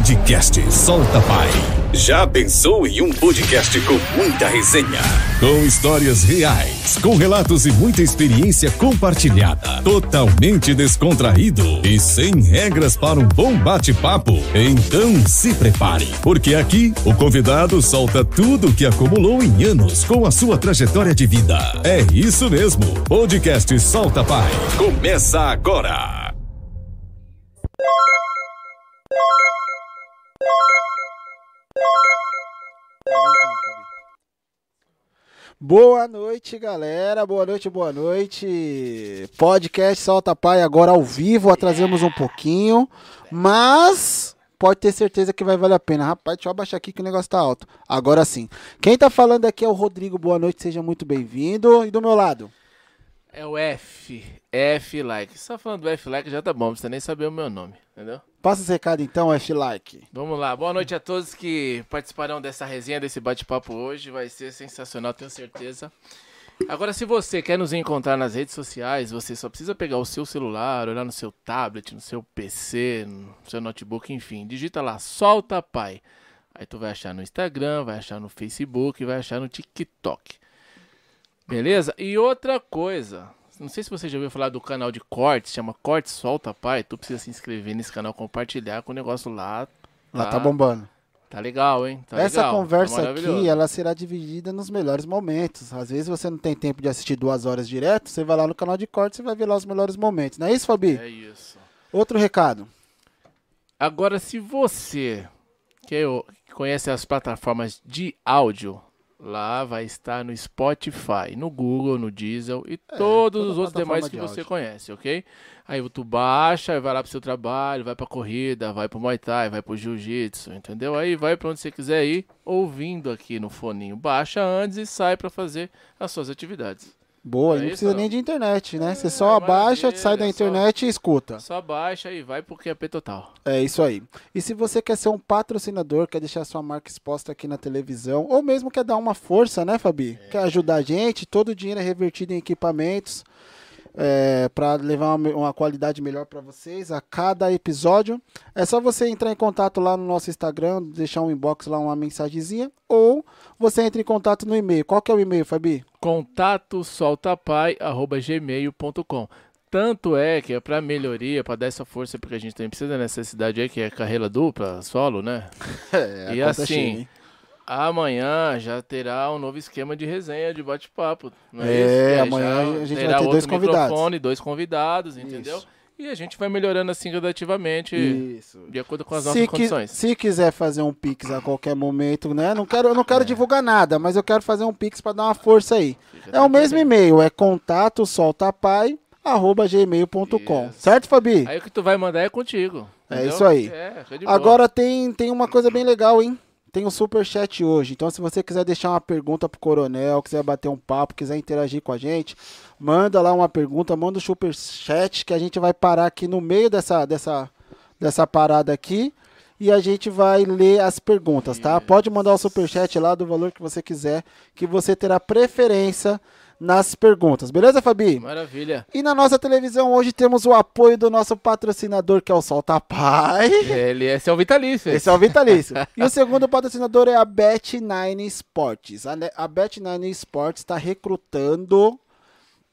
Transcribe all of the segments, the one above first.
Podcast Solta Pai. Já pensou em um podcast com muita resenha? Com histórias reais, com relatos e muita experiência compartilhada. Totalmente descontraído e sem regras para um bom bate-papo. Então se prepare, porque aqui o convidado solta tudo o que acumulou em anos com a sua trajetória de vida. É isso mesmo. Podcast Solta Pai. Começa agora. Noite, galera. Boa noite, boa noite. Podcast Solta Pai agora ao vivo. Atrasamos um pouquinho, mas pode ter certeza que vai valer a pena. Rapaz, deixa eu abaixar aqui que o negócio tá alto. Agora sim. Quem tá falando aqui é o Rodrigo. Boa noite, seja muito bem-vindo. E do meu lado? É o F. F like. Só falando do F like já tá bom, não precisa nem saber o meu nome, entendeu? Passa esse recado então, F like. Vamos lá. Boa noite a todos que participarão dessa resenha, desse bate-papo hoje. Vai ser sensacional, tenho certeza. Agora, se você quer nos encontrar nas redes sociais, você só precisa pegar o seu celular, olhar no seu tablet, no seu PC, no seu notebook, enfim. Digita lá, solta pai. Aí tu vai achar no Instagram, vai achar no Facebook, vai achar no TikTok. Beleza? E outra coisa, não sei se você já ouviu falar do canal de cortes, chama Cortes Solta Pai. Tu precisa se inscrever nesse canal, compartilhar com o negócio lá. Lá tá bombando. Tá legal, hein? Tá Essa legal, tá conversa maravilhoso. aqui, ela será dividida nos melhores momentos. Às vezes você não tem tempo de assistir duas horas direto, você vai lá no canal de cortes e vai ver lá os melhores momentos. Não é isso, Fabi? É isso. Outro recado. Agora, se você que eu- conhece as plataformas de áudio, lá vai estar no Spotify, no Google, no Diesel e todos É, toda os outros demais que de você áudio. conhece, ok? Aí tu baixa, vai lá pro seu trabalho, vai pra corrida, vai pro Muay Thai, vai pro Jiu-Jitsu, entendeu? Aí vai pra onde você quiser ir, ouvindo aqui no foninho. Baixa antes e sai pra fazer as suas atividades. Boa, É não isso, precisa não? nem de internet, né? Você É, só abaixa, maravilha, sai da só- internet e escuta. Só baixa e vai pro QP total. É isso aí. E se você quer ser um patrocinador, quer deixar sua marca exposta aqui na televisão, ou mesmo quer dar uma força, né, Fabi? É. Quer ajudar a gente, todo o dinheiro é revertido em equipamentos é, para levar uma, uma qualidade melhor para vocês a cada episódio. É só você entrar em contato lá no nosso Instagram, deixar um inbox lá, uma mensagenzinha, ou você entra em contato no e-mail. Qual que é o e-mail, Fabi? contato soltapai@gmail.com. Tanto é que é para melhoria, para dar essa força porque a gente tem precisa da necessidade aí que é carreira dupla, solo, né? É, E conta assim, hein? Amanhã já terá um novo esquema de resenha, de bate-papo. É, isso? Que amanhã a gente vai ter dois convidados. dois convidados, entendeu? Isso. E a gente vai melhorando assim gradativamente, Isso. de acordo com as se, nossas qui- condições. se quiser fazer um Pix a qualquer momento, né? Não quero, eu não quero divulgar nada, mas eu quero fazer um Pix para dar uma força aí. É o mesmo tranquilo. e-mail, é contato gmail.com. Isso. Certo, Fabi? Aí o que tu vai mandar é contigo. É entendeu? isso aí. É. Agora tem, tem uma coisa bem legal, hein? Tem um super chat hoje. Então, se você quiser deixar uma pergunta pro Coronel, quiser bater um papo, quiser interagir com a gente, manda lá uma pergunta, manda o super chat que a gente vai parar aqui no meio dessa, dessa, dessa parada aqui e a gente vai ler as perguntas, tá? Pode mandar o super chat lá do valor que você quiser, que você terá preferência nas perguntas. Beleza, Fabi? Maravilha. E na nossa televisão hoje temos o apoio do nosso patrocinador, que é o Solta Pai. Ele esse é o vitalício. Esse é o Vitalício. e o segundo patrocinador é a Bet9 Sports. A, a Bet9 Sports está recrutando. O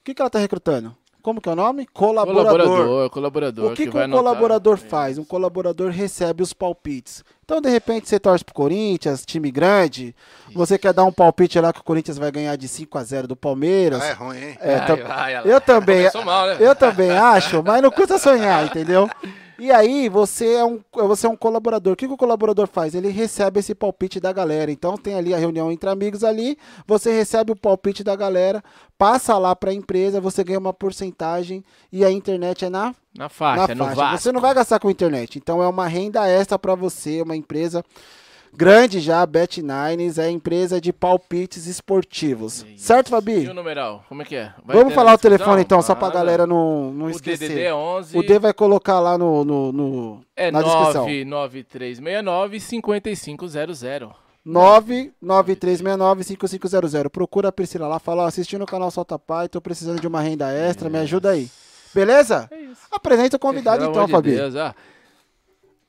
que, que ela está recrutando? Como que é o nome? Colaborador. Colaborador, colaborador. O que, que, vai um anotar. colaborador faz? Um colaborador recebe os palpites. Então, de repente, você torce pro Corinthians, time grande. Você quer dar um palpite lá que o Corinthians vai ganhar de 5 a 0 do Palmeiras. Ah, é ruim, hein? É, vai, ela- eu também. Mal, né? Eu também acho, mas não custa sonhar, entendeu? E aí, você é um, você é um colaborador. O que, que o colaborador faz? Ele recebe esse palpite da galera. Então, tem ali a reunião entre amigos ali, você recebe o palpite da galera, passa lá para a empresa, você ganha uma porcentagem e a internet é na, Na faixa, na no faixa. Vasco. Você não vai gastar com internet. Então, é uma renda extra para você, uma empresa grande já, a Bet9s, é empresa de palpites esportivos. Certo, E Fabi? o numeral? Como é que é? Vai Vamos falar o telefone então, só pra galera não, não O esquecer. DDD é 11. O D vai colocar lá no, no, no- é na descrição. 99369 5500. 993695500. Procura a Priscila lá, fala, ó, assistindo o canal Solta Pai, tô precisando de uma renda extra, me ajuda aí. Beleza? É isso. Apresenta o convidado Pelo então, de Fabi. Deus, ah.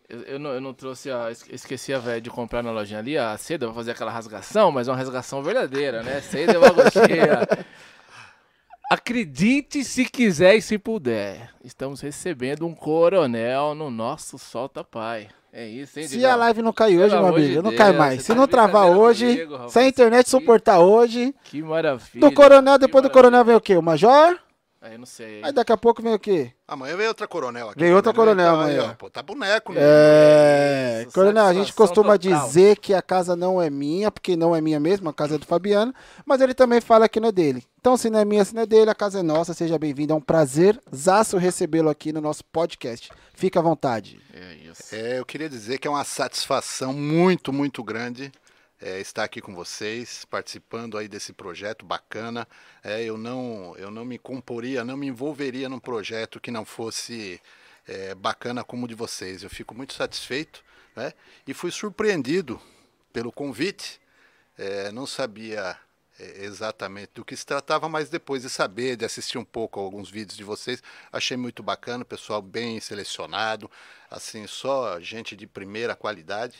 Eu, eu não, eu não trouxe a. es- Esqueci a velha de comprar na lojinha ali a seda pra fazer aquela rasgação, mas é uma rasgação verdadeira, né? Seda é uma cheia. Acredite se quiser e se puder. Estamos recebendo um coronel no nosso Solta Pai. É isso, hein, Se a live não cai hoje, Pelo meu amigo, de não cai mais. Se tá não travar hoje, comigo, se a internet Que- suportar hoje, Que maravilha. do coronel, que depois do maravilha. coronel vem o quê? O major? Aí não sei. Aí daqui a pouco vem o quê? Amanhã vem outra coronel aqui. Vem outra coronel Então, aí, amanhã. ó, Pô, tá boneco, né? É, Isso, coronel, a gente costuma total. dizer que a casa não é minha, porque não é minha mesmo, a casa é do Fabiano, mas ele também fala que não é dele. Então, se não é minha, se não é dele, a casa é nossa. Seja bem-vindo, é um prazer zaço recebê-lo aqui no nosso podcast. Fica à vontade. É isso. É, eu queria dizer que é uma satisfação muito, muito grande é, estar aqui com vocês, participando aí desse projeto bacana. É, eu, não, eu não me comporia, não me envolveria num projeto que não fosse é, bacana como o de vocês. Eu fico muito satisfeito né? e fui surpreendido pelo convite. É, não sabia é, exatamente do que se tratava, mas depois de saber, de assistir um pouco alguns vídeos de vocês, achei muito bacana, pessoal bem selecionado, assim, só gente de primeira qualidade.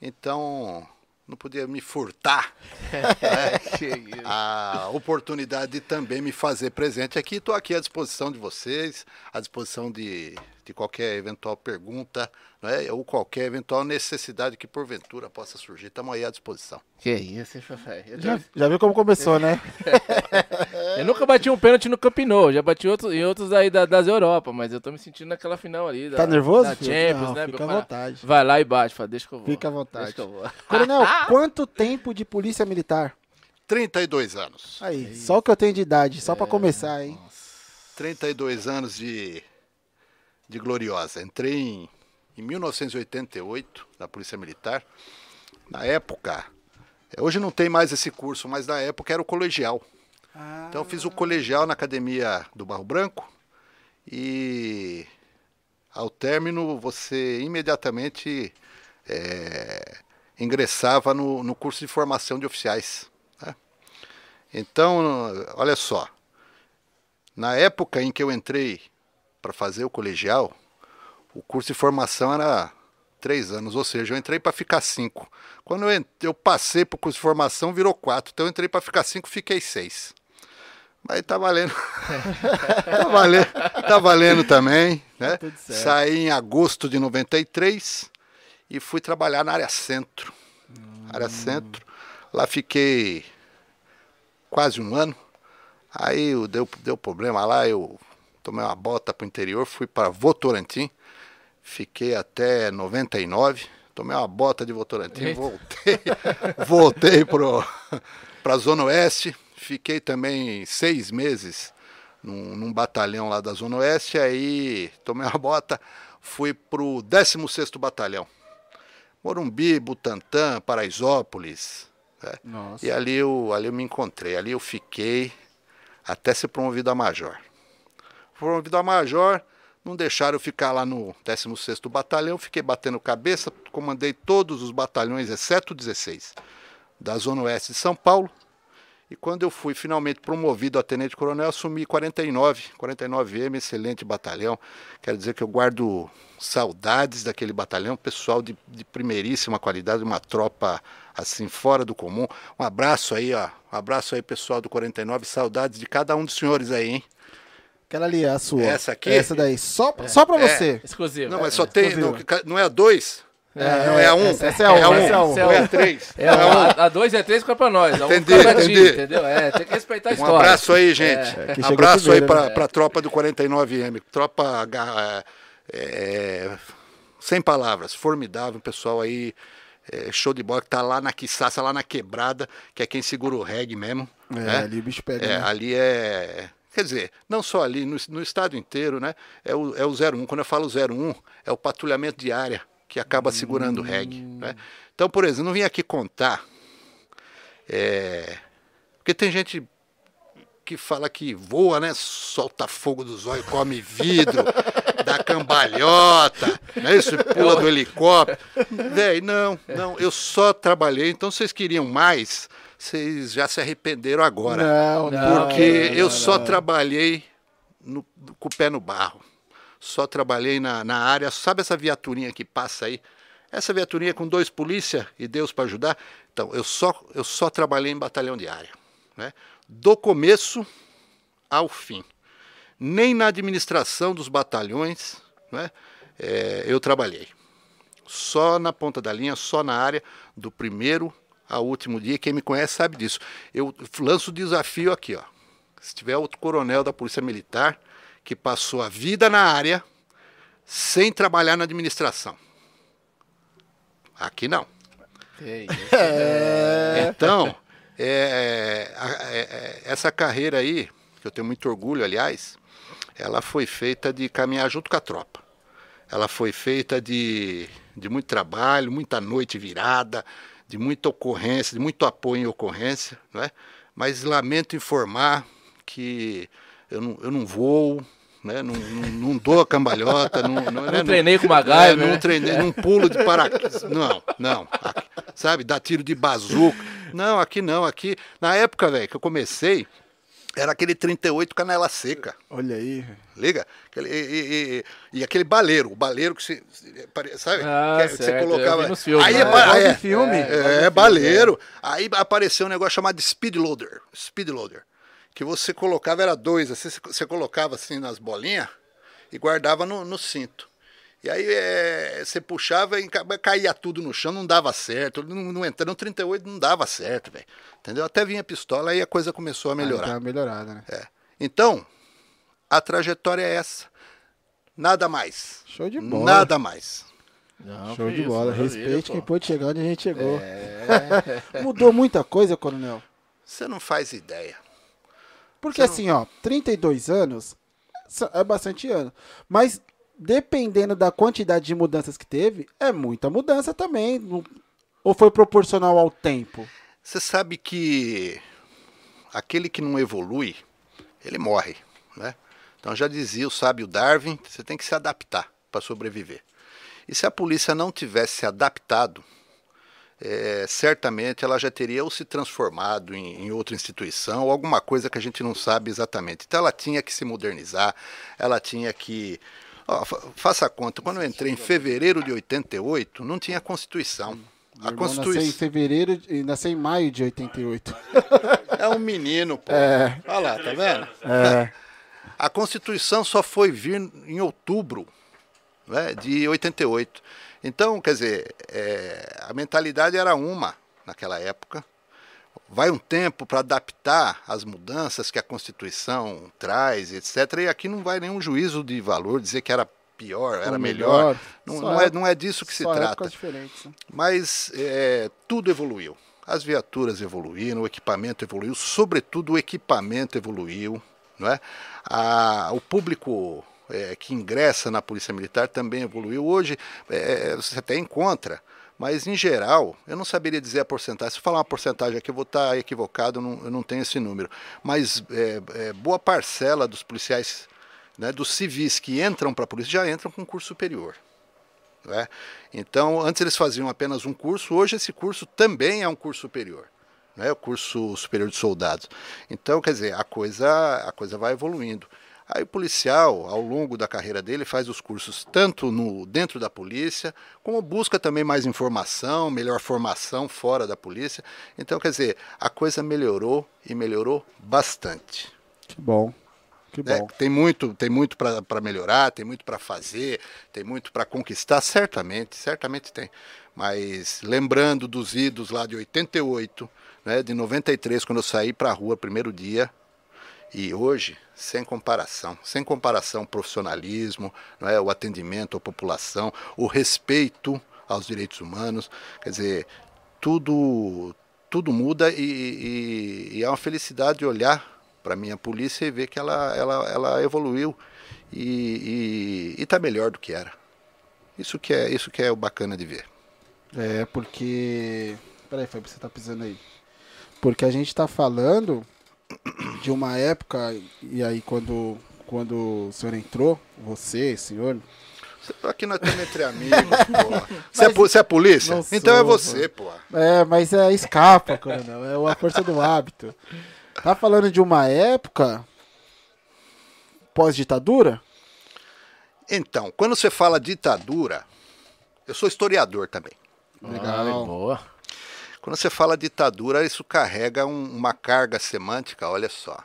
Então, não podia me furtar isso. a oportunidade de também me fazer presente aqui. Estou aqui à disposição de vocês, à disposição de, de qualquer eventual pergunta, né, ou qualquer eventual necessidade que porventura possa surgir. Estamos aí à disposição. Que isso, hein, Fafé? Já, já viu como começou, né? eu nunca bati um pênalti no Camp Nou, já bati outros, em outros aí da- das Europa, mas eu tô me sentindo naquela final ali. Da, Tá nervoso? Da filho? Champions, Não, né? Fica meu à cara? vontade. Vai lá e bate, fala, deixa que eu vou. Fica à vontade. Deixa que eu vou. Coronel, quanto tempo de polícia militar? 32 anos. Aí, só o que eu tenho de idade, só pra começar, hein? 32 anos de, de gloriosa. Entrei em, em 1988 na Polícia Militar. Na época, eh, hoje não tem mais esse curso, mas na época era o colegial. Então eu fiz o colegial na Academia do Barro Branco e ao término você imediatamente eh, ingressava no, no curso de formação de oficiais. né? Então, olha só, na época em que eu entrei para fazer o colegial, o curso de formação era três anos, ou seja, eu entrei para ficar cinco. Quando eu, eu passei para o curso de formação, virou quatro. Então eu entrei para ficar cinco, fiquei seis. Mas tá valendo. tá, valendo tá valendo também. Né? Tudo certo. Saí em agosto de 93 e fui trabalhar na área centro. Área centro. Lá fiquei quase um ano. Aí eu- deu, deu problema lá, eu tomei uma bota pro interior, fui para Votorantim, fiquei até 99, tomei uma bota de Votorantim, Eita. voltei, voltei para a Zona Oeste, fiquei também seis meses num, num batalhão lá da Zona Oeste, aí tomei uma bota, fui pro 16º Batalhão. Morumbi, Butantã, Paraisópolis, né? E ali eu, ali eu me encontrei, ali eu fiquei até ser promovido a major. Promovido a major, não deixaram eu ficar lá no 16º Batalhão, fiquei batendo cabeça, comandei todos os batalhões, exceto o 16, da Zona Oeste de São Paulo. E quando eu fui finalmente promovido a tenente coronel, assumi 49, 49M, excelente batalhão. Quero dizer que eu guardo saudades daquele batalhão, pessoal de, de primeiríssima qualidade, uma tropa assim fora do comum. Um abraço aí, ó. Um abraço aí, pessoal do 49, saudades de cada um dos senhores aí, hein? Aquela ali, a sua. Essa aqui? Essa daí. Só, só pra você. Exclusivo. Não, mas só tem, exclusivo. não, não é a dois? É, não é a um? essa- essa é a um, um, essa é a um. não é a três. É, a, a dois e a três fica pra nós. A um Entendi, ti, entendi. entendeu? É, tem que respeitar a Um história. abraço aí, gente. É, abraço aí primeiro, pra, né? pra tropa do 49M. Tropa é, é, sem palavras, formidável, pessoal aí. é, show de bola que tá lá na quiçaça, lá na quebrada, que é quem segura o reggae mesmo. É, né? ali o bicho pega. É, né? ali é. Quer dizer, não só ali, no, no estado inteiro, né? É o, é o 01. Quando eu falo 01, é o patrulhamento de área que acaba segurando o reggae. Né? Então, por exemplo, não vim aqui contar. é, porque tem gente que fala que voa, né? Solta fogo dos olhos, come vidro, dá cambalhota, né? Isso pula do helicóptero. Véi, não, não, eu só trabalhei, então vocês queriam mais, vocês já se arrependeram agora. Não, não. Porque não, eu não, só não. trabalhei no- com o pé no barro. Só trabalhei na, na área. Sabe essa viaturinha que passa aí? Essa viaturinha com dois polícia e Deus para ajudar. Então, eu só, eu só trabalhei em batalhão de área. Né? Do começo ao fim. Nem na administração dos batalhões né, é, eu trabalhei. Só na ponta da linha, só na área, do primeiro ao último dia. Quem me conhece sabe disso. Eu lanço o desafio aqui, ó. Se tiver outro coronel da Polícia Militar que passou a vida na área sem trabalhar na administração. Aqui não. É. Então, é, é, é, essa carreira aí, que eu tenho muito orgulho, aliás, ela foi feita de caminhar junto com a tropa. Ela foi feita de, de muito trabalho, muita noite virada, de muita ocorrência, de muito apoio em ocorrência, não é? mas lamento informar que eu não, eu não vou, né? Não, não, não dou a cambalhota. Não, não, né? treinei com uma gaia, é, Não né? treinei, não pulo de paraquedas. Não, não. Aqui, sabe, dá tiro de bazuca. Não, aqui não. Aqui, na época, velho, que eu comecei, era aquele 38 canela seca. Olha aí. Liga? Aquele, e, e, e, e, aquele baleiro, o baleiro que você. Sabe? Ah, que, certo, você colocava. Filmes, aí né? é, é, filme. É, é, baleiro. Aí apareceu um negócio chamado speed loader. Speed loader que você colocava, era dois, assim, você colocava assim nas bolinhas e guardava no, no cinto. E aí é, você puxava e caía tudo no chão, não dava certo. Não, não entrando no 38 não dava certo, velho. Entendeu? Até vinha a pistola e a coisa começou a melhorar. Ah, melhorada, né? É. Então, a trajetória é essa. Nada mais. Show de bola. Nada mais. Não, Show de isso, bola. Respeite quem pôde chegar onde a gente chegou. É... Mudou muita coisa, coronel? Você não faz ideia. Porque assim, ó, 32 anos é bastante ano. Mas dependendo da quantidade de mudanças que teve, é muita mudança também. Ou foi proporcional ao tempo? Você sabe que aquele que não evolui, ele morre, né? Então já dizia o sábio Darwin, você tem que se adaptar para sobreviver. E se a polícia não tivesse se adaptado é, certamente ela já teria ou se transformado em, em, outra instituição ou alguma coisa que a gente não sabe exatamente. Então ela tinha que se modernizar, ela tinha que. Ó, faça a conta, quando eu entrei em fevereiro de 88, não tinha Constituição. A Constituição. Nasceu em fevereiro e nasceu em maio de 88. É um menino, pô. É. Olha lá, tá vendo? É. A Constituição só foi vir em outubro né, de 88. Então, quer dizer, é, a mentalidade era uma naquela época. Vai um tempo para adaptar as mudanças que a Constituição traz, etc. E aqui não vai nenhum juízo de valor dizer que era pior, era melhor. melhor. Não, não, é, não é disso que se trata. Né? Mas é, tudo evoluiu. As viaturas evoluíram, o equipamento evoluiu, sobretudo o equipamento evoluiu. Não é? a, o público é, que ingressa na Polícia Militar também evoluiu. Hoje é, você até encontra, mas em geral, eu não saberia dizer a porcentagem. Se eu falar uma porcentagem aqui, eu vou estar equivocado, eu não, eu não tenho esse número. Mas é, é boa parcela dos policiais, né, dos civis que entram para a polícia, já entram com curso superior. Né? Então, antes eles faziam apenas um curso, hoje esse curso também é um curso superior. Né, o curso superior de soldados. Então, quer dizer, a coisa, a coisa vai evoluindo. Aí o policial, ao longo da carreira dele, faz os cursos tanto no dentro da polícia, como busca também mais informação, melhor formação fora da polícia. Então, quer dizer, a coisa melhorou e melhorou bastante. Que bom. Que é, bom. É, tem muito, tem muito para melhorar, tem muito para fazer, tem muito para conquistar, certamente, certamente tem. Mas lembrando dos idos lá de 88, né, de 93, quando eu saí para a rua primeiro dia, e hoje, sem comparação, sem comparação, profissionalismo, não é, o atendimento à população, o respeito aos direitos humanos, quer dizer, tudo, tudo muda e, e, e é uma felicidade olhar para a minha polícia e ver que ela, ela, ela evoluiu e está melhor do que era. Isso que é, isso que é o bacana de ver. É, porque. Peraí, Fábio, você está pisando aí. Porque a gente está falando de uma época, e aí quando, quando o senhor entrou, você, senhor. Aqui nós estamos entre amigos, pô. Você, é, você é polícia? Então é você, pô. É, mas é escapa, coronel. É a força do hábito. Tá falando de uma época pós-ditadura? Então, quando você fala ditadura, eu sou historiador também. Legal. Ah, boa. Quando você fala ditadura, isso carrega um, uma carga semântica, olha só.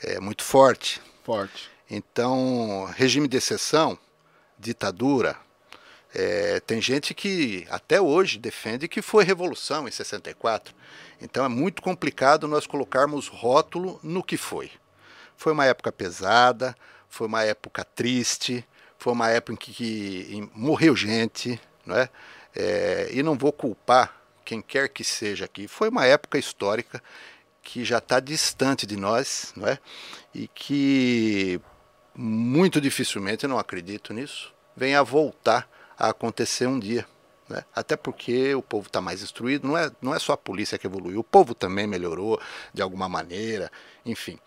É muito forte. Forte. Então, regime de exceção, ditadura, é, tem gente que até hoje defende que foi revolução em 64. Então é muito complicado nós colocarmos rótulo no que foi. Foi uma época pesada, foi uma época triste, foi uma época em que, que em, morreu gente, não é? é? E não vou culpar quem quer que seja aqui. Foi uma época histórica que já está distante de nós, não é? E que muito dificilmente, não acredito nisso, venha a voltar a acontecer um dia. Né? Até porque o povo está mais instruído, não é, não é só a polícia que evoluiu, o povo também melhorou de alguma maneira, enfim.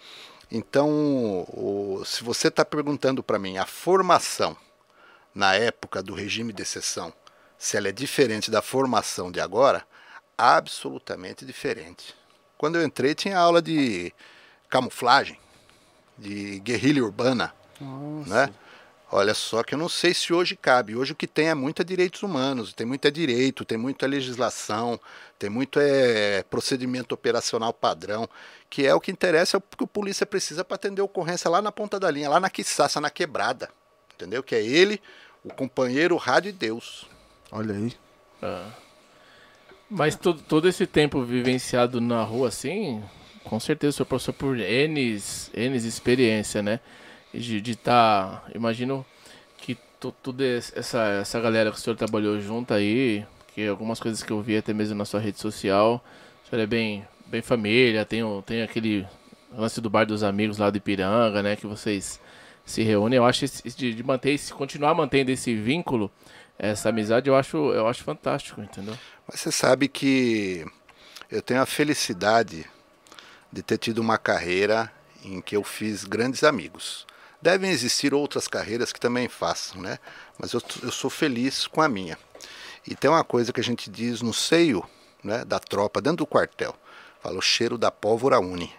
Então, o, se você está perguntando para mim a formação na época do regime de exceção, se ela é diferente da formação de agora, absolutamente diferente. Quando eu entrei, tinha aula de camuflagem, de guerrilha urbana, Nossa. né? Olha só que eu não sei se hoje cabe. Hoje o que tem é muito é direitos humanos, tem muito é direito, tem muito é legislação, tem muito é procedimento operacional padrão, que é o que interessa, é o que o polícia precisa para atender a ocorrência lá na ponta da linha, lá na quiçaça, na quebrada. Entendeu? Que é ele, o companheiro, o rádio e Deus. Olha aí. Ah. Mas todo, todo esse tempo vivenciado na rua assim, com certeza o senhor passou por N, experiência, né? de estar, tá, imagino que toda essa, essa galera que o senhor trabalhou junto aí, que algumas coisas que eu vi até mesmo na sua rede social, o senhor é bem, bem família, tem, tem aquele lance do bar dos amigos lá de Piranga, né, que vocês se reúnem, eu acho de, de manter, continuar mantendo esse vínculo, essa amizade, eu acho, eu acho fantástico, entendeu? Mas você sabe que eu tenho a felicidade de ter tido uma carreira em que eu fiz grandes amigos. Devem existir outras carreiras que também façam, né? Mas eu, eu sou feliz com a minha. E tem uma coisa que a gente diz no seio né, da tropa, dentro do quartel. Fala, o cheiro da pólvora une.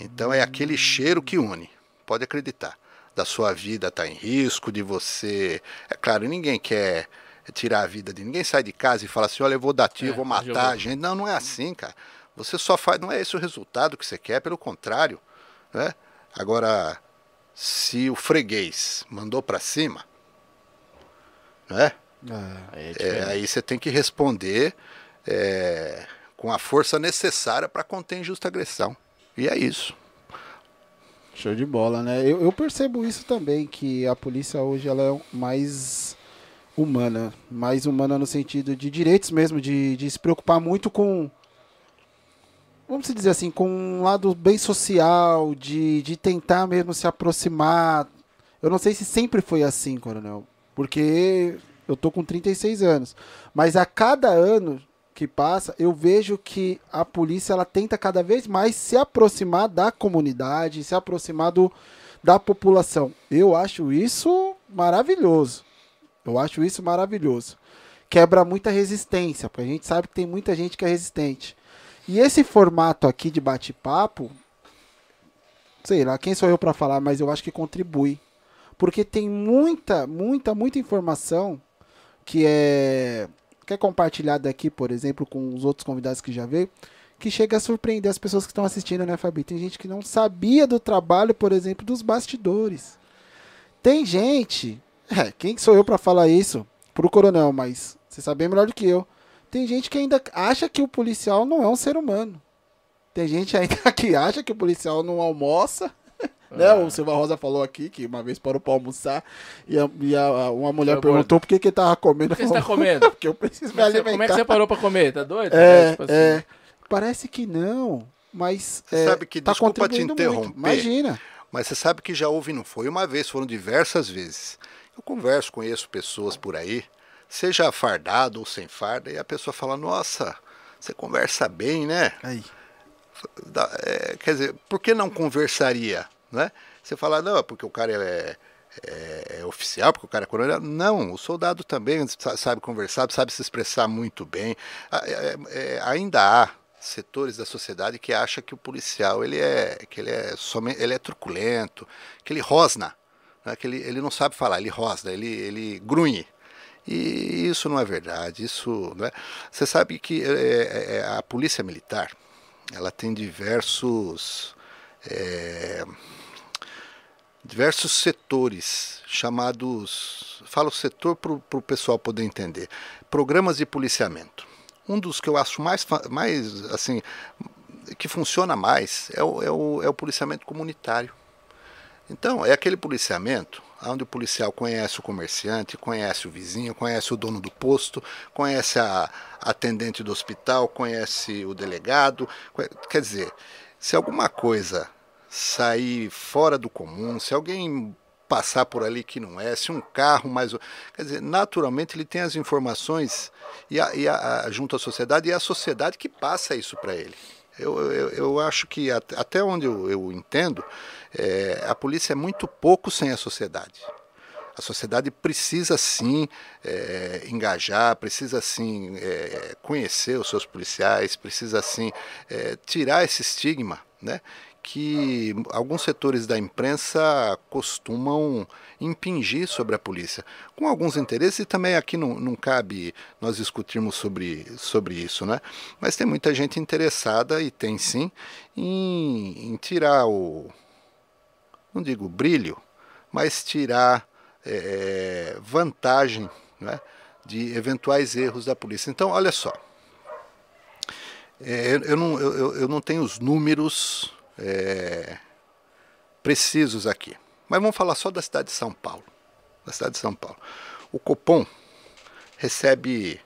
Então é aquele cheiro que une. Pode acreditar. Da sua vida estar tá em risco, de você. É claro, ninguém quer tirar a vida de ninguém sai de casa e fala assim, olha, eu vou dar tiro, é, vou matar a gente. Não, não é assim, cara. Você só faz, não é esse o resultado que você quer, pelo contrário, né? Agora, se o freguês mandou para cima, né? É, é, aí você tem que responder é, com a força necessária para conter injusta agressão. E é isso. Show de bola, né? Eu, eu, percebo isso também, que a polícia hoje ela é mais humana. Mais humana no sentido de direitos mesmo, de, de se preocupar muito com vamos dizer assim, com um lado bem social, de, de tentar mesmo se aproximar. Eu não sei se sempre foi assim, coronel, porque eu tô com 36 anos, mas a cada ano que passa, eu vejo que a polícia ela tenta cada vez mais se aproximar da comunidade, se aproximar do, da população. Eu acho isso maravilhoso. Eu acho isso maravilhoso. Quebra muita resistência, porque a gente sabe que tem muita gente que é resistente. E esse formato aqui de bate-papo, sei lá, quem sou eu para falar, mas eu acho que contribui. Porque tem muita, muita, muita informação que é que é compartilhada aqui, por exemplo, com os outros convidados que já veio, que chega a surpreender as pessoas que estão assistindo, né, Fabi? Tem gente que não sabia do trabalho, por exemplo, dos bastidores. Tem gente, é, quem sou eu para falar isso? Pro coronel, mas você sabe melhor do que eu tem gente que ainda acha que o policial não é um ser humano. Tem gente ainda que acha que o policial não almoça. Né? É. O Silva Rosa falou aqui que uma vez parou para almoçar e, a, e a, uma mulher Foi perguntou por que, que ele tava comendo. Por que você tá comendo? Porque eu preciso me alimentar. Como é que você parou para comer? Tá doido? É, tipo assim. é, Parece que não, mas você é, sabe que, tá desculpa te interromper, muito. Imagina. Mas você sabe que já houve, não foi uma vez, foram diversas vezes. Eu converso, conheço pessoas por aí seja fardado ou sem farda, e a pessoa fala, nossa, você conversa bem, né? Aí. É, quer dizer, por que não conversaria? Né? Você fala, não, porque o cara é, é, é, oficial, porque o cara é coronel. Não, o soldado também sabe conversar, sabe se expressar muito bem. É, é, ainda há setores da sociedade que acham que o policial ele é, que ele é, somente, ele é truculento, que ele rosna. Né? Que ele, ele não sabe falar, ele rosna, ele, ele grunhe. E isso não é verdade. Isso não é. Você sabe que é, é, é, a polícia militar ela tem diversos é, diversos setores chamados falo setor para o pessoal poder entender programas de policiamento um dos que eu acho mais mais assim que funciona mais é o, é o, é o policiamento comunitário então é aquele policiamento onde o policial conhece o comerciante, conhece o vizinho, conhece o dono do posto, conhece a atendente do hospital, conhece o delegado. Quer dizer, se alguma coisa sair fora do comum, se alguém passar por ali que não é, se um carro mais. Quer dizer, naturalmente ele tem as informações e, a, e a, junto à sociedade e é a sociedade que passa isso para ele. Eu, eu, eu, acho que até onde eu, eu entendo, é, a polícia é muito pouco sem a sociedade. A sociedade precisa sim é, engajar, precisa sim é, conhecer os seus policiais, precisa sim é, tirar esse estigma, né? Que alguns setores da imprensa costumam impingir sobre a polícia, com alguns interesses, e também aqui não, não cabe nós discutirmos sobre, sobre isso, né? Mas tem muita gente interessada, e tem sim, em, em tirar o, não digo brilho, mas tirar é, vantagem né, de eventuais erros da polícia. Então, olha só, é, eu, não, eu, eu, não tenho os números é, precisos aqui, mas vamos falar só da cidade de São Paulo. Da cidade de São Paulo. O Copom recebe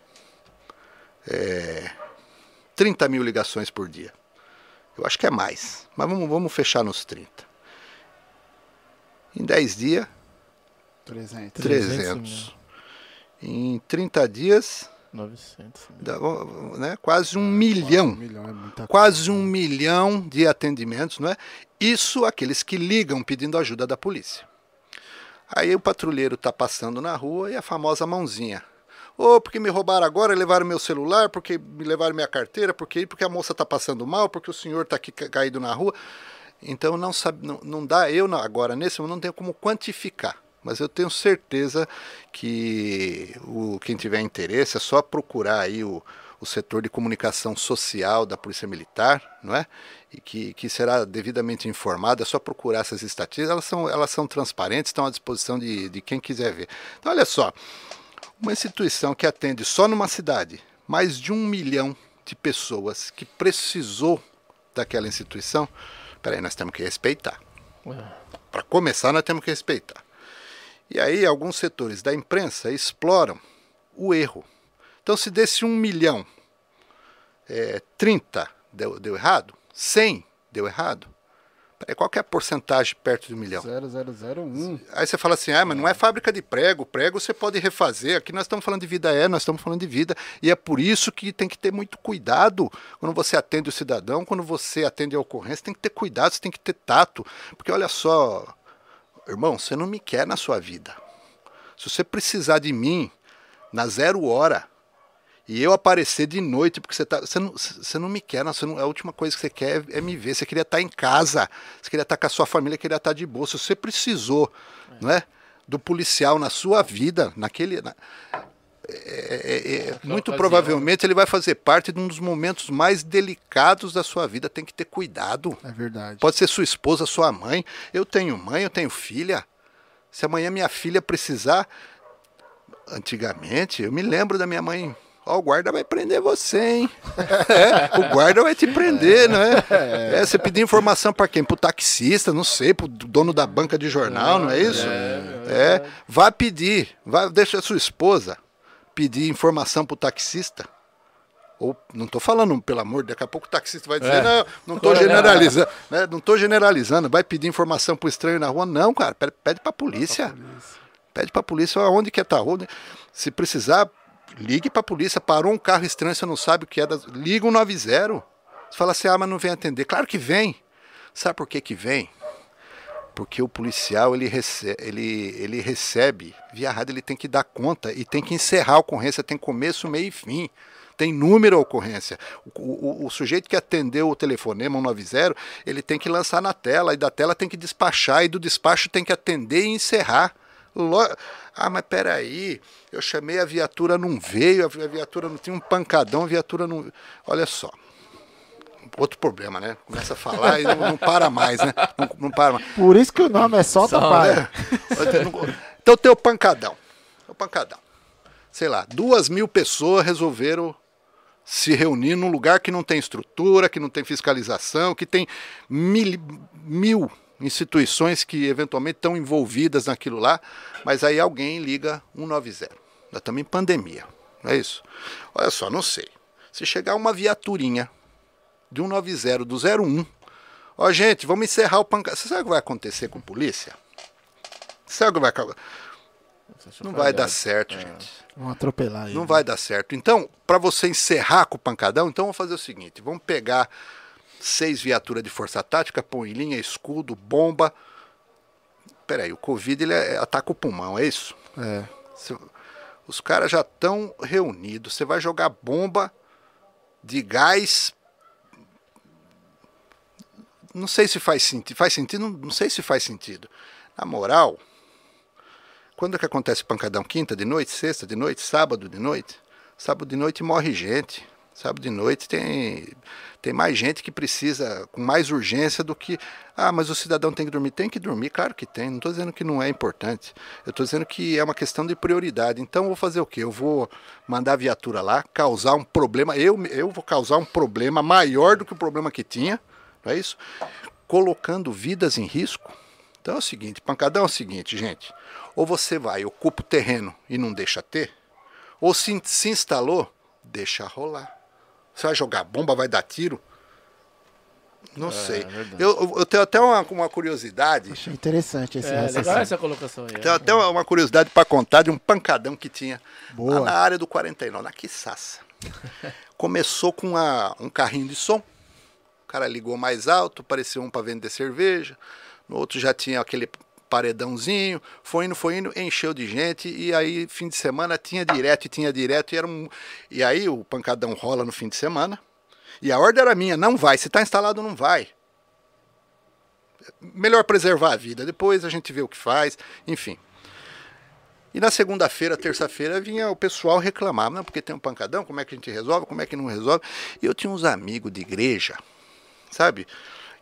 é, 30 mil ligações por dia. Eu acho que é mais, mas vamos, vamos fechar nos 30. Em 10 dias, 300. 300. Em 30 dias, 900. Dá, né, quase um milhão. Um milhão é quase um milhão de atendimentos, não é? Isso aqueles que ligam pedindo ajuda da polícia. Aí o patrulheiro está passando na rua e a famosa mãozinha. Ô, oh, porque me roubaram agora, levaram meu celular, porque me levaram minha carteira, porque, porque a moça está passando mal, porque o senhor está aqui caído na rua. Então não, sabe, não, não dá, eu agora nesse momento não tenho como quantificar. Mas eu tenho certeza que o, quem tiver interesse é só procurar aí o, o setor de comunicação social da Polícia Militar, não é? E que, que será devidamente informado, é só procurar essas estatísticas, elas são, elas são transparentes, estão à disposição de, de quem quiser ver. Então, olha só, uma instituição que atende só numa cidade mais de um milhão de pessoas que precisou daquela instituição, Peraí, nós temos que respeitar. Para começar, nós temos que respeitar. E aí, alguns setores da imprensa exploram o erro. Então, se desse um milhão, é, 30 deu, deu errado, 100 deu errado, qual é a porcentagem perto de um milhão? 0001. Aí você fala assim, ah, mas não é fábrica de prego, prego você pode refazer. Aqui nós estamos falando de vida é, nós estamos falando de vida. E é por isso que tem que ter muito cuidado quando você atende o cidadão, quando você atende a ocorrência, tem que ter cuidado, você tem que ter tato. Porque olha só, irmão, você não me quer na sua vida. Se você precisar de mim na zero hora, e eu aparecer de noite, porque você, tá, você, não, você não me quer, não, não, a última coisa que você quer é, me ver. Você queria estar em casa, você queria estar com a sua família, queria estar de boa. Se você precisou é. não é, do policial na sua vida, naquele. Na, é, é, é, muito provavelmente ele vai fazer parte de um dos momentos mais delicados da sua vida. Tem que ter cuidado. É verdade. Pode ser sua esposa, sua mãe. Eu tenho mãe, eu tenho filha. Se amanhã minha filha precisar. Antigamente, eu me lembro da minha mãe Ó, o guarda vai prender você, hein? É, o guarda vai te prender, não é? é você pedir informação para quem? Pro taxista, não sei, pro dono da banca de jornal, não é isso? É, é. Vá pedir, vá, deixa a sua esposa pedir informação pro taxista. Ou não estou falando, pelo amor, daqui a pouco o taxista vai dizer, é. não, não estou generalizando, né? Não estou generalizando, vai pedir informação pro estranho na rua. Não, cara, pede, pede pra polícia. Pede pra polícia onde que é tá. Onde, se precisar, Ligue para a polícia, parou um carro estranho, você não sabe o que é. Da... Liga o 90. Você fala assim, ah, mas não vem atender. Claro que vem. Sabe por que que vem? Porque o policial, ele recebe, ele, ele recebe via rádio, ele tem que dar conta e tem que encerrar a ocorrência, tem começo, meio e fim. Tem número a ocorrência. O, o, o, sujeito que atendeu o telefonema 190, ele tem que lançar na tela, e da tela tem que despachar, e do despacho tem que atender e encerrar. Ah, mas peraí, eu chamei a viatura, não veio, a viatura não tinha um pancadão, a viatura não. Olha só. Outro problema, né? Começa a falar e não, não para mais, né? Não, não, para mais. Por isso que o nome é Solta Só. Né? Então tem o pancadão. O pancadão. Sei lá, duas mil pessoas resolveram se reunir num lugar que não tem estrutura, que não tem fiscalização, que tem mil, mil instituições que eventualmente estão envolvidas naquilo lá, mas aí alguém liga 190. Nós estamos em pandemia, não é isso? Olha só, não sei. Se chegar uma viaturinha de 190 do 01, ó gente, vamos encerrar o pancada. Você sabe o que vai acontecer com a polícia? Sabe o que vai acontecer? Não vai dar certo, é. gente. Vamos atropelar aí. Não né? vai dar certo. Então, para você encerrar com o pancadão, então vamos fazer o seguinte: vamos pegar seis viaturas de força tática, põe em linha, escudo, bomba. Peraí, o Covid ele é, ataca o pulmão, é isso? É. os caras já estão reunidos. Você vai jogar bomba de gás. Não sei se faz sentido. Faz sentido? Não, não sei se faz sentido. Na moral, quando é que acontece pancadão? Quinta de noite, sexta de noite, sábado de noite? Sábado de noite morre gente. Sábado de noite tem, tem mais gente que precisa com mais urgência do que. Ah, mas o cidadão tem que dormir. Tem que dormir, claro que tem. Não estou dizendo que não é importante. Eu estou dizendo que é uma questão de prioridade. Então eu vou fazer o quê? Eu vou mandar a viatura lá, causar um problema. Eu, eu vou causar um problema maior do que o problema que tinha, não é isso? Colocando vidas em risco. Então é o seguinte: pancadão é o seguinte, gente. Ou você vai, ocupa o terreno e não deixa ter, ou se, se instalou, deixa rolar. Você vai jogar bomba, vai dar tiro? Não é, sei. É eu, eu, tenho até uma, uma curiosidade. Achei interessante esse é, legal essa colocação aí. Tenho até uma, uma curiosidade para contar de um pancadão que tinha Boa. lá na área do 49, na Quissaça. Começou com uma, um carrinho de som. Cara ligou mais alto, parecia um para vender cerveja. No outro já tinha aquele paredãozinho, foi indo, foi indo, encheu de gente, e aí fim de semana tinha direto e tinha direto, e era um. E aí o pancadão rola no fim de semana. E a ordem era minha, não vai, se está instalado, não vai. Melhor preservar a vida, depois a gente vê o que faz, enfim. E na segunda-feira, terça-feira, vinha o pessoal reclamar, não, porque tem um pancadão, como é que a gente resolve, como é que não resolve. E eu tinha uns amigos de igreja, sabe?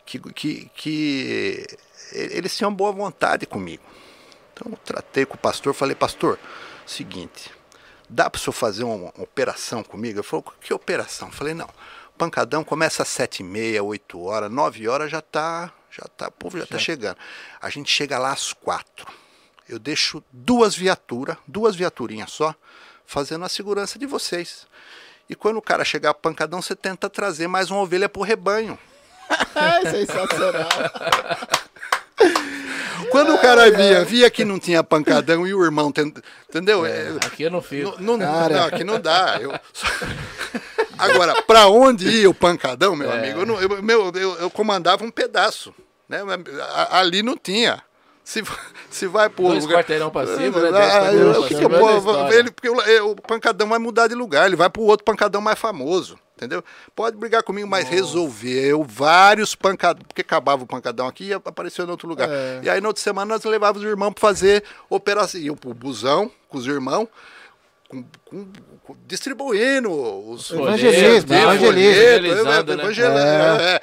Que, que, que eles tinham boa vontade comigo. Então eu tratei com o pastor, falei, pastor, seguinte, dá para o senhor fazer uma, uma, operação comigo? Ele falou, que operação? Eu falei, não, pancadão começa às sete e meia, oito horas, nove horas já tá, já tá, o povo já está chegando. A gente chega lá às quatro. Eu deixo duas viaturas, duas viaturinhas só, fazendo a segurança de vocês. E quando o cara chegar pancadão, você tenta trazer mais uma ovelha pro rebanho. Sensacional. Quando o cara via, via que não tinha pancadão e o irmão, entendeu? É, aqui eu não fico. Não, não, não, aqui não dá. Eu... Agora, para onde ia o pancadão, meu é. amigo? Eu, não, eu, meu, eu, eu, comandava um pedaço. Né? Ali não tinha. Se, se vai por. Dois lugar... quarteirão pra cima, né? Ah, eu, ele, porque o, o pancadão vai mudar de lugar, ele vai pro outro pancadão mais famoso entendeu? Pode brigar comigo, mas Nossa. resolveu vários pancadão, porque acabava o pancadão aqui e apareceu em outro lugar. É. E aí, na outra semana, nós levávamos os irmãos para fazer operação, iam pro busão com os irmãos, com, com, com, distribuindo os evangelismo, evangelismo, evangelismo, é. é,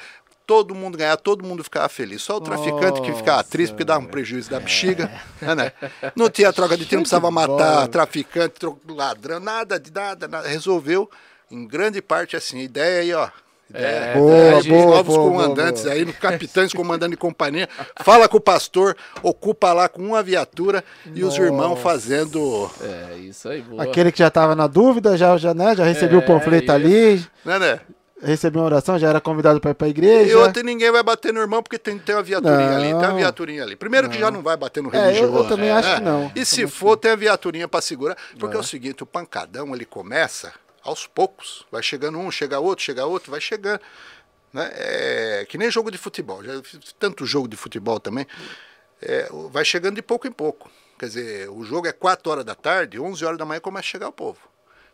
todo mundo ganhar, todo mundo ficava feliz. Só o traficante Nossa, que ficava triste porque dava um prejuízo da bexiga. É. Né? Não tinha troca de tiro, não precisava matar traficante, ladrão, nada de nada, nada. Resolveu em grande parte assim, ideia aí, ó. Ideia, é, boa, boa, novos boa, comandantes boa, aí, capitães comandando de companhia. Fala com o pastor, ocupa lá com uma viatura e Nossa. os irmãos fazendo. É, isso aí, boa. Aquele que já estava na dúvida, já, já, né, já recebeu é, o panfleto isso. ali. Né, né? Recebeu uma oração, já era convidado para ir para a igreja. E outro, ninguém vai bater no irmão porque tem, tem uma viaturinha não. ali. Tem uma viaturinha ali. Primeiro não. que já não vai bater no religioso. É, eu, eu também acho que não. E se for, tem a viaturinha para segurar. Porque é o seguinte, o pancadão ele começa aos poucos. Vai chegando um, chega outro, chega outro, vai chegando. Né? É, que nem jogo de futebol. Já fiz tanto jogo de futebol também. É, vai chegando de pouco em pouco. Quer dizer, o jogo é 4 horas da tarde, 11 horas da manhã começa a chegar o povo.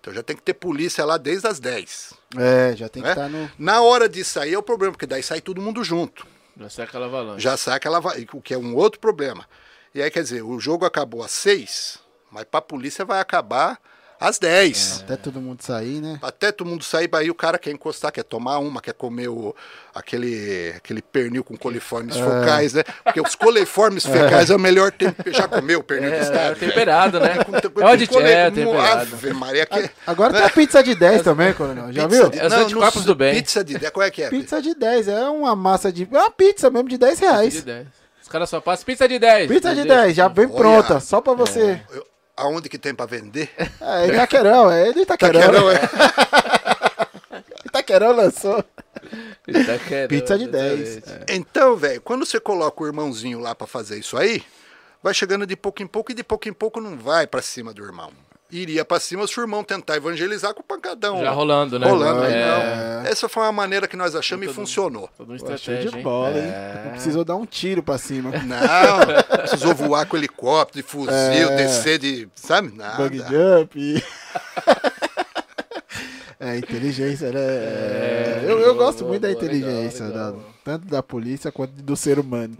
Então já tem que ter polícia lá desde as 10. É, já tem que né? estar no. Na hora de sair é o problema, porque daí sai todo mundo junto. Já sai aquela avalanche. Já sai aquela. va- O que é um outro problema. E aí, quer dizer, o jogo acabou às 6, mas pra polícia vai acabar às 10. Até todo mundo sair, né? Até todo mundo sair, aí o cara quer encostar, quer tomar uma, quer comer o, aquele, aquele pernil com coliformes focais, né? Porque os coliformes fecais é o melhor tempo. Já comeu o pernil É, de é temperado, né? Com- com- É cole- é, temperado. Ave Maria, que... Agora tem a pizza de 10 também, coronel. Já Pizza viu? de- É os não, anticorpos não- do bem. Pizza de 10, qual é que é? Pizza de 10, é uma massa de. É uma pizza mesmo de 10 De reais. 10. Os caras só passam pizza de 10. Pizza de Não deixa. 10, já vem Olha. pronta, só pra você. Eu- aonde que tem pra vender? É, Itaquerão, é de Itaquerão. Taquerão, é. Itaquerão lançou. Tá querendo, Pizza de 10. exatamente. Então, velho, quando você coloca o irmãozinho lá pra fazer isso aí, vai chegando de pouco em pouco e de pouco em pouco não vai pra cima do irmão. Iria pra cima se o irmão tentar evangelizar com o pancadão. Já rolando, né? Rolando, aí É. não. Essa foi uma maneira que nós achamos e funcionou. Estratégia, de bola, hein? É. Não precisou dar um tiro pra cima. Não, precisou voar com helicóptero, de fuzil, É. descer de. Sabe? Nada. Bug jump. É, inteligência, né? É, eu, eu gosto boa, muito da boa, inteligência, legal, da- legal. tanto da polícia quanto do ser humano.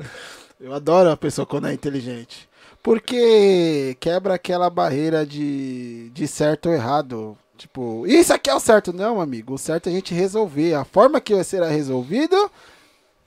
Eu adoro a pessoa quando é inteligente. Porque quebra aquela barreira de, de certo ou errado. Tipo, isso aqui é o certo. Não, amigo. O certo é a gente resolver. A forma que será resolvido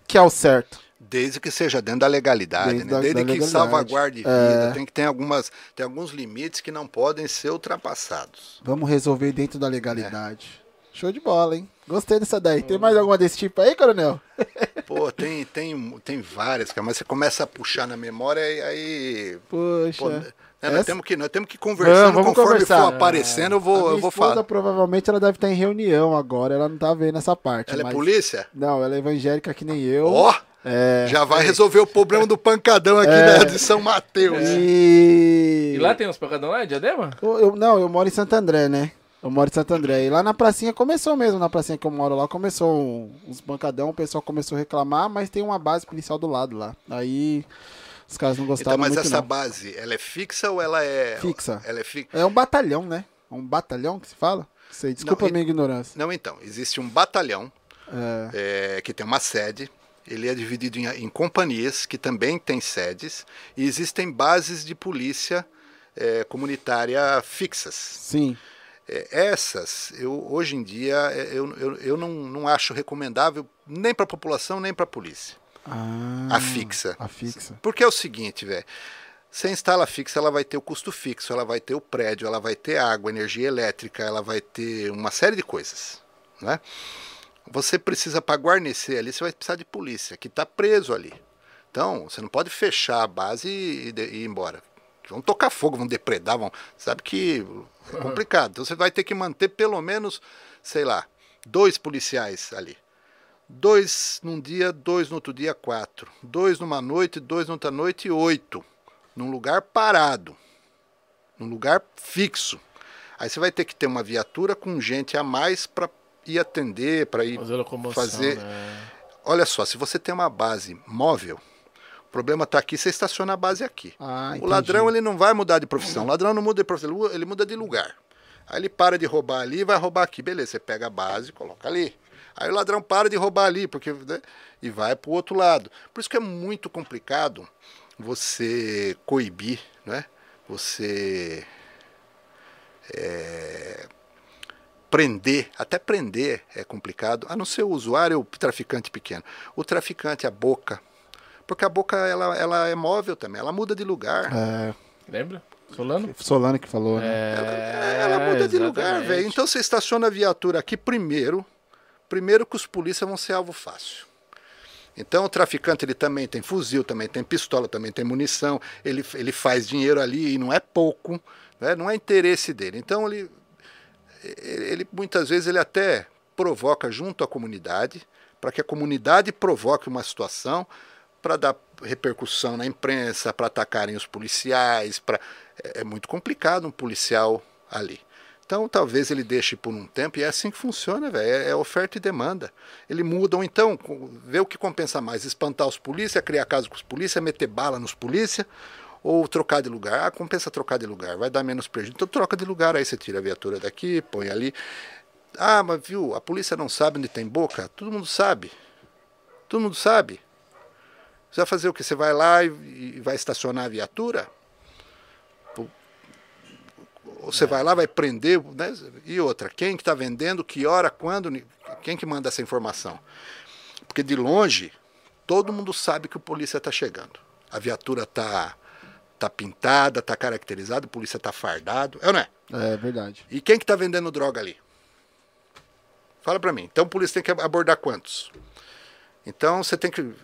que é o certo. Desde que seja dentro da legalidade, Dentro né? da- Desde da que legalidade. salvaguarde vida. É. Tem que ter algumas, tem alguns limites que não podem ser ultrapassados. Vamos resolver dentro da legalidade. Show de bola, hein? Gostei dessa daí. Tem mais alguma desse tipo aí, coronel? Pô, tem, tem, tem várias, cara, mas você começa a puxar na memória e aí. Poxa. Pô, né, nós, Essa- temos que, nós temos que conversando Vamos, vamos conforme conversar. for aparecendo, eu A vou, minha eu vou esposa, falar. provavelmente ela deve estar em reunião agora, ela não tá vendo essa parte. Ela é mas- polícia? Não, ela é evangélica que nem eu. Ó, É. já vai resolver o problema do pancadão aqui É. da- de São Mateus. E... E lá tem uns pancadão lá, em Diadema? Eu- eu- não, eu moro em Santo André, né? Eu moro em Santo André. E lá na pracinha começou mesmo, na pracinha que eu moro lá, começou uns bancadão, o pessoal começou a reclamar, mas tem uma base policial do lado lá. Aí os caras não Então, gostaram mas muito essa não. base, ela é fixa ou ela é. Fixa. Ela é fixa. É um batalhão, né? É um batalhão que se fala? Sei, desculpa Não, a minha ignorância. Não, então, existe um batalhão É, é, que tem uma sede. Ele é dividido em, em companhias que também têm sedes. E existem bases de polícia é, comunitária fixas. sim. É, essas, eu, hoje em dia, é, eu, eu, eu não, não acho recomendável nem para a população, nem para a polícia. Ah, A fixa. A fixa. Porque é o seguinte, velho. Você instala a fixa, ela vai ter o custo fixo, ela vai ter o prédio, ela vai ter água, energia elétrica, ela vai ter uma série de coisas, né? Você precisa para guarnecer ali, você vai precisar de polícia, que está preso ali. Então, você não pode fechar a base e, de- e ir embora. Vão tocar fogo, vão depredar, vão. Sabe que é complicado. Então você vai ter que manter pelo menos, sei lá, dois policiais ali. Dois num dia, dois no outro dia, quatro. Dois numa noite, dois noutra noite, oito. Num lugar parado. Num lugar fixo. Aí você vai ter que ter uma viatura com gente a mais para ir atender, para ir Fazer fazer. né? Olha só, se você tem uma base móvel, o problema está aqui, você estaciona a base aqui. Ah, o entendi. ladrão ele não vai mudar de profissão. O ladrão não muda de profissão, ele muda de lugar. Aí ele para de roubar ali e vai roubar aqui. Beleza, você pega a base e coloca ali. Aí o ladrão para de roubar ali porque, né, e vai para o outro lado. Por isso que é muito complicado você coibir, né? você é, prender, até prender é complicado, a não ser o usuário ou o traficante pequeno. O traficante, a boca, porque a boca ela, ela é móvel também, ela muda de lugar. É, Lembra? Solano? Solano que falou, né? É, ela muda de lugar, velho. Então você estaciona a viatura aqui primeiro, primeiro que os polícias vão ser alvo fácil. Então o traficante ele também tem fuzil, também tem pistola, também tem munição, ele, ele faz dinheiro ali e não é pouco, né? não é interesse dele. Então ele, ele muitas vezes ele até provoca junto à comunidade, para que a comunidade provoque uma situação para dar repercussão na imprensa, para atacarem os policiais, para é, é muito complicado um policial ali. Então talvez ele deixe por um tempo e é assim que funciona, velho. É, é oferta e demanda. Ele muda, ou então vê o que compensa mais, espantar os polícia, criar caso com os polícia, meter bala nos polícia, Ou trocar de lugar. Ah, compensa trocar de lugar, vai dar menos prejuízo. Então troca de lugar, aí você tira a viatura daqui, põe ali. Ah, mas viu, a polícia não sabe onde tem boca? Todo mundo sabe. Todo mundo sabe. Você vai fazer o que? Você vai lá e, e vai estacionar a viatura? Você é. vai lá, vai prender, né? E outra, quem que está vendendo, que hora, quando, quem que manda essa informação? Porque de longe, todo mundo sabe que o polícia está chegando. A viatura está tá pintada, está caracterizada, o polícia está fardado, é ou não é? É verdade. E quem que está vendendo droga ali? Fala para mim. Então o polícia tem que abordar quantos? Então você tem que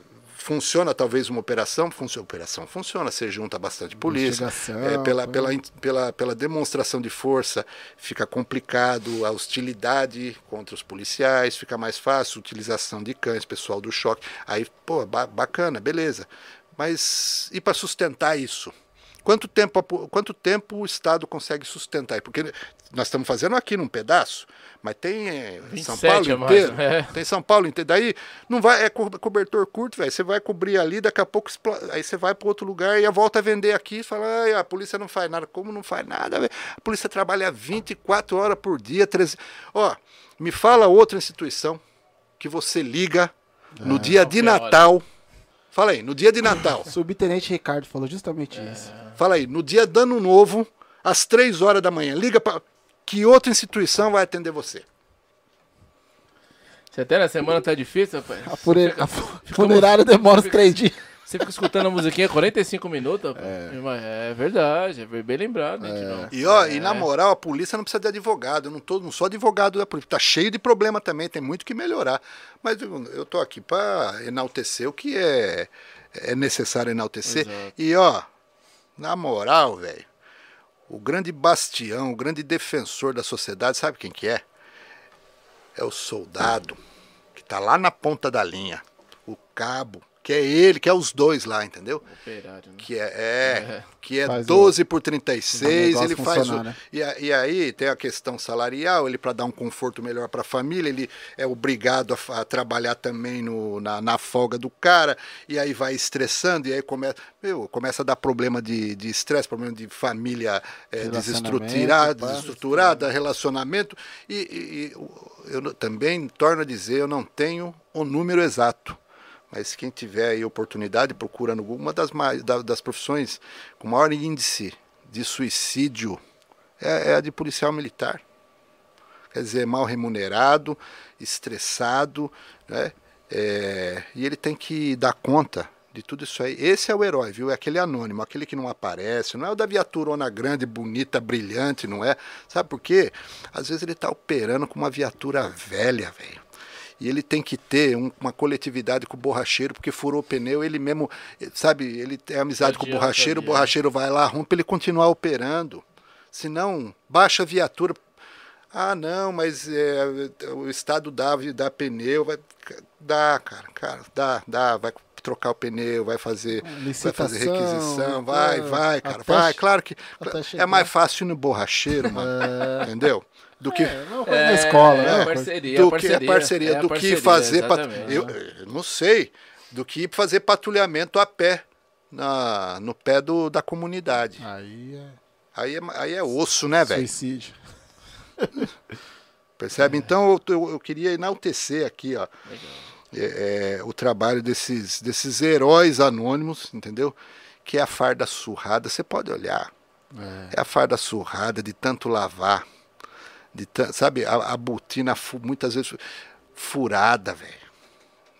funciona talvez uma operação, funciona, operação funciona, você junta bastante polícia, é, pela, pela, pela, pela demonstração de força fica complicado, a hostilidade contra os policiais fica mais fácil, utilização de cães, pessoal do choque, aí, pô, ba bacana, beleza. Mas e para sustentar isso? Quanto tempo, quanto tempo o Estado consegue sustentar? Porque nós estamos fazendo aqui num pedaço, mas tem é, São Paulo inteiro. É. Tem São Paulo inteiro. Daí não vai, é cobertor curto, velho. Você vai cobrir ali, daqui a pouco aí você vai para outro lugar e a volta a vender aqui e fala, a polícia não faz nada. Como não faz nada, velho? A polícia trabalha 24 horas por dia, 13. Ó, me fala outra instituição que você liga no é, dia de Natal. Hora Fala aí, no dia de Natal. Subtenente Ricardo falou justamente é. isso. Fala aí, no dia de ano novo, às três horas da manhã, liga para que outra instituição vai atender você? Se até na semana tá difícil, rapaz. A, fure... fica, a funerária demora uns três dias. Você fica escutando a musiquinha 45 minutos? É, é verdade, é bem lembrado. Né, é. E, ó, é. e na moral, a polícia não precisa de advogado. Eu não, tô, não sou advogado da polícia. Tá cheio de problema também, tem muito que melhorar. Mas eu, eu tô aqui para enaltecer o que é, é necessário enaltecer. Exato. E, ó, na moral, velho, o grande bastião, o grande defensor da sociedade, sabe quem que é? É o soldado que tá lá na ponta da linha. O cabo que é ele, que é os dois lá, entendeu? Operário, né? Que é, é, é. que é faz 12 o, por 36, ele faz o, né? e, e, aí tem a questão salarial, ele para dar um conforto melhor para a família, ele é obrigado a, a trabalhar também no, na, na, folga do cara, e aí vai estressando, e aí começa, meu, começa a dar problema de estresse, problema de família é, desestruturada, desestruturada, relacionamento, e, e eu também torno a dizer, eu não tenho o número exato mas quem tiver aí oportunidade, procura no Google. Uma das, mais, das profissões com maior índice de suicídio é, é a de policial militar. Quer dizer, mal remunerado, estressado, né? É, e ele tem que dar conta de tudo isso aí. Esse é o herói, viu? É aquele anônimo, aquele que não aparece, não é o da viaturona grande, bonita, brilhante, não é? Sabe por quê? Às vezes ele está operando com uma viatura velha, velho e ele tem que ter um, uma coletividade com o borracheiro, porque furou o pneu, ele mesmo, sabe, ele tem amizade com o borracheiro, o borracheiro vai lá, arruma para ele continuar operando. Senão, baixa a viatura. Ah, não, mas é, o Estado dá, dá pneu, vai, dá, cara, cara, dá, dá, vai trocar o pneu, vai fazer, vai fazer requisição, vai, vai, cara, vai. Claro que é mais fácil no borracheiro, mano, é. entendeu? Do que é, é, na escola, é, né? Parceria, do parceria, que a parceria, é do parceria, que fazer pat... eu, eu, não sei, do que fazer patrulhamento a pé na no pé do, da comunidade. Aí é aí é, aí é osso, né, velho? Suicídio. Percebe? Então eu, eu, eu, queria enaltecer aqui, ó, é, é, o trabalho desses desses heróis anônimos, entendeu? Que é a farda surrada. Você pode olhar. É. é a farda surrada de tanto lavar de, sabe, a, a botina muitas vezes furada, velho.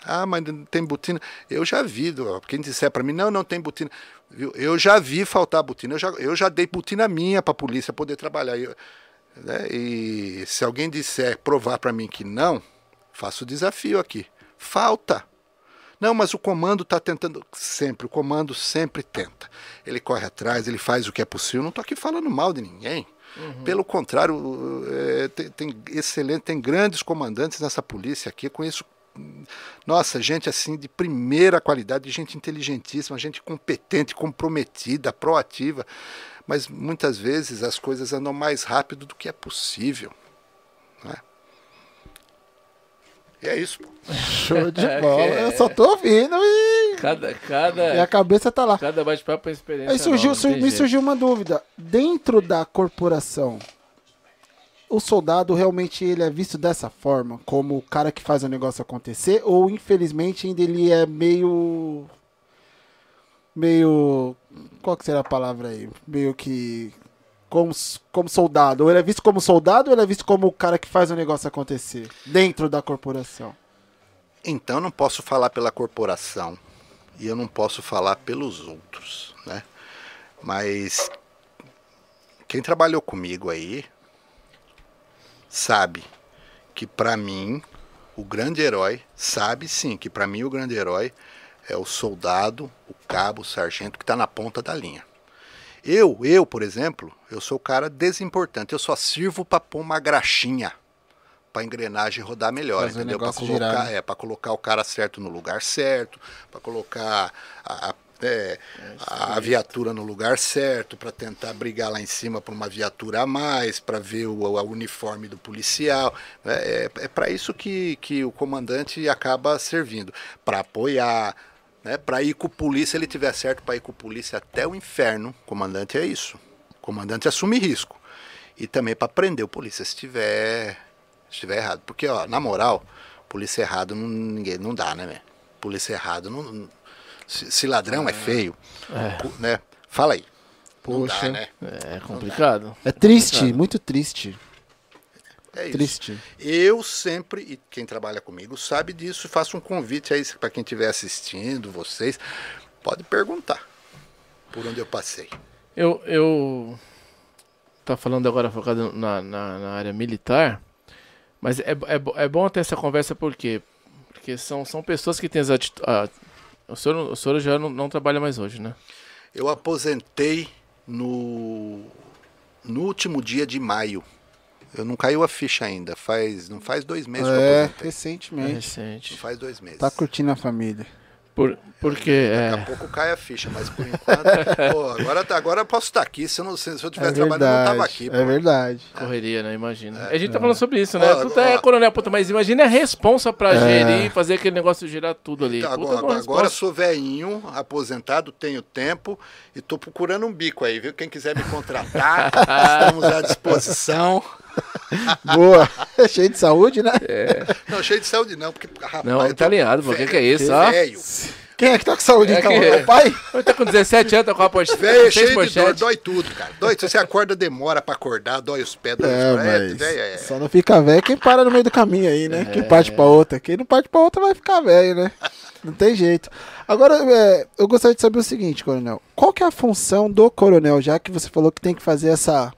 Ah, mas não tem botina. Eu já vi, quem disser para mim, não, não tem botina. Viu? Eu já vi faltar botina. Eu já, eu já dei botina minha para a polícia poder trabalhar. Eu, né? E se alguém disser, provar para mim que não, faço o desafio aqui. Falta. Não, mas o comando está tentando. Sempre, o comando sempre tenta. Ele corre atrás, ele faz o que é possível. Não estou aqui falando mal de ninguém. Uhum. Pelo contrário, é, tem, tem, excelente, tem grandes comandantes nessa polícia aqui. Conheço, nossa, gente assim de primeira qualidade, gente inteligentíssima, gente competente, comprometida, proativa. Mas muitas vezes as coisas andam mais rápido do que é possível. Né? E é isso. Pô. Show de bola. Eu só tô ouvindo e Cada, cada, E a cabeça tá lá. cada bate-papo é experiência. Aí surgiu, nova, me jeito. surgiu uma dúvida. Dentro da corporação, o soldado realmente ele é visto dessa forma, como o cara que faz o negócio acontecer, ou infelizmente ainda ele é meio. meio. qual que será a palavra aí? Meio que. Como, como soldado. Ou ele é visto como soldado ou ele é visto como o cara que faz o negócio acontecer? Dentro da corporação. Então eu não posso falar pela corporação e eu não posso falar pelos outros, né? Mas quem trabalhou comigo aí sabe que pra mim o grande herói sabe sim que pra mim o grande herói é o soldado, o cabo, o sargento que está na ponta da linha. Eu, eu, por exemplo, eu sou o cara desimportante. Eu só sirvo para pôr uma graxinha para a engrenagem rodar melhor, Fazer entendeu? Para colocar, girar, né? é, para colocar o cara certo no lugar certo, para colocar a, a- é, a viatura no lugar certo, para tentar brigar lá em cima por uma viatura a mais, para ver o, o uniforme do policial. É, é, para isso que, que o comandante acaba servindo, para apoiar, né? Para ir com o polícia, ele tiver certo para ir com o polícia até o inferno. Comandante é isso. Comandante assume risco. E também para prender o polícia se tiver, se tiver errado. Porque, ó, na moral, polícia errado não, ninguém, não dá, né, velho? Polícia errado não. não- se, se ladrão é, feio, pu- né? Fala aí. Não dá, Poxa. né? É complicado. É triste, muito triste. É isso. Triste. Eu sempre, e quem trabalha comigo sabe disso, faço um convite aí para quem estiver assistindo, vocês, pode perguntar por onde eu passei. Eu, eu tá falando agora focado na, na, na área militar, mas é, é, é bom ter essa conversa por quê? Porque são, são pessoas que têm as atitudes. o, senhor, o senhor já não, não trabalha mais hoje, né? Eu aposentei no, no último dia de maio. Eu não caiu a ficha ainda. Faz, não faz dois meses que eu É, aposentei. É recentemente. Não recente. faz dois meses. Tá curtindo a família. Por, porque. Daqui a É, pouco cai a ficha, mas por enquanto. pô, agora, tá- agora eu posso estar aqui. Se eu, não, se eu É tivesse trabalhando, eu não tava verdade. aqui. É pô. verdade. correria, né? Imagina. a gente tá falando sobre isso, né? Ó, é, ó. coronel, puta, mas imagina a responsa pra gerir, fazer aquele negócio girar tudo ali. Então, Puta, agora, agora, sou velhinho, aposentado, tenho tempo e tô procurando um bico aí, viu? Quem quiser me contratar, estamos à disposição. Boa. Cheio de saúde, né? Não, cheio de saúde não, porque rapaz, Não, eu tô tá ligado, pô, que que é isso, ó? Velho, Quem é que tá com saúde É então? que- Meu pai? Ele tá com 17 anos, tá com a pochete. velho é cheio de dor, dói tudo, cara. Dói, se você acorda, demora pra acordar, dói os pés, dói É, os pés. mas velho, é. só não fica velho quem para no meio do caminho aí, né? Quem parte pra outra. Quem não parte pra outra vai ficar velho, né? Não tem jeito. Agora, é, eu gostaria de saber o seguinte, coronel. Qual que é a função do coronel, já que você falou que tem que fazer essa,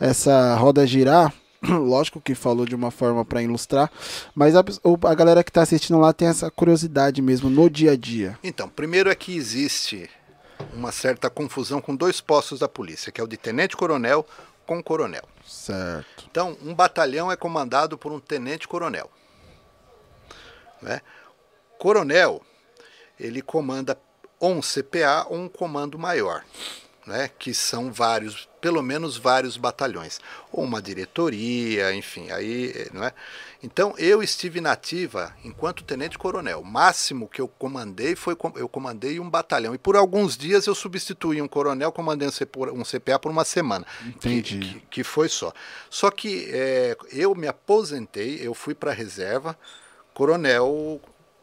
essa roda girar? Lógico que falou de uma forma pra ilustrar, mas a, a galera que tá assistindo lá tem essa curiosidade mesmo no dia a dia. Então, primeiro é que existe uma certa confusão com dois postos da polícia, que é o de tenente-coronel com coronel. Certo. Então, um batalhão é comandado por um tenente-coronel. Né? Coronel, ele comanda ou um CPA ou um comando maior, né? que são vários, pelo menos vários batalhões, ou uma diretoria, enfim, aí, eh, não é? Então, eu estive na ativa enquanto tenente-coronel. O máximo que eu comandei foi eu comandei um batalhão e por alguns dias eu substituí um coronel, comandei um CPA um CPA por uma semana. Entendi. Que- que- que foi só. Só que é, eu me aposentei, eu fui para a reserva, coronel,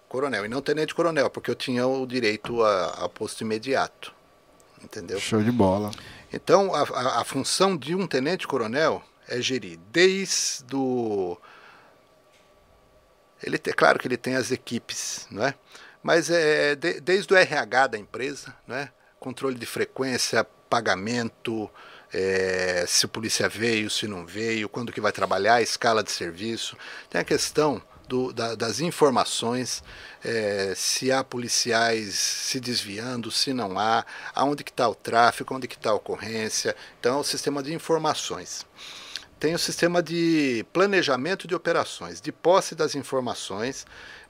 coronel, e não tenente coronel, porque eu tinha o direito a, a posto imediato. Entendeu? Show de bola. Então, a, a- a função de um tenente-coronel é gerir desde o. Ele tem, claro que ele tem as equipes, não é? Mas é de- desde o RH da empresa, não é? Controle de frequência, pagamento, é, se o polícia veio, se não veio, quando que vai trabalhar, escala de serviço. Tem a questão do- da- das informações, é, se há policiais se desviando, se não há, aonde que está o tráfego, onde que está a ocorrência. Então, é o sistema de informações. Tem o sistema de planejamento de operações, de posse das informações,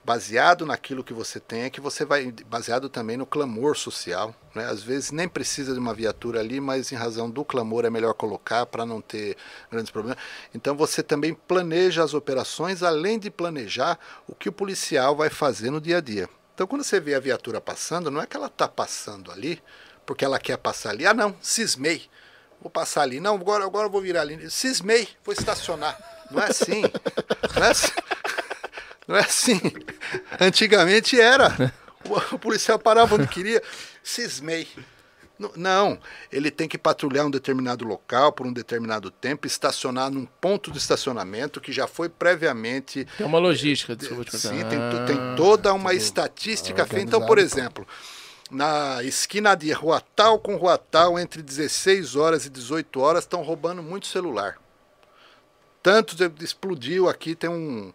baseado naquilo que você tem, é que você vai baseado também no clamor social. Né? Às vezes nem precisa de uma viatura ali, mas em razão do clamor é melhor colocar para não ter grandes problemas. Então você também planeja as operações, além de planejar o que o policial vai fazer no dia a dia. Então, quando você vê a viatura passando, não é que ela está passando ali porque ela quer passar ali. Ah, não, cismei. Vou passar ali. Não, agora, agora eu vou virar ali. Cismei, vou estacionar. Não é assim. Não é assim. Não é assim. Antigamente era. O policial parava onde queria. Cismei. Não, ele tem que patrulhar um determinado local por um determinado tempo, estacionar num ponto de estacionamento que já foi previamente. Tem uma logística, desculpa te Sim, tem, tem toda uma estatística feita. Então, por exemplo, na esquina de rua tal com rua tal, entre 16 horas e 18 horas, estão roubando muito celular. Tanto explodiu aqui, tem um,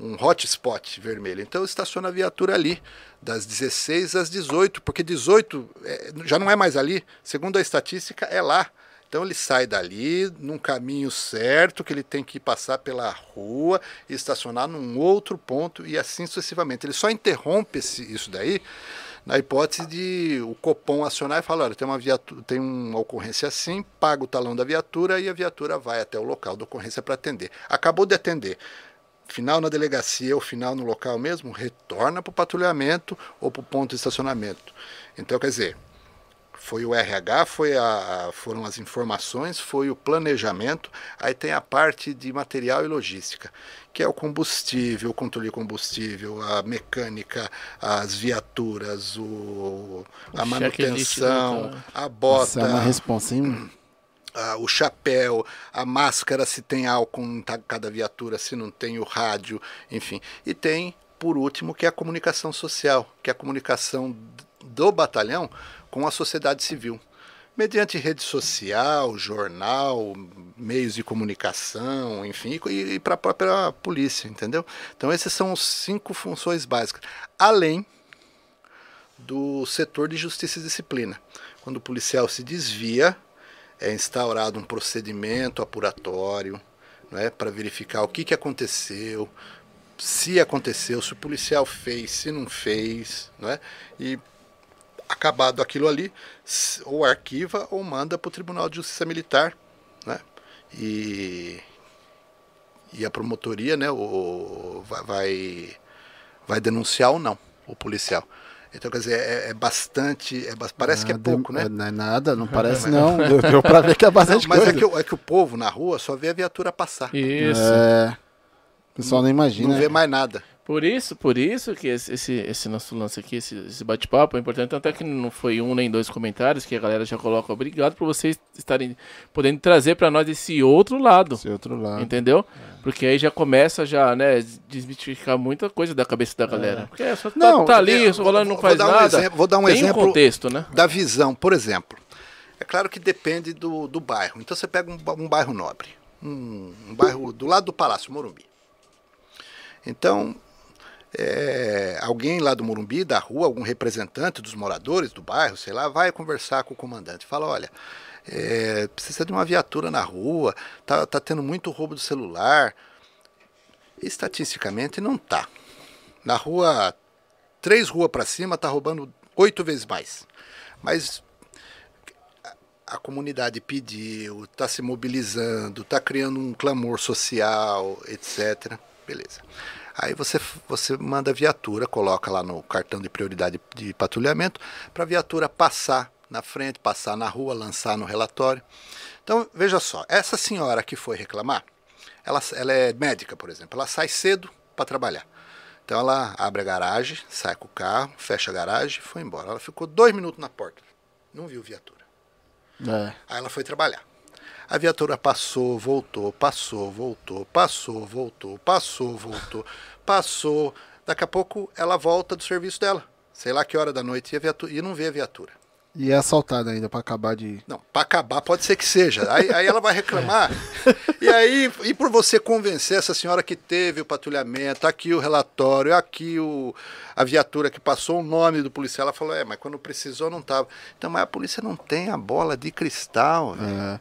um hotspot vermelho. Então estaciona a viatura ali, das 16 às 18, porque 18 é, já não é mais ali, segundo a estatística, é lá. Então ele sai dali num caminho certo, que ele tem que passar pela rua e estacionar num outro ponto e assim sucessivamente. Ele só interrompe esse, isso daí na hipótese de o Copom acionar e falar, olha, tem uma viatura, tem uma ocorrência assim, paga o talão da viatura e a viatura vai até o local da ocorrência para atender. Acabou de atender final na delegacia ou final no local mesmo, retorna para o patrulhamento ou para o ponto de estacionamento. Então, quer dizer, foi o RH, foi a, foram as informações, foi o planejamento, aí tem a parte de material e logística, que é o combustível, o controle de combustível, a mecânica, as viaturas, o, a manutenção, a bota. Isso é uma responsa, hein? o chapéu, a máscara, se tem álcool em cada viatura, se não tem o rádio, enfim. E tem, por último, que é a comunicação social, que é a comunicação do batalhão com a sociedade civil. Mediante rede social, jornal, meios de comunicação, enfim, e, e para a própria polícia, entendeu? Então, essas são as cinco funções básicas. Além do setor de justiça e disciplina. Quando o policial se desvia é instaurado um procedimento apuratório né, para verificar o que, que aconteceu, se aconteceu, se o policial fez, se não fez, né, e acabado aquilo ali, ou arquiva ou manda para o Tribunal de Justiça Militar, né, e, e a promotoria né, o, vai, vai denunciar ou não o policial. Então, quer dizer, é, é bastante. É, parece nada, que é pouco, né? Não é nada, não parece não. Deu, deu pra ver que é bastante não, mas é coisa. É que, é que o povo na rua só vê a viatura passar. Isso. É. O pessoal não imagina. Não vê mais nada. Por isso, por isso que esse, esse, esse nosso lance aqui, esse, esse bate-papo é importante, tanto é que não foi um nem dois comentários que a galera já coloca. Obrigado por vocês estarem podendo trazer para nós esse outro lado. Esse outro lado. Entendeu? É. Porque aí já começa já, né, desmitificar muita coisa da cabeça da galera. É. Porque é só tá, não, tá, ali, é, rolando não faz um nada. Exemplo, vou dar um Tem exemplo um contexto, né? da visão, por exemplo. É claro que depende do, do bairro. Então você pega um, um bairro nobre, um, um bairro do lado do Palácio Morumbi. Então, é, alguém lá do Morumbi, da rua, algum representante dos moradores do bairro, sei lá, vai conversar com o comandante. Fala, olha, é, precisa de uma viatura na rua, tá, tá tendo muito roubo do celular. Estatisticamente não tá. Na rua, três ruas para cima, tá roubando oito vezes mais. Mas a comunidade pediu, está se mobilizando, está criando um clamor social, etc. Beleza. Aí você, você manda a viatura, coloca lá no cartão de prioridade de patrulhamento, para a viatura passar na frente, passar na rua, lançar no relatório. Então, veja só, essa senhora que foi reclamar, ela, ela é médica, por exemplo, ela sai cedo para trabalhar. Então ela abre a garagem, sai com o carro, fecha a garagem e foi embora. Ela ficou dois minutos na porta, não viu viatura. É. Aí ela foi trabalhar. A viatura passou, voltou, passou, voltou, passou, voltou, passou, voltou, passou. Daqui a pouco ela volta do serviço dela. Sei lá que hora da noite e, viatura, e não vê a viatura. E é assaltada ainda para acabar de. Não, para acabar pode ser que seja. Aí, aí ela vai reclamar. e aí, e por você convencer essa senhora que teve o patrulhamento, aqui o relatório, aqui o, a viatura que passou o nome do policial, ela falou: é, mas quando precisou não tava. Então, mas a polícia não tem a bola de cristal. É.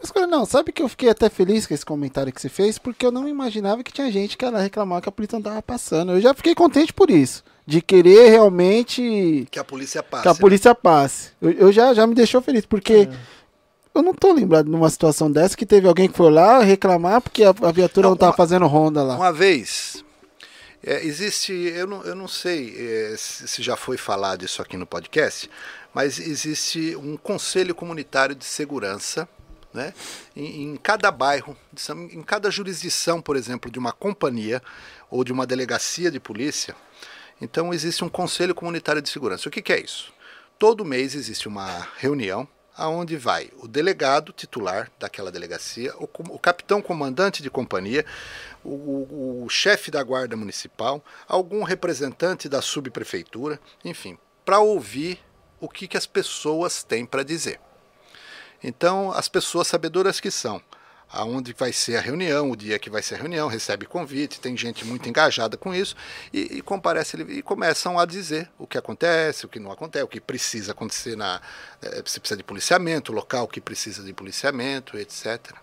Mas, cara, não, sabe que eu fiquei até feliz com esse comentário que você fez, porque eu não imaginava que tinha gente que era reclamar que a polícia não tava passando. Eu já fiquei contente por isso. De querer realmente. Que a polícia passe. Que a né? polícia passe. Eu, eu, já, já me deixou feliz, porque. É. Eu não tô lembrado numa situação dessa que teve alguém que foi lá reclamar porque a, a viatura não, não tava fazendo ronda lá. Uma vez, É, existe, eu não, eu não sei é, se já foi falado isso aqui no podcast, mas existe um conselho comunitário de segurança né, em, em cada bairro, em cada jurisdição, por exemplo, de uma companhia ou de uma delegacia de polícia. Então existe um conselho comunitário de segurança. O que, que é isso? Todo mês existe uma reunião aonde vai o delegado titular daquela delegacia, o, o capitão comandante de companhia, o, o, o chefe da guarda municipal, algum representante da subprefeitura, enfim, para ouvir o que, que as pessoas têm para dizer. Então, as pessoas sabedoras que são, aonde vai ser a reunião, o dia que vai ser a reunião, recebe convite, tem gente muito engajada com isso e, e comparece e começam a dizer o que acontece, o que não acontece, o que precisa acontecer na é, se precisa de policiamento, o local que precisa de policiamento, etc.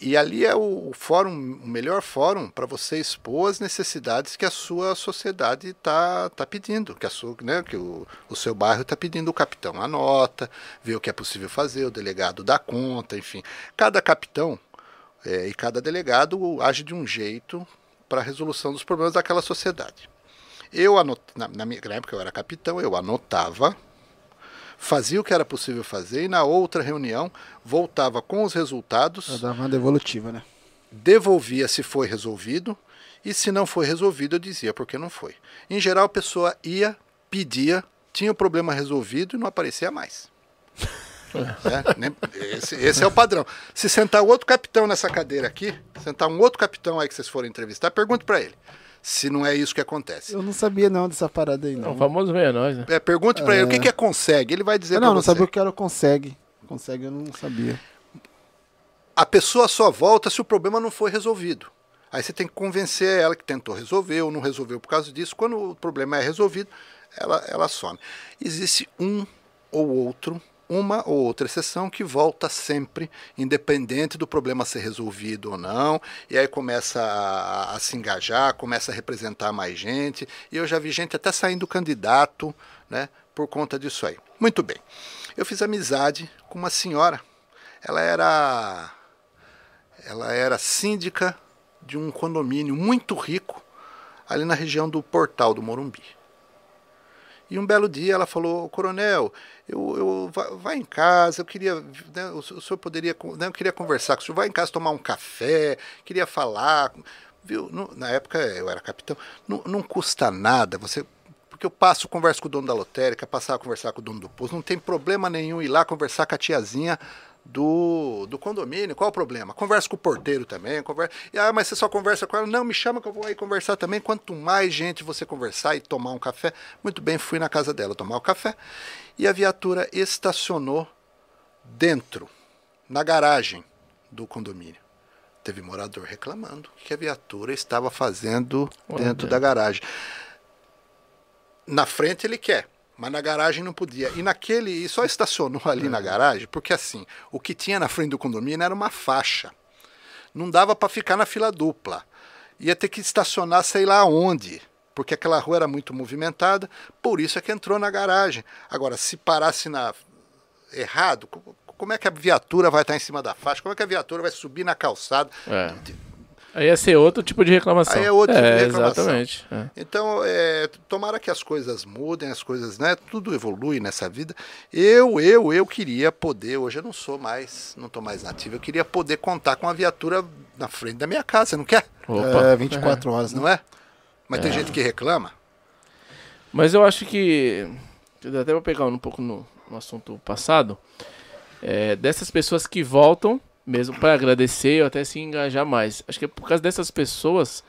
E ali é o, fórum, o melhor fórum para você expor as necessidades que a sua sociedade está tá pedindo, que, a sua, né, que o, o seu bairro está pedindo. O capitão anota, vê o que é possível fazer, o delegado dá conta, enfim. Cada capitão é, e cada delegado age de um jeito para a resolução dos problemas daquela sociedade. Eu anot, na, na minha na época eu era capitão, eu anotava fazia o que era possível fazer e na outra reunião voltava com os resultados. Eu dava uma devolutiva, né? Devolvia se foi resolvido e se não foi resolvido eu dizia porque não foi. Em geral a pessoa ia, pedia, tinha o problema resolvido e não aparecia mais. É, esse, esse, é o padrão. Se sentar outro capitão nessa cadeira aqui, sentar um outro capitão aí que vocês forem entrevistar, pergunte para ele se não é isso que acontece. Eu não sabia não dessa parada aí, não. O famoso meia nós, né? É, pergunte para é... ele o que, que é consegue. Ele vai dizer para você. Não, não sabia o que era consegue. Consegue eu não sabia. A pessoa só volta se o problema não foi resolvido. Aí você tem que convencer ela que tentou resolver ou não resolveu por causa disso. Quando o problema é resolvido, ela, ela some. Existe um ou outro uma ou outra exceção que volta sempre, independente do problema ser resolvido ou não, e aí começa a, a, se engajar, começa a representar mais gente, e eu já vi gente até saindo candidato né, por conta disso aí. Muito bem. Eu fiz amizade com uma senhora, ela era, ela era síndica de um condomínio muito rico ali na região do Portal do Morumbi. E um belo dia ela falou, coronel, eu, eu vai, em casa, eu queria, né, o, o, senhor poderia, né, eu queria conversar com o senhor, vai em casa tomar um café, queria falar, viu? No, na época eu era capitão, não, não custa nada, você porque eu passo, converso com o dono da lotérica, passar a conversar com o dono do posto, não tem problema nenhum ir lá conversar com a tiazinha do, do condomínio. Qual o problema? Conversa com o porteiro também. Conversa, ah, mas você só conversa com ela? Não, me chama que eu vou aí conversar também. Quanto mais gente você conversar e tomar um café. Muito bem, fui na casa dela tomar o café e a viatura estacionou dentro, na garagem do condomínio. Teve morador reclamando que a viatura estava fazendo dentro da garagem. Na frente ele quer mas na garagem não podia. E naquele, e só estacionou ali é. na garagem, porque assim, o que tinha na frente do condomínio era uma faixa. Não dava para ficar na fila dupla. Ia ter que estacionar sei lá onde, porque aquela rua era muito movimentada, por isso é que entrou na garagem. Agora, se parasse na errado, como é que a viatura vai estar em cima da faixa? Como é que a viatura vai subir na calçada? É. Aí ia ser outro tipo de reclamação. Aí é outro é, tipo de reclamação. Exatamente. É. Então, é, tomara que as coisas mudem, as coisas, né? Tudo evolui nessa vida. Eu, eu, eu queria poder, hoje eu não sou mais, não estou mais nativo, eu queria poder contar com a viatura na frente da minha casa, você não quer? Opa. É, 24 horas, né? não é? Mas tem é. gente que reclama. Mas eu acho que, até vou pegar um pouco no, no assunto passado, é, dessas pessoas que voltam mesmo para agradecer ou até se engajar mais. Acho que é por causa dessas pessoas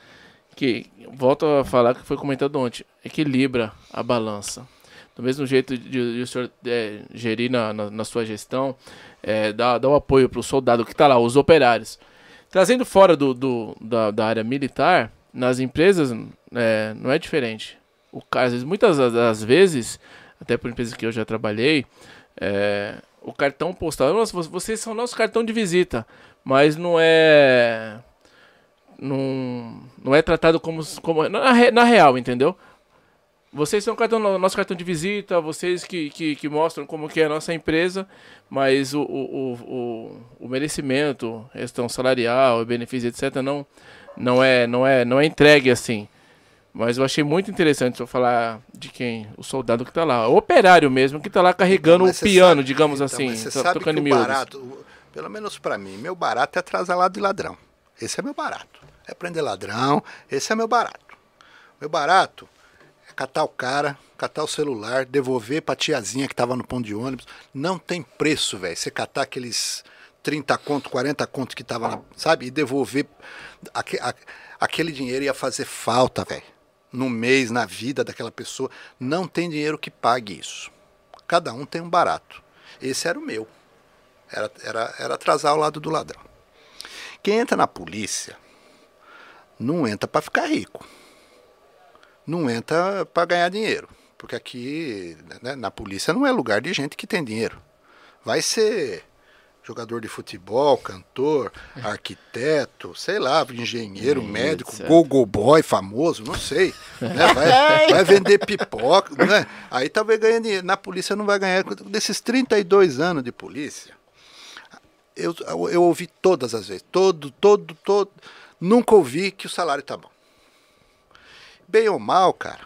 que, volto a falar que foi comentado ontem, equilibra a balança. Do mesmo jeito de, de o senhor é, gerir na, na, na, sua gestão, é, dar, o apoio para o soldado que está lá, os operários. Trazendo fora do, do da, da, área militar, nas empresas é, não é diferente. O, vezes, muitas das vezes, até por empresas que eu já trabalhei, é, o cartão postal. Nossa, vocês são nosso cartão de visita, mas não é. Não, não é tratado como. como na, na real, entendeu? Vocês são cartão, nosso cartão de visita, vocês que, que, que, mostram como que é a nossa empresa, mas o, o, o, o merecimento, questão salarial, benefício, etc., não, não é, não é, não é entregue assim. Mas eu achei muito interessante eu falar de quem? O soldado que tá lá. O operário mesmo, que tá lá carregando Mas o piano, sabe- digamos então, assim. você to- sabe tocando que o barato, pelo menos pra mim, meu barato é atrasalado de ladrão. Esse é meu barato. É prender ladrão, esse é meu barato. Meu barato é catar o cara, catar o celular, devolver pra tiazinha que tava no ponto de ônibus. Não tem preço, velho. Você catar aqueles 30 conto, 40 conto que tava, na, sabe? E devolver. aque- a- aquele dinheiro ia fazer falta, velho. No mês, na vida daquela pessoa. Não tem dinheiro que pague isso. Cada um tem um barato. Esse era o meu. Era, era, era atrasar ao lado do ladrão. Quem entra na polícia não entra para ficar rico. Não entra para ganhar dinheiro. Porque aqui né, na polícia não é lugar de gente que tem dinheiro. Vai ser jogador de futebol, cantor, arquiteto, sei lá, engenheiro, médico, go-go boy famoso, não sei. né? Vai, vai vender pipoca, né? Aí talvez ganhe dinheiro. Na polícia não vai ganhar. Desses 32 anos de polícia, eu, eu ouvi todas as vezes, todo, todo, todo. Nunca ouvi que o salário tá bom. Bem ou mal, cara,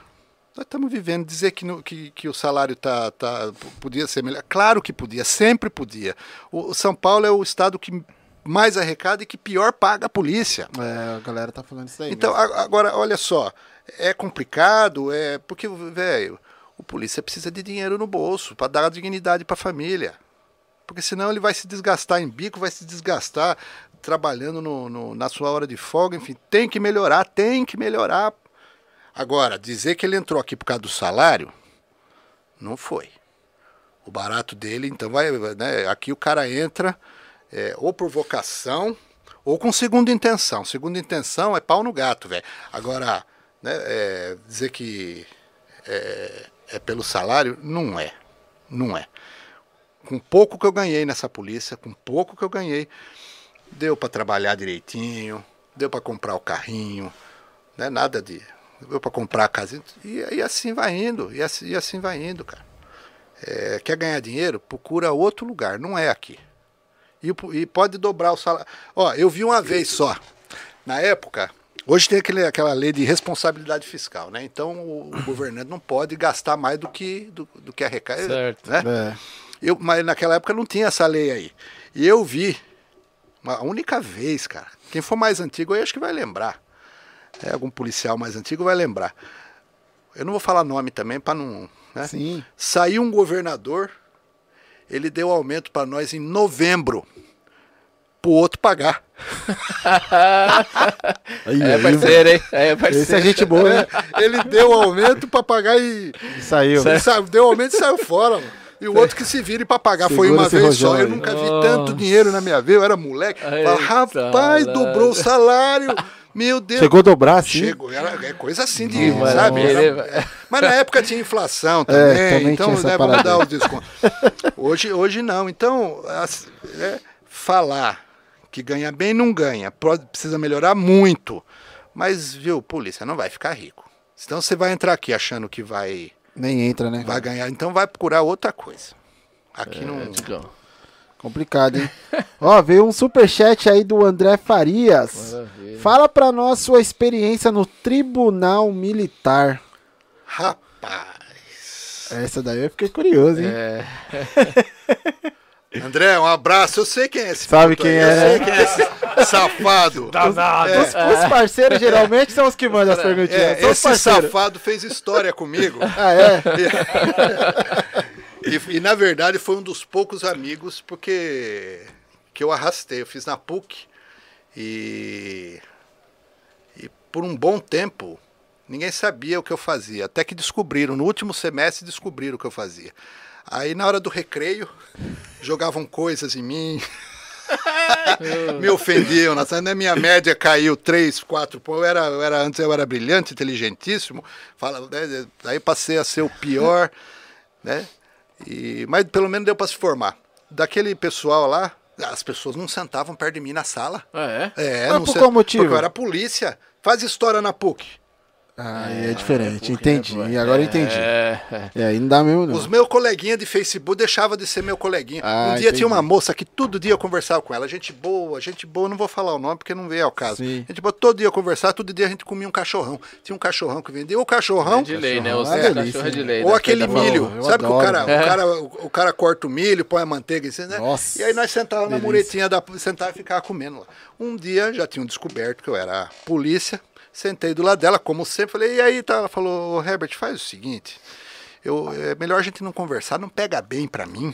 nós estamos vivendo. Dizer que, no- que, que o salário tá, tá, podia ser melhor. Claro que podia, sempre podia. O, o São Paulo é o estado que mais arrecada e que pior paga a polícia. É, a galera tá falando isso aí. Então, mesmo. agora, olha só, é complicado, é porque, velho, o polícia precisa de dinheiro no bolso para dar dignidade para a família. Porque senão ele vai se desgastar em bico, vai se desgastar trabalhando no, no- na sua hora de folga, enfim, tem que melhorar, tem que melhorar. Agora, dizer que ele entrou aqui por causa do salário, não foi. O barato dele, então vai, né, aqui o cara entra é, ou por vocação ou com segunda intenção. Segunda intenção é pau no gato, velho. Agora, né, é, dizer que é, é pelo salário, não é. Não é. Com pouco que eu ganhei nessa polícia, com pouco que eu ganhei, deu para trabalhar direitinho, deu para comprar o carrinho, né, nada de. Para comprar a casa. E, e assim vai indo, e assim, e assim vai indo, cara. É, quer ganhar dinheiro? Procura outro lugar, não é aqui. E, e pode dobrar o salário. Ó, eu vi uma vez só. Na época, hoje tem aquele, aquela lei de responsabilidade fiscal, né? Então o, o governante não pode gastar mais do que, do, do que arrecada. Certo. Né? É. Eu, mas naquela época não tinha essa lei aí. E eu vi, uma única vez, cara. Quem for mais antigo aí acho que vai lembrar. É, algum policial mais antigo vai lembrar. Eu não vou falar nome também para não. Né? Sim. Saiu um governador, ele deu aumento para nós em novembro, pro outro pagar. Aí, É aí, parceiro, hein? É parceiro. Esse é gente boa, né? Ele deu aumento para pagar e Saiu. Ele saiu- deu aumento e saiu fora, mano. E o outro que se vire pra pagar. Foi Segura uma esse vez só. Eu aí. nunca vi Nossa. tanto dinheiro na minha vida. Eu era moleque. Falei, Eita, Rapaz, dobrou o salário. Meu Deus. Chegou a dobrar, assim? Chegou. Era, é coisa assim de. Nossa. sabe? Era- Maravilha. mas na época tinha inflação também. também então, tinha essa né, vamos dar os descontos. Hoje, hoje não. Então, as- é, falar que ganha bem não ganha. Precisa melhorar muito. Mas, viu, polícia, não vai ficar rico. Então você vai entrar aqui achando que vai Nem entra, né? vai ganhar, então vai procurar outra coisa. Aqui não. É, Digão. Complicado, hein? Ó, veio um superchat aí do André Farias. Maravilha. Fala pra nós sua experiência no Tribunal Militar. Rapaz. Essa daí eu fiquei curioso, hein? É, André, um abraço. Eu sei quem é esse. Sabe quem aí, é, Eu sei né? quem é esse safado. Danado. Os, os parceiros geralmente são os que mandam as perguntinhas. É, são os esse parceiros. safado fez história comigo. Ah, é? E, e, na verdade foi um dos poucos amigos porque que eu arrastei. Eu fiz na PUC e, e por um bom tempo ninguém sabia o que eu fazia. Até que descobriram, no último semestre descobriram o que eu fazia. Aí na hora do recreio jogavam coisas em mim. me ofendiam, na né? minha média caiu 3, 4 pontos. Eu era, eu era, antes eu era brilhante, inteligentíssimo. Fala, né? Aí passei a ser o pior, né? E, mas pelo menos deu para se formar. Daquele pessoal lá, as pessoas não sentavam perto de mim na sala. Ah, é? É, Mas não por se- qual motivo? Porque eu era polícia. Faz história na PUC. Ah, é, diferente, entendi. E agora eu entendi. É, é. E aí não dá mesmo, não. Os meus coleguinhas de Facebook deixavam de ser meu coleguinha. Ah, um dia entendi. tinha uma moça que todo dia eu conversava com ela. Gente boa, gente boa, não vou falar o nome porque não veio ao caso. Sim. Gente boa, todo dia eu conversava, todo dia a gente comia um cachorrão. Tinha um cachorrão que vendia o cachorrão. É de lei, né? Os Cachorrão é cachorros é de hein? lei. Ou né? aquele pra- milho, sabe que o adoro. cara, É. o, cara, o, o cara corta o milho, põe a manteiga, assim, né? Nossa, e aí nós sentávamos na muretinha da sentava e ficava comendo lá. Um dia já tinham descoberto que eu era polícia, sentei do lado dela, como sempre, falei, e aí tá? Ela falou, "Ô, Herbert, faz o seguinte, eu, é melhor a gente não conversar, não pega bem pra mim.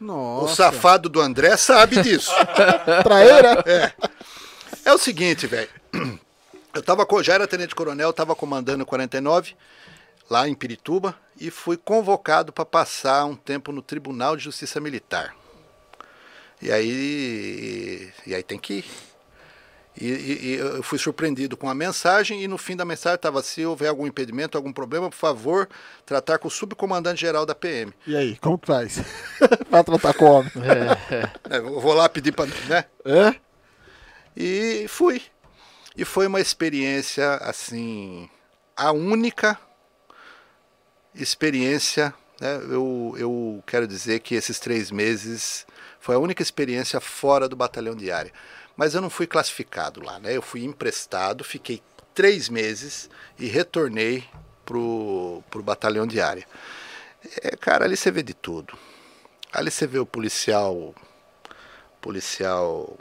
Nossa. O safado do André sabe disso. Traíra? É o seguinte, velho. Eu tava, co- já era tenente-coronel, tava comandando o 49, lá em Pirituba, e fui convocado para passar um tempo no Tribunal de Justiça Militar. E aí, e aí tem que ir. E, e- e eu fui surpreendido com a mensagem, e no fim da mensagem estava: se houver algum impedimento, algum problema, por favor, tratar com o subcomandante-geral da PM. E aí, como que faz? pra tratar com o homem. É, eu vou lá pedir para. Né? É? E fui. E foi uma experiência, assim, a única experiência, né? Eu, eu quero dizer que esses três meses foi a única experiência fora do batalhão de área. Mas eu não fui classificado lá, né? Eu fui emprestado, fiquei três meses e retornei pro, pro batalhão de área. É, cara, ali você vê de tudo. Ali você vê o policial, policial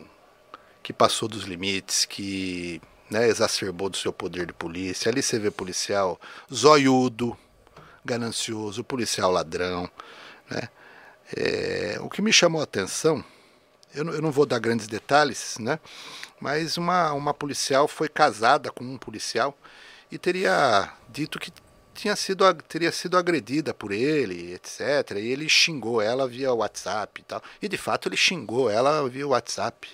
que passou dos limites, que né, exacerbou do seu poder de polícia. Ali você vê policial zoiudo, ganancioso, policial ladrão. Né? É, o que me chamou a atenção, eu não, eu não vou dar grandes detalhes, né? mas uma, uma policial foi casada com um policial e teria dito que tinha sido, teria sido agredida por ele, etc. E ele xingou ela via WhatsApp e tal. E de fato ele xingou ela via WhatsApp.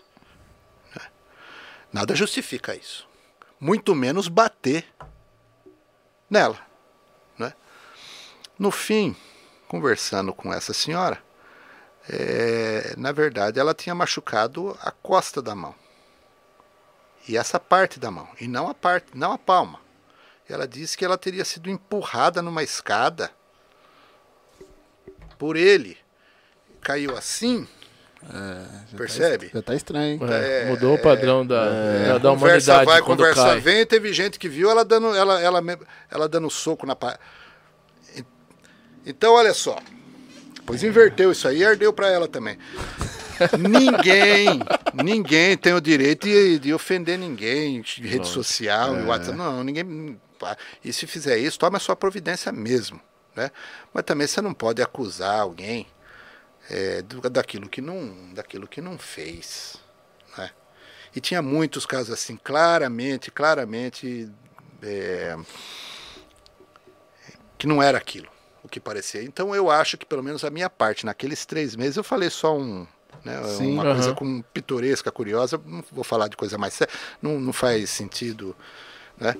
Nada justifica isso. Muito menos bater nela. Né? No fim, conversando com essa senhora, é, na verdade ela tinha machucado a costa da mão. E essa parte da mão, e não a parte, não a palma. Ela disse que ela teria sido empurrada numa escada por ele. Caiu assim, percebe? Já tá estranho, hein? É, mudou o padrão da, da, da conversa humanidade vai, quando conversa cai. vem. Teve gente que viu ela dando, ela, ela, ela dando soco na pa- E- Então, olha só. Pois inverteu isso aí e ardeu pra ela também. ninguém, ninguém tem o direito de, de ofender ninguém, de rede social, de WhatsApp. Não, ninguém. E se fizer isso, tome a sua providência mesmo. Né? Mas também você não pode acusar alguém é, do- daquilo, que não, daquilo que não fez. Né? E tinha muitos casos assim, claramente, claramente, é, que não era aquilo, o que parecia. Então eu acho que pelo menos a minha parte, naqueles três meses, eu falei só um. Né, Sim. uma coisa Aham. com pitoresca, curiosa, não vou falar de coisa mais séria, não, não faz sentido. Né?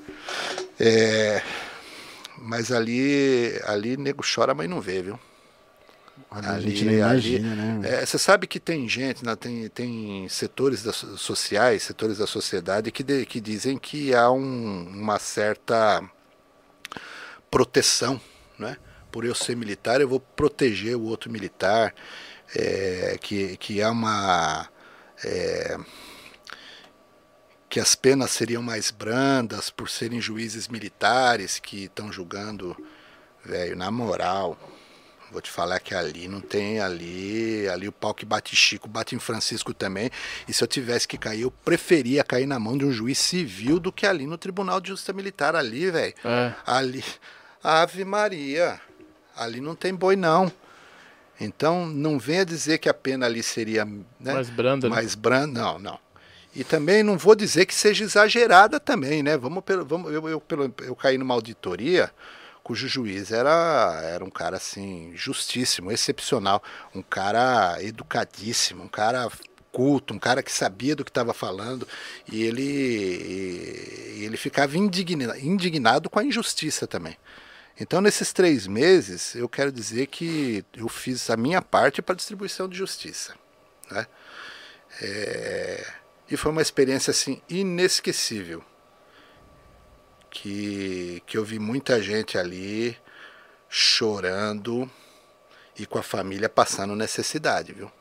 É, mas ali, ali nego chora, mas não vê, viu? a gente não imagina, né? É, você sabe que tem gente, né, tem, tem setores da so- sociais, setores da sociedade que, de- que dizem que há um- uma certa proteção, né? Por eu ser militar, eu vou proteger o outro militar, é, que, que há uma é, que as penas seriam mais brandas por serem juízes militares que estão julgando, velho, na moral. Vou te falar que ali não tem ali, ali o pau que bate Chico, bate em Francisco também. E se eu tivesse que cair, eu preferia cair na mão de um juiz civil do que ali no Tribunal de Justiça Militar ali, velho. É. Ali, Ave Maria, ali não tem boi não. Então não venha dizer que a pena ali seria né, Mais branda, né? mais branda, não, não. E também não vou dizer que seja exagerada também, né? Vamos pelo, vamos, eu, eu, eu caí numa auditoria cujo juiz era, era um cara assim, justíssimo, excepcional, um cara educadíssimo, um cara culto, um cara que sabia do que estava falando, e ele, ele ficava indigna, indignado com a injustiça também. Então, nesses três meses, eu quero dizer que eu fiz a minha parte para distribuição de justiça. Né? É, e foi uma experiência assim inesquecível. que, que eu vi muita gente ali chorando e com a família passando necessidade, viu?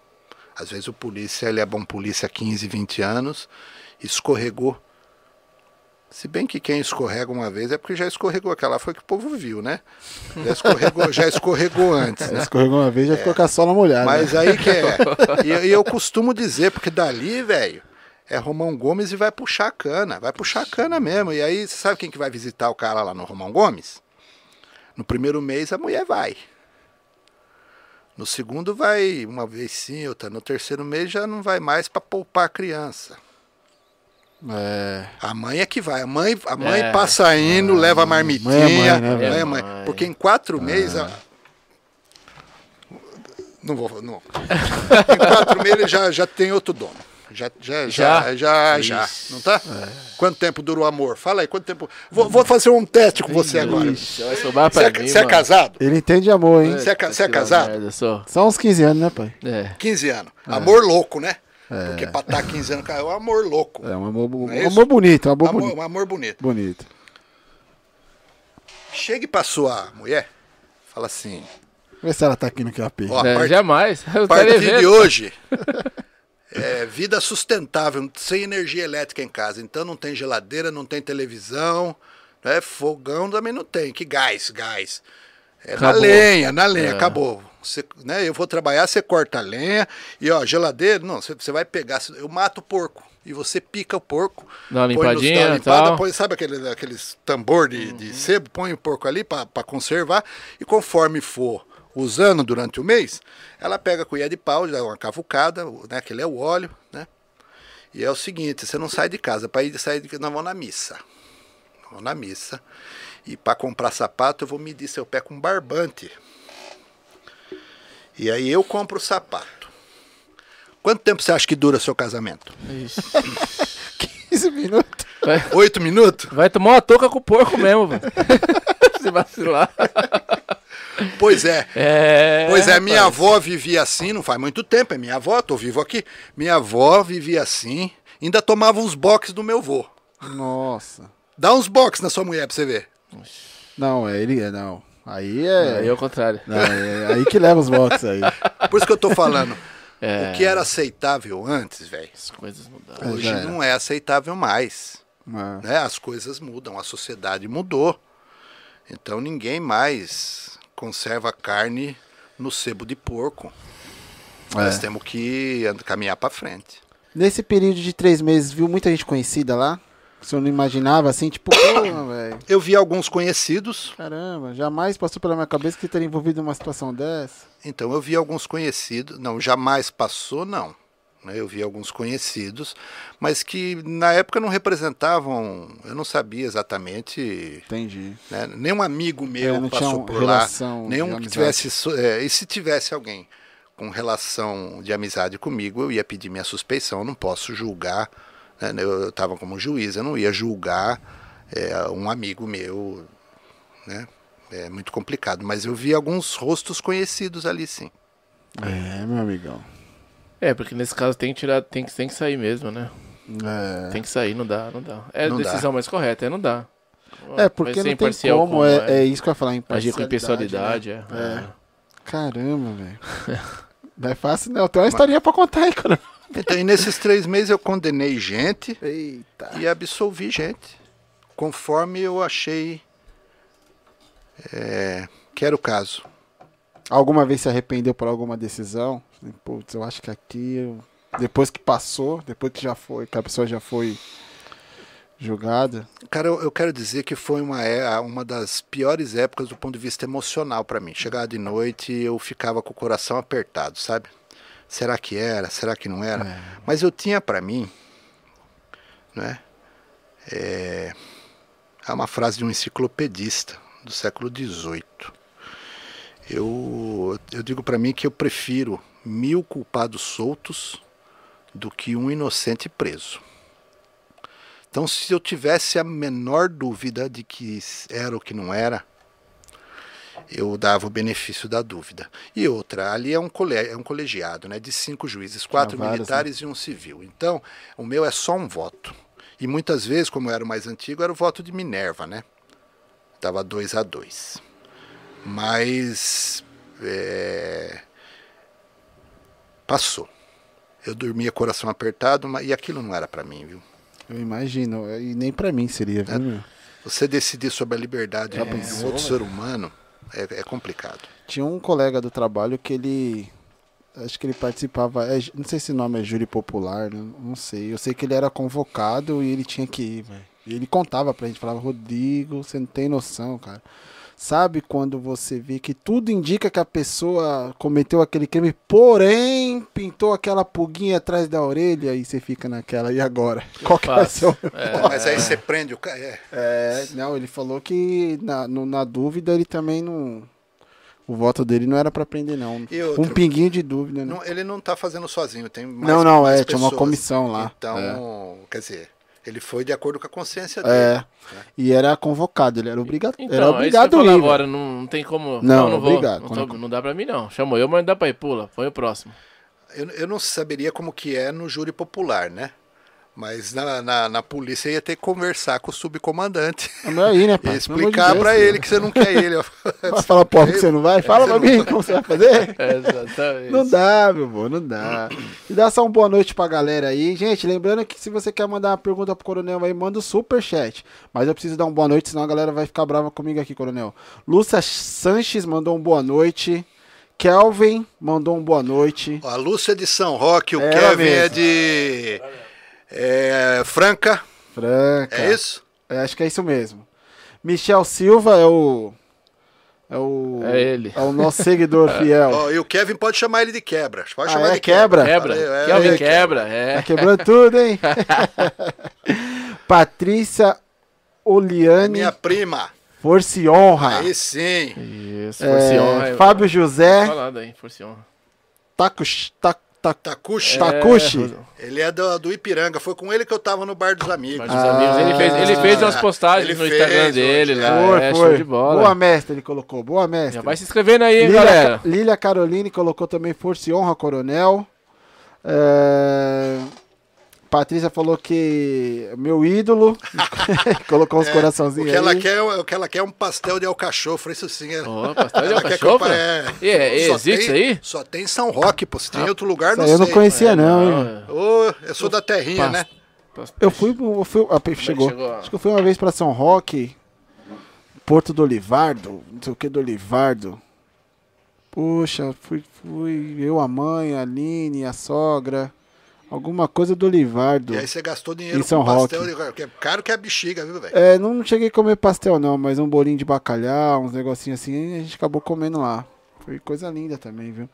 Às vezes o polícia, ele é bom polícia há 15, 20 anos, escorregou. Se bem que quem escorrega uma vez é porque já escorregou. Aquela foi que o povo viu, né? Já escorregou, já escorregou antes, né? Escorregou uma vez já ficou com a sola molhada. Mas aí que é. E, e eu costumo dizer, porque dali, velho, é Romão Gomes e vai puxar a cana. Vai puxar a cana mesmo. E aí, você sabe quem que vai visitar o cara lá no Romão Gomes? No primeiro mês a mulher vai. No segundo vai uma vez sim, outra. No terceiro mês já não vai mais para poupar a criança. É. A mãe é que vai. A mãe, a mãe É. passa indo, leva a marmitinha. Mãe é mãe, né, mãe é mãe. É Porque em quatro meses. a- Não vou. Não. em quatro meses ele já, já tem outro dono. Já, já, já, já, já. Não tá? Quanto tempo dura o amor? Fala aí, quanto tempo. Vou, vou fazer um teste com você agora. Você é, é casado? Ele entende amor, hein? Você é, é casado? merda. Só uns 15 anos, né, pai? É. 15 anos. Amor louco, né? Porque pra estar 15 anos, cara, é um amor louco. É um amor, é um amor bonito, um amor, amor, bonito. um amor bonito. Bonito. Chegue pra sua mulher, fala assim: Vê se ela tá aqui no QAP. ó, É, part- jamais. Eu a partir de vendo. hoje, é vida sustentável, sem energia elétrica em casa. Então não tem geladeira, não tem televisão, né? fogão também não tem. Que gás, gás. É na lenha, na lenha, É. acabou. Você, né, eu vou trabalhar, você corta a lenha e ó, geladeira, não, você, você vai pegar, eu mato o porco e você pica o porco. Dá uma põe no- limpadinha dá uma e limpada, tal. põe, sabe aquele, aqueles tambor de, de sebo, põe o porco ali para conservar e conforme for usando durante o mês, ela pega a colher de pau, dá uma cavucada, né, aquele é o óleo, né? E é o seguinte, você não sai de casa, para ir sair de nós vamos na missa. Nós Vamos na missa. E para comprar sapato, eu vou medir seu pé com barbante. E aí eu compro o sapato. Quanto tempo você acha que dura seu casamento? Ixi. 15 minutos. Vai, Oito minutos? vai tomar uma touca com o porco mesmo, velho. Se vacilar. Pois é. É. Pois é, minha rapaz. avó vivia assim, não faz muito tempo, é minha avó, tô vivo aqui. Minha avó vivia assim, ainda tomava uns boxes do meu vô. Nossa. Dá uns boxes na sua mulher pra você ver. Não, é ele, é não. Aí é. Aí é o contrário. Não, é aí que leva os boxes aí. Por isso que eu tô falando. É. O que era aceitável antes, velho, As coisas mudaram. hoje era. não é aceitável mais. É. né? As coisas mudam, a sociedade mudou. Então ninguém mais conserva carne no sebo de porco. Nós É. temos que caminhar para frente. Nesse período de três meses, viu muita gente conhecida lá? Senhor não imaginava assim, tipo, porra, velho. Eu vi alguns conhecidos, Caramba, jamais passou pela minha cabeça que teria envolvido numa situação dessa. então eu vi alguns conhecidos, não, jamais passou, não. né? Eu vi alguns conhecidos, mas que na época não representavam, eu não sabia exatamente Entendi. né? Nenhum amigo meu É, não passou por lá. Nenhum que tivesse. é, e se tivesse alguém com relação de amizade comigo, eu ia pedir minha suspeição. Não posso julgar. Né? Eu estava como juiz, eu não ia julgar é, um amigo meu. Né? É muito complicado. Mas eu vi alguns rostos conhecidos ali, sim. É, meu amigão. É, porque nesse caso tem que tirar, tem que, tem que sair mesmo, né? É. Tem que sair, não dá, não dá. É a Não dá. decisão mais correta, é não dá. É, porque não tem imparcial como, é, é isso que eu ia falar, Agir com imparcialidade, impessoalidade, né? é. É. Caramba, velho. Não é fácil, não. Tem uma historinha pra contar aí, cara. Então, e nesses três meses eu condenei gente Eita. e absolvi gente. Conforme eu achei é, que era o caso. Alguma vez se arrependeu por alguma decisão? Putz, eu acho que aqui, eu- depois que passou, depois que já foi, que a pessoa já foi julgada. Cara, eu, eu quero dizer que foi uma, é- uma das piores épocas do ponto de vista emocional para mim. Chegava de noite e eu ficava com o coração apertado, sabe? Será que era? Será que não era? Mas eu tinha para mim, né? É, é uma frase de um enciclopedista do século XVIII. Eu, eu digo para mim que eu prefiro mil culpados soltos do que um inocente preso. Então, se eu tivesse a menor dúvida de que era ou que não era, eu dava o benefício da dúvida. E outra, ali é um, cole, é um colegiado, né, de cinco juízes, quatro vários, militares e um civil. Então, o meu é só um voto. E muitas vezes, como eu era o mais antigo, era o voto de Minerva, né? Tava 2 a 2 Mas é, passou. Eu dormia coração apertado, mas, e aquilo não era para mim, viu? Eu imagino, e nem para mim seria, viu? meu? Você decidir sobre a liberdade É, de um outro ser humano é, é complicado. Tinha um colega do trabalho que ele. Acho que ele participava. é, não sei se o nome é júri popular, né, não sei. Eu sei que ele era convocado e ele tinha que ir, velho. E ele contava pra gente, falava, Rodrigo, você não tem noção, cara. Sabe quando você vê que tudo indica que a pessoa cometeu aquele crime, porém pintou aquela pulguinha atrás da orelha e você fica naquela, e agora? Qual que vai ser o É, Pô, mas aí você prende o cara. É, É, não, ele falou que na, no- na dúvida ele também não. O voto dele não era pra prender, não. Outra? Um pinguinho de dúvida, né? não- ele não tá fazendo sozinho, tem mais Não, não, mais é, tinha uma pessoas. comissão lá. Então, quer dizer, ele foi de acordo com a consciência É. dele. E era convocado, ele era obrigado. Então, era é isso obrigado que eu a ia ir. agora, não, não tem como. Não, não vou. obrigado. Não, Quando- tô- não dá pra mim, não. Chamou eu, mas não dá pra ir, pula. Põe o próximo. Eu, eu não saberia como que é no júri popular, né? Mas na, na, na polícia ia ter que conversar com o subcomandante. É melhor ir, né, pai? De explicar Deus, pra cara. ele que você não quer ele. Vai falar pro homem que você não vai? Fala Você pra não mim como você vai fazer. É, exatamente. Não dá, meu amor, não dá. E dá só uma boa noite pra galera aí. Gente, lembrando que se você quer mandar uma pergunta pro Coronel aí, manda o super chat. Mas eu preciso dar uma boa noite, senão a galera vai ficar brava comigo aqui, Coronel. Lúcia Sanches mandou um boa noite. Kelvin mandou um boa noite. A Lúcia de São Roque, o É ela Kevin é de é, Franca, Franca. é isso? É, acho que é isso mesmo. Michel Silva é o. É o. É ele. É o nosso seguidor fiel. Ó, e o Kevin pode chamar ele de quebra. Pode Ah, chamar é? de Quebra? Quebra. Valeu, é, Kelvin é, quebra, é. Tá quebrando tudo, hein? Patrícia Oliane, Minha prima. Força e Honra. Aí sim. Isso, É, Force honra. Fábio José, Falado aí, Force honra. Takushi, Ta- Ta- Takushi. Takushi. Ele é do, do Ipiranga. Foi com ele que eu tava no bar dos amigos. Mas os amigos, ele fez, ele fez umas postagens Ele no Instagram fez dele hoje, lá. Foi, é, foi. show de bola. Boa mestre, ele colocou. Boa mestre. Já vai se inscrevendo aí, hein, Lília, galera. Lília Caroline colocou também Força e Honra, Coronel. É, Patrícia falou que é meu ídolo. colocou uns É, coraçãozinhos o que ela aí. quer, o que ela quer é um pastel de alcachofra, isso sim. É. Ó, pastel de Ela que alcachofra? eu é- Só existe tem- isso aí? Só tem em São Roque, pô. Se tem em outro lugar, não aí eu não sei. conhecia, É, não, hein? é. Ô, eu sou da terrinha, né? Eu fui, eu fui ah, chegou. chegou? Acho que eu fui uma vez pra São Roque, Porto do Olivardo, não sei o que do Olivardo. Poxa, fui, fui eu, a mãe, a Aline, a sogra, alguma coisa do Olivardo. E aí você gastou dinheiro Em São com pastel, Roque. é caro que é bexiga, viu, velho? É, não cheguei a comer pastel não, mas um bolinho de bacalhau, uns negocinhos assim, a gente acabou comendo lá. Foi coisa linda também, viu?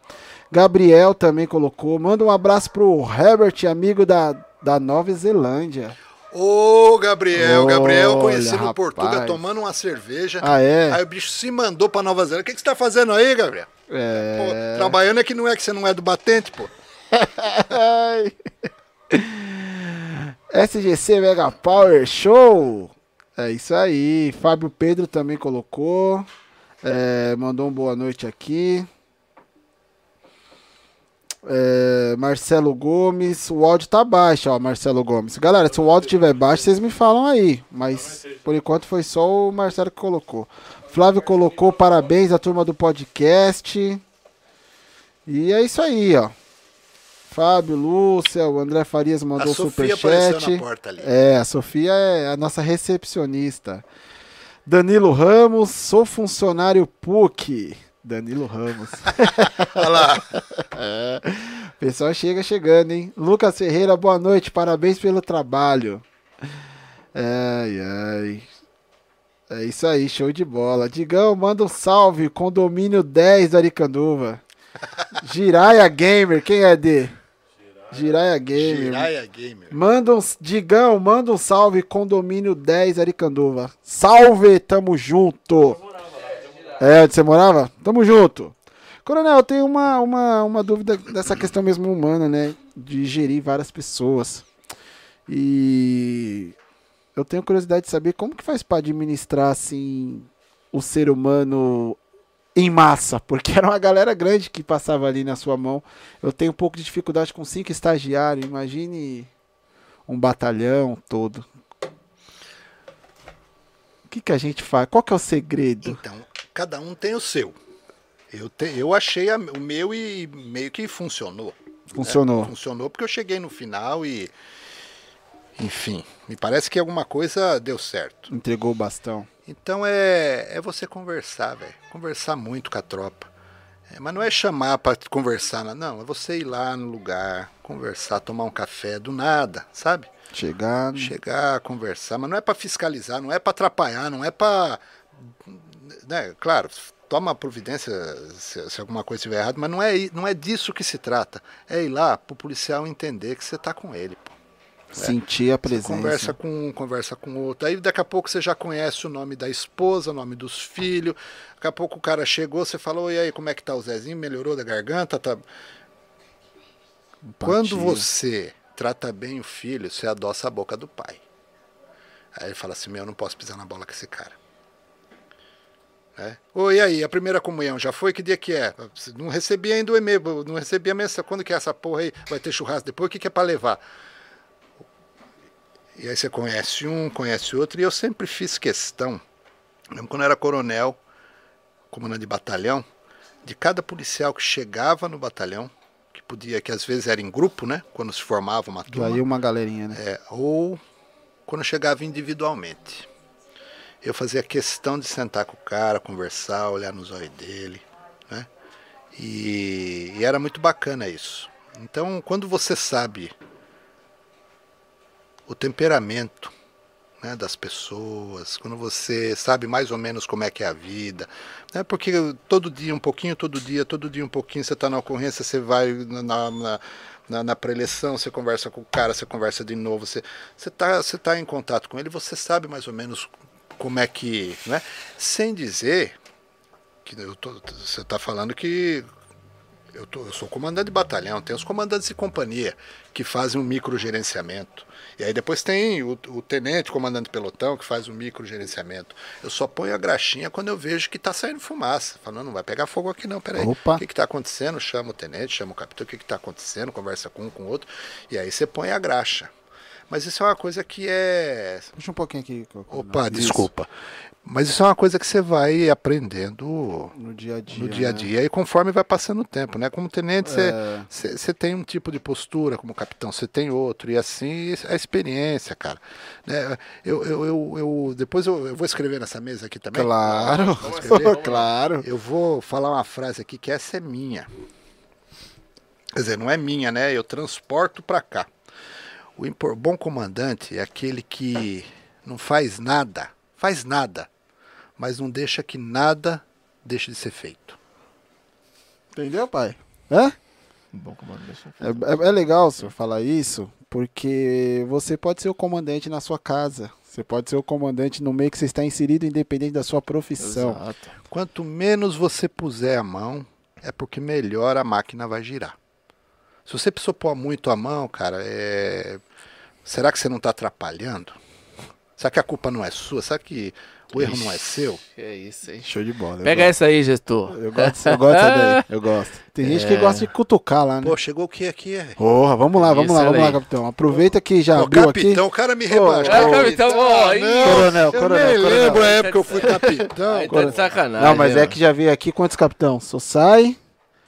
Gabriel também colocou. Manda um abraço pro Herbert, amigo da, da Nova Zelândia. Ô, Gabriel, Gabriel, eu conheci Olha, no Portugal tomando uma cerveja. Ah, é? Aí o bicho se mandou pra Nova Zelândia. O que, que você tá fazendo aí, Gabriel? Pô, É. trabalhando é que não é que você não é do batente, pô. SGC Mega Power Show. É isso aí. Fábio Pedro também colocou. É, mandou um boa noite aqui. É, Marcelo Gomes. O áudio tá baixo, ó, Marcelo Gomes. Galera, se o áudio estiver baixo, vocês me falam aí. Mas por enquanto foi só o Marcelo que colocou. Flávio colocou parabéns à turma do podcast. E é isso aí, ó. Fábio, Lúcia, o André Farias mandou a Sofia apareceu superchat. na porta ali. É, a Sofia é a nossa recepcionista. Danilo Ramos, sou funcionário PUC. Danilo Ramos. Olha lá. O pessoal chega chegando, hein? Lucas Ferreira, boa noite, parabéns pelo trabalho. Ai, ai. É isso aí, show de bola. Digão, manda um salve, condomínio 10 do Aricanduva. Jiraya Gamer, quem é de? Jiraya Gamer. Jiraya Gamer. Manda um, Digão, manda um salve, condomínio 10 Aricanduva. Salve, tamo junto. É, onde você morava? Tamo junto. Coronel, eu tenho uma, uma, uma dúvida dessa questão mesmo humana, né? De gerir várias pessoas. E eu tenho curiosidade de saber como que faz para administrar, assim, o ser humano em massa, porque era uma galera grande que passava ali na sua mão. Eu tenho um pouco de dificuldade com cinco estagiários, imagine um batalhão todo. O que, que a gente faz? Qual que é o segredo? Então, cada um tem o seu. Eu, te, eu achei a, o meu e meio que funcionou. Né? Funcionou. Funcionou porque eu cheguei no final e enfim, me parece que alguma coisa deu certo. Entregou o bastão. Então é, é você conversar, velho. Conversar muito com a tropa. É, mas não é chamar para conversar, não. É você ir lá no lugar, conversar, tomar um café do nada, sabe? Chegar. Chegar, conversar. Mas não é para fiscalizar, não é para atrapalhar, não é para. Né, claro, toma providência se, se, alguma coisa estiver errada, mas não é, não é disso que se trata. É ir lá para o policial entender que você está com ele, pô. Sentir a presença. Você conversa com um, conversa com outro. Aí daqui a pouco você já conhece o nome da esposa, o nome dos filhos. Daqui a pouco o cara chegou, você falou, e aí, como é que tá o Zezinho? Melhorou da garganta? Tá... Quando você trata bem o filho, você adoça a boca do pai. Aí ele fala assim, meu, eu não posso pisar na bola com esse cara. É. Oi, aí, a primeira comunhão já foi? Que dia que é? Não recebi ainda o e-mail, não recebi a mensagem. Quando que é essa porra aí? Vai ter churrasco depois? O que, que é para levar? E aí você conhece um, conhece outro, e eu sempre fiz questão, mesmo quando eu era coronel, comandante de batalhão, de cada policial que chegava no batalhão, que podia, que às vezes era em grupo, né? Quando se formava uma turma. Aí uma galerinha, né? É, ou quando chegava individualmente. Eu fazia questão de sentar com o cara, conversar, olhar nos olhos dele, né? E, e era muito bacana isso. Então, quando você sabe o temperamento né, das pessoas, quando você sabe mais ou menos como é que é a vida, né, porque todo dia um pouquinho, todo dia, todo dia um pouquinho, você está na ocorrência, você vai na, na, na, na pré-eleição, você conversa com o cara, você conversa de novo, você está você tá em contato com ele, você sabe mais ou menos como é que. Né, sem dizer que tô, você está falando que eu, tô, eu sou comandante de batalhão, tem os comandantes de companhia que fazem um microgerenciamento. E aí depois tem o, o tenente, comandante pelotão, que faz o microgerenciamento. Eu só ponho a graxinha quando eu vejo que está saindo fumaça. Falando, não vai pegar fogo aqui não, peraí. Opa. O que está acontecendo? Chama o tenente, chama o capitão, o que está acontecendo? Conversa com um, com o outro. E aí você põe a graxa. Mas isso é uma coisa que é. Puxa um pouquinho aqui. Opa, isso. desculpa. Mas isso é uma coisa que você vai aprendendo no dia a dia, no dia, a dia né? e conforme vai passando o tempo, né? Como tenente, é. você, você tem um tipo de postura, como capitão você tem outro, e assim a experiência, cara. Né? Eu, eu, eu, eu depois eu, eu, vou escrever nessa mesa aqui também. Claro, claro. Eu vou falar uma frase aqui que essa é minha. Quer dizer, não é minha, né? Eu transporto para cá. O bom comandante é aquele que não faz nada, faz nada, mas não deixa que nada deixe de ser feito. Entendeu, pai? É? Bom comandante. É, é, é legal o senhor falar isso, porque você pode ser o comandante na sua casa. Você pode ser o comandante no meio que você está inserido, independente da sua profissão. Exato. Quanto menos você puser a mão, é porque melhor a máquina vai girar. Se você precisou pôr muito a mão, cara, é... será que você não está atrapalhando? Será que a culpa não é sua? Será que o erro Ixi, não é seu? É isso, hein? Show de bola. Pega essa aí, gestor. Eu gosto, eu gosto daí. Eu gosto. Tem gente é. que gosta de cutucar lá, né? Pô, chegou o que aqui? Porra, vamos lá, vamos lá, vamos lá, capitão. Aproveita que já Pô, abriu capitão, aqui. o cara me rebaixa. É, capitão, ó, não, coronel, eu coronel. nem coronel. lembro a época que eu fui capitão. Aí tá de sacanagem. Não, mas né? é que já veio aqui quantos capitão? Sossai,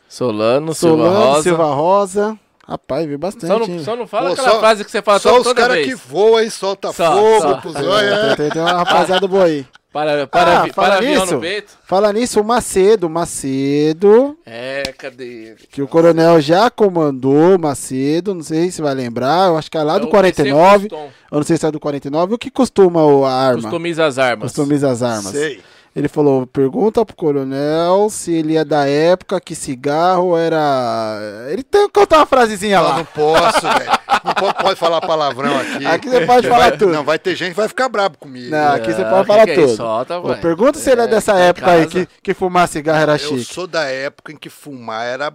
Solano, Silva Solano, Rosa. Silva Rosa. Rapaz, veio bastante. Só não, só não fala Pô, aquela só- frase que você fala Só toda, os toda caras vez. que voam e solta Só, fogo só. pros olhos. Tem, tem, uma rapaziada boa aí. Para, para, Ah, vi- fala para avião nisso. no peito. Fala nisso, o Macedo, Macedo, É, cadê que o coronel já comandou, Macedo, não sei se vai lembrar, eu acho que é lá É do o 49, PC eu não sei se é do 49, o que costuma o- a arma? Customiza as armas. Customiza as armas. Sei. Ele falou, pergunta pro coronel se ele é da época que cigarro era... Ele tem que contar uma frasezinha Eu lá. não posso, velho. Não pode, pode falar palavrão aqui. Aqui você pode falar Vai- tudo. Não, vai ter gente que vai ficar brabo comigo. Não, aqui você Ah, pode que falar que é tudo. isso? Solta. Pergunta se ele é dessa tá em época aí casa. que, que fumar cigarro era Eu chique. sou da época em que fumar era,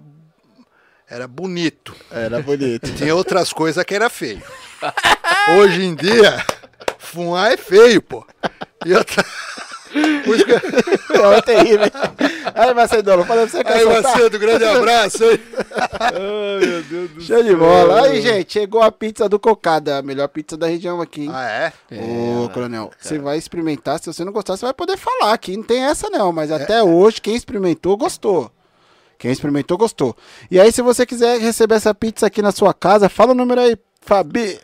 era bonito. Era bonito. Tinha outras coisas que era feio. Hoje em dia, fumar é feio, pô. E outra... Isso que... é terrível. Aí, Macedônio, falei pra você que Aí, Macedo, grande abraço. Aí. Ai, meu Deus do Show de bola. Aí, gente, chegou a pizza do Cocada, a melhor pizza da região aqui, hein? Ah, é? Ô, coronel, você vai experimentar. Se você não gostar, você vai poder falar aqui. Não tem essa, não. Mas até hoje, quem experimentou, gostou. Quem experimentou, gostou. E aí, se você quiser receber essa pizza aqui na sua casa, fala o número aí, Fabi.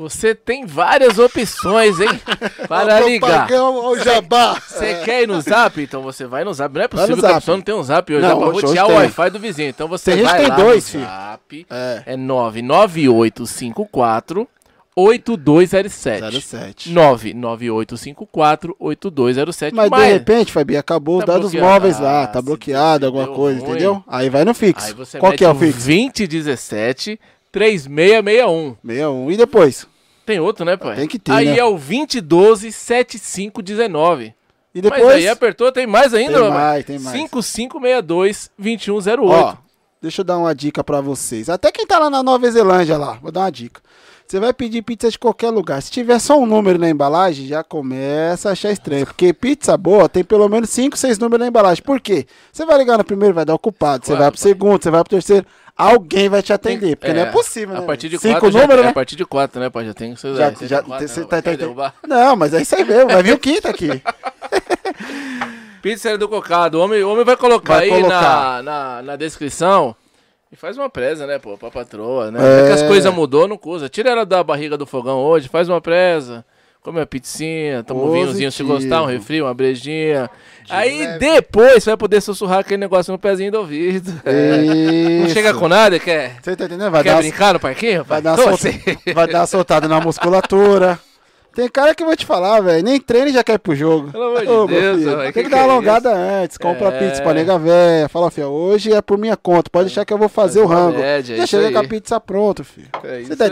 Você tem várias opções, hein? Para ligar. Propagão ao jabá. Você quer ir no zap? Então você vai no zap. Não é possível que a pessoa não tenha um zap hoje. Não, Dá pra hoje- rotear hoje o. Wi-Fi do vizinho. Então você Tem gente vai lá dois, no zap. É. É 99854 8207. 07. 99854 8207. Mas, de repente, Fabi, acabou os Tá dados bloqueado. móveis lá. Ah, Tá bloqueado, alguma coisa, ruim. entendeu? Aí vai no fixo. Qual que é o fixo? 2017 3661. 61. E depois? Tem outro, né, pai? Tem que ter, Aí né? é o 2012 7519. E Mas depois? aí apertou, tem mais ainda, Tem mais, tem mais. 5562 2108. Ó, deixa eu dar uma dica pra vocês. Até quem tá lá na Nova Zelândia lá, vou dar uma dica. Você vai pedir pizza de qualquer lugar. Se tiver só um número na embalagem, já começa a achar estranho. Porque pizza boa tem pelo menos 5, 6 números na embalagem. Por quê? Você vai ligar no primeiro, vai dar ocupado. Você Claro, vai pro pai. segundo, você vai pro terceiro. Alguém vai te atender. Porque não é possível, A né? partir de Cinco 4 já, números, é né? a partir de 4, né, pai? Já tem que ser Já, você já, tem quatro, você tá, tá, tá-? Não, mas é isso aí mesmo. Vai vir o quinto aqui. Pizza do Cocado. O homem, o homem vai colocar Vai aí colocar. Na, na, na descrição. E faz uma presa, né, pô, pra patroa, né? É. É. que as coisas mudou, não custa. Tira ela da barriga do fogão hoje, faz uma presa. Come uma pizzinha, toma um vinhozinho se gostar, um refri, uma brejinha. aí leve. depois você vai poder sussurrar aquele negócio no pezinho do ouvido. É. Não chega com nada, quer, Você tá entendendo? Vai quer dar, uma- brincar no parquinho? vai, dar uma assim? vai dar uma soltada na musculatura. Tem cara que eu vou te falar, velho. Nem treina e já quer ir pro jogo. Pelo amor de Ô, Deus, filho, Tem que que, dar uma é alongada antes. Compra É. pizza pra nega véia. Fala, filho, hoje é por minha conta. Pode deixar que eu vou fazer o uma rango. média, já chega aí. com a pizza pronta, filho. É Você tá aí.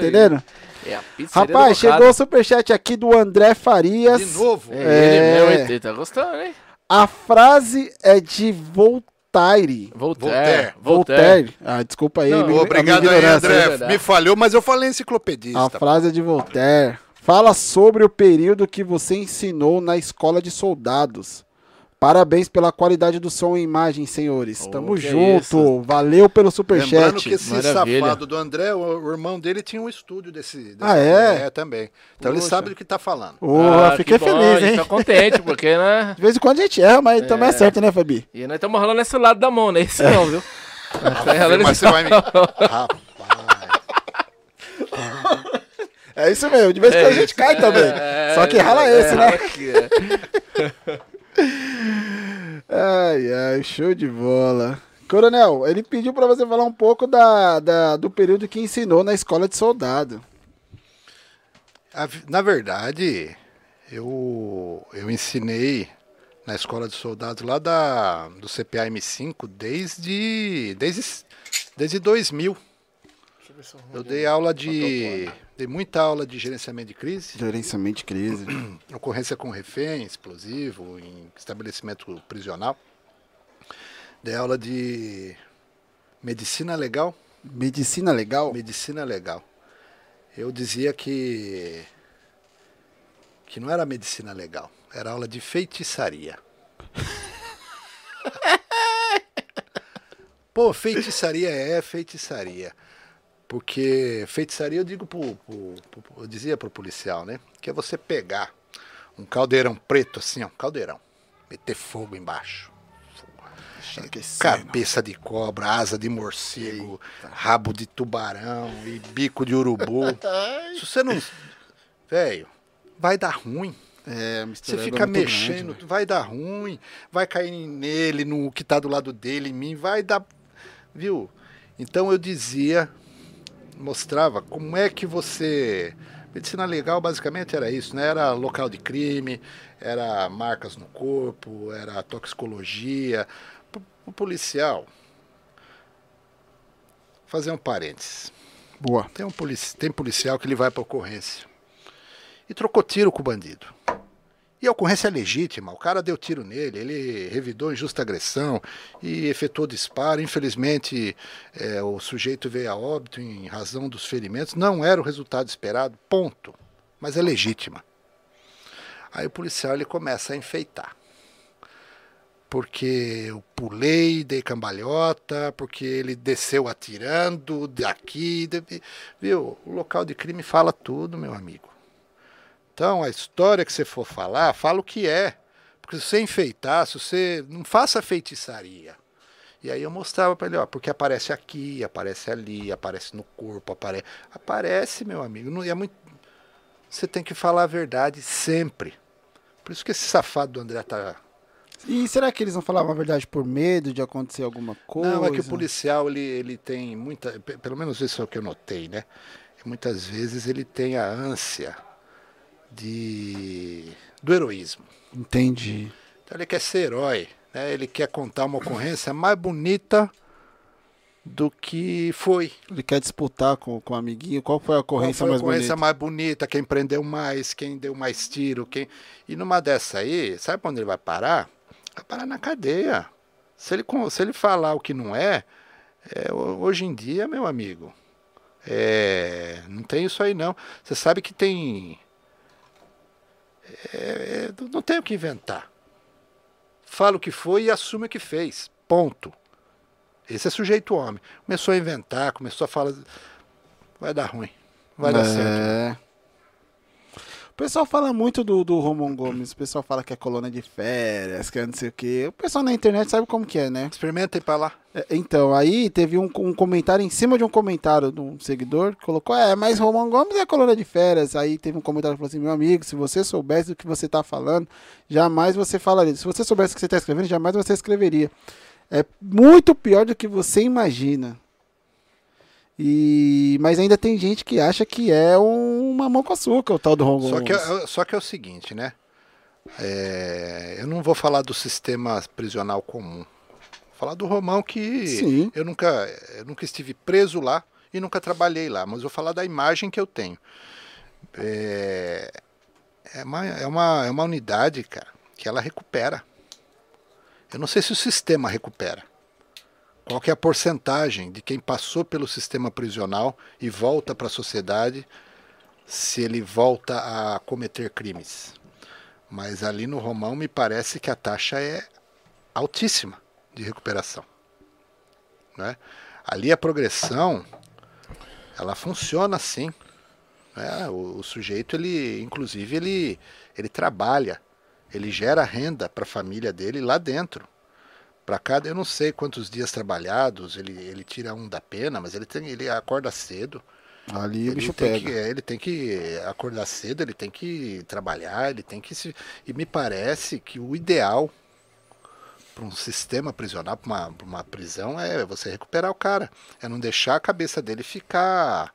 É a pizzaria Rapaz, chegou o superchat aqui do André Farias. De novo. É, É. ele mesmo, ele tá gostando, hein? A frase é de Voltaire. Voltaire. Voltaire. Ah, desculpa aí. Não, a Obrigado aí, é André. verdade. Me falhou, mas eu falei enciclopedista. A frase é de Voltaire. Fala sobre o período que você ensinou na escola de soldados. Parabéns pela qualidade do som e imagem, senhores. Oh, Tamo que junto. isso. Valeu pelo Lembrando superchat. que esse Maravilha. safado do André, o, o irmão dele tinha um estúdio desse. desse Ah, é? também. Então ele Poxa. sabe do que tá falando. Porra, Ah, fiquei que bom, feliz, gente hein? Tá contente, porque, né? De vez em quando a gente erra, mas também é É. certo, né, Fabi? E nós estamos rolando esse lado da mão, né? Esse não, viu? Ralando Mas você vai me. Rapaz. É isso mesmo, de vez em quando a gente cai também. É, Só que rala é, esse, né? Ai, ai, show de bola. Coronel, ele pediu pra você falar um pouco da, da- do período que ensinou na escola de soldado. Na verdade, eu, eu ensinei na escola de soldados lá da, do CPA M5 desde, desde, desde 2000. Eu dei aula de. Dei muita aula de gerenciamento de crise, Gerenciamento de crise. ocorrência com refém, explosivo, em estabelecimento prisional. Dei aula de medicina legal. Medicina legal? Medicina legal. Eu dizia que que não era medicina legal, era aula de feitiçaria. Pô, feitiçaria é feitiçaria. Porque feitiçaria eu digo pro, pro- pro- eu dizia pro policial, né? Que é você pegar um caldeirão preto assim, ó, um caldeirão, meter fogo embaixo. Cabeça de cobra, asa de morcego, rabo de tubarão e bico de urubu. Se você não. Velho, vai dar ruim. É, Você mistureba fica mexendo, grande, vai dar ruim, vai cair nele, no que tá do lado dele, em mim, vai dar. Viu? Então eu dizia, mostrava como é que você. Medicina legal basicamente era isso, né? Era local de crime, era marcas no corpo, era toxicologia. O policial. Fazer um parênteses. Boa. Tem, um polici tem policial que ele vai pra ocorrência e trocou tiro com o bandido. E a ocorrência é legítima, o cara deu tiro nele, ele revidou injusta agressão e efetuou disparo. Infelizmente, é, o sujeito veio a óbito em razão dos ferimentos. Não era o resultado esperado, ponto. Mas é legítima. Aí o policial ele começa a enfeitar. Porque eu pulei, dei cambalhota, porque ele desceu atirando daqui, viu? O local de crime fala tudo, meu amigo. Então, a história que você for falar, fala o que é. Porque se você enfeitar, se você não faça feitiçaria. E aí eu mostrava para ele, ó, porque aparece aqui, aparece ali, aparece no corpo, aparece, aparece, meu amigo. Não é muito você tem que falar a verdade sempre. Por isso que esse safado do André tá E será que eles não falavam a verdade por medo de acontecer alguma coisa? Não, é que o policial ele, ele tem muita, pe- pelo menos isso é o que eu notei, né? Muitas vezes ele tem a ânsia de do heroísmo. Entendi. Então ele quer ser herói, né? Ele quer contar uma ocorrência mais bonita do que foi. Ele quer disputar com, com o amiguinho. Qual foi a Qual ocorrência foi a mais ocorrência bonita? mais bonita, quem prendeu mais, quem deu mais tiro, quem. E numa dessa aí, sabe onde ele vai parar? Vai parar na cadeia. Se ele, se ele falar o que não é, é, ho- hoje em dia, meu amigo, é, não tem isso aí não. Você sabe que tem. É, é, não tem o que inventar. Fala o que foi e assume o que fez. Ponto. Esse é sujeito homem. Começou a inventar, começou a falar. Vai dar ruim. Vai dar certo. O pessoal fala muito do, do Romão Gomes. O pessoal fala que é colônia de férias, que é não sei o quê. O pessoal na internet sabe como que é, né? Experimenta ir pra lá. É, Então, aí teve um, um comentário em cima de um comentário de um seguidor que colocou: É, mas Romão Gomes é colônia de férias. Aí teve um comentário que falou assim: Meu amigo, se você soubesse do que você tá falando, jamais você falaria. Se você soubesse o que você tá escrevendo, jamais você escreveria. É muito pior do que você imagina. E mas ainda tem gente que acha que é um mamão com açúcar, o tal do Romão Só que, Gomes. é- só que é o seguinte, né? É, eu não vou falar do sistema prisional comum. Vou falar do Romão que Sim. eu nunca, eu nunca estive preso lá e nunca trabalhei lá, mas vou falar da imagem que eu tenho. É, é, uma, é, uma, é uma unidade, cara, que ela recupera. Eu não sei se o sistema recupera. Qual é a porcentagem de quem passou pelo sistema prisional e volta para a sociedade se ele volta a cometer crimes. Mas ali no Romão me parece que a taxa é altíssima de recuperação. Né? Ali a progressão ela funciona assim. né? O, o sujeito ele, inclusive, ele, ele trabalha, ele gera renda para a família dele lá dentro. Para cada, eu não sei quantos dias trabalhados, ele, ele tira um da pena, mas ele, tem, ele acorda cedo. Ali o Ele bicho tem, pega. que, é, ele tem que acordar cedo, ele tem que trabalhar, ele tem que se. E me parece que o ideal para um sistema prisional, para uma, pra uma prisão, é você recuperar o cara. É não deixar a cabeça dele ficar.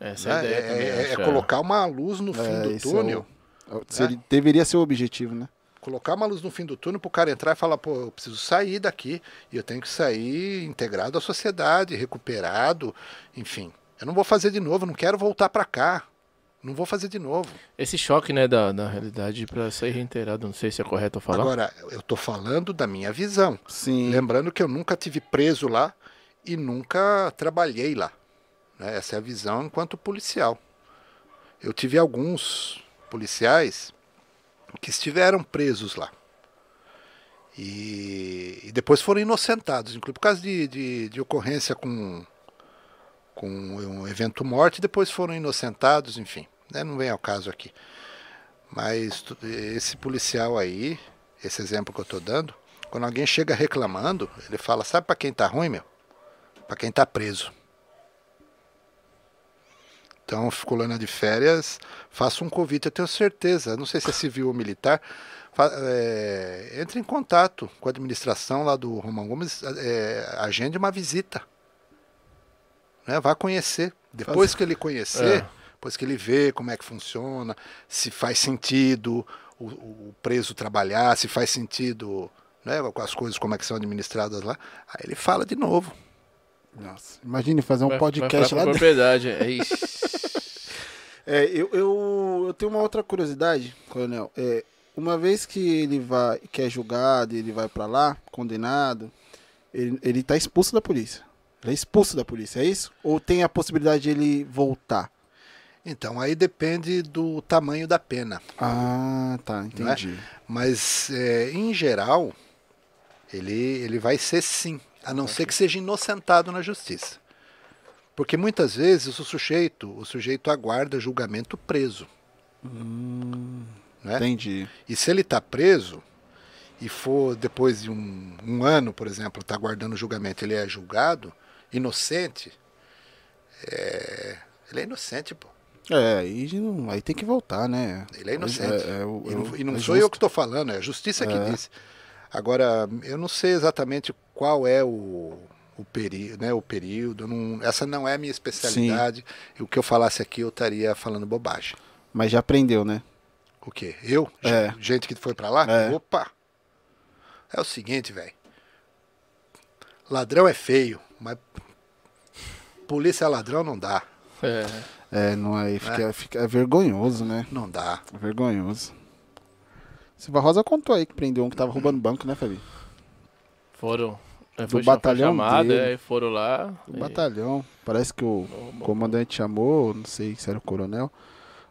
Essa é né? ideia É, é- é acho, colocar uma luz no fim É, do é túnel. o- seria- deveria ser o objetivo, né? Colocar uma luz no fim do túnel para o cara entrar e falar, pô, eu preciso sair daqui e eu tenho que sair integrado à sociedade, recuperado, enfim. Eu não vou fazer de novo, eu não quero voltar para cá. Não vou fazer de novo. Esse choque, né, da, da realidade pra ser reiterado, não sei se é correto eu falar. Agora, eu tô falando da minha visão. Sim. Lembrando que eu nunca tive preso lá e nunca trabalhei lá. né? Essa é a visão enquanto policial. Eu tive alguns policiais que estiveram presos lá. E, e depois foram inocentados, inclusive por causa de, de, de ocorrência com, com um evento morte, depois foram inocentados, enfim. né? Não vem ao caso aqui. Mas esse policial aí, esse exemplo que eu estou dando, quando alguém chega reclamando, ele fala: sabe para quem tá ruim, meu? Para quem tá preso. Então, colônia de férias, faça um convite, eu tenho certeza, não sei se é civil ou militar, é, entre em contato com a administração lá do Romão Gomes, é, agende uma visita. Né? Vá conhecer. Depois que ele conhecer, É. depois que ele vê como é que funciona, se faz sentido o, o preso trabalhar, se faz sentido né, com as coisas como é que são administradas lá, aí ele fala de novo. Nossa, imagine fazer um Vai- podcast vai lá dentro. propriedade. É isso. É, eu, eu, eu tenho uma outra curiosidade, coronel. É, uma vez que ele vai, que é julgado, ele vai pra lá, condenado, ele, ele tá expulso da polícia. Ele é expulso da polícia, é isso? Ou tem a possibilidade de ele voltar? Então aí depende do tamanho da pena. Ah, tá, é? entendi. Mas, é, em geral, ele, ele vai ser sim, a não ser que seja inocentado na justiça. Porque muitas vezes o sujeito, o sujeito aguarda julgamento preso. né? Entendi. E se ele está preso e for depois de um, um ano, por exemplo, está aguardando julgamento, ele é julgado, inocente, é, ele é inocente, pô. É, aí, aí tem que voltar, né? Ele é inocente. É, é, o- e não, e não é sou eu justo. que estou falando, é a justiça que É. disse. Agora, eu não sei exatamente qual é o, o, peri, né, o período, não- essa não é a minha especialidade. E o que eu falasse aqui eu estaria falando bobagem. Mas já aprendeu, né? O quê? Eu? É. Gente que foi para lá? É. Opa! É o seguinte, velho. Ladrão é feio, mas polícia ladrão não dá. É. É, não aí fica, fica é vergonhoso, né? Não dá. É vergonhoso. Silva Rosa contou aí que prendeu um que tava roubando banco, né, Fabi? Foram. É, Do batalhão chamado, dele. é, foram lá. O e- batalhão. Parece que o comandante chamou, não sei se era o coronel.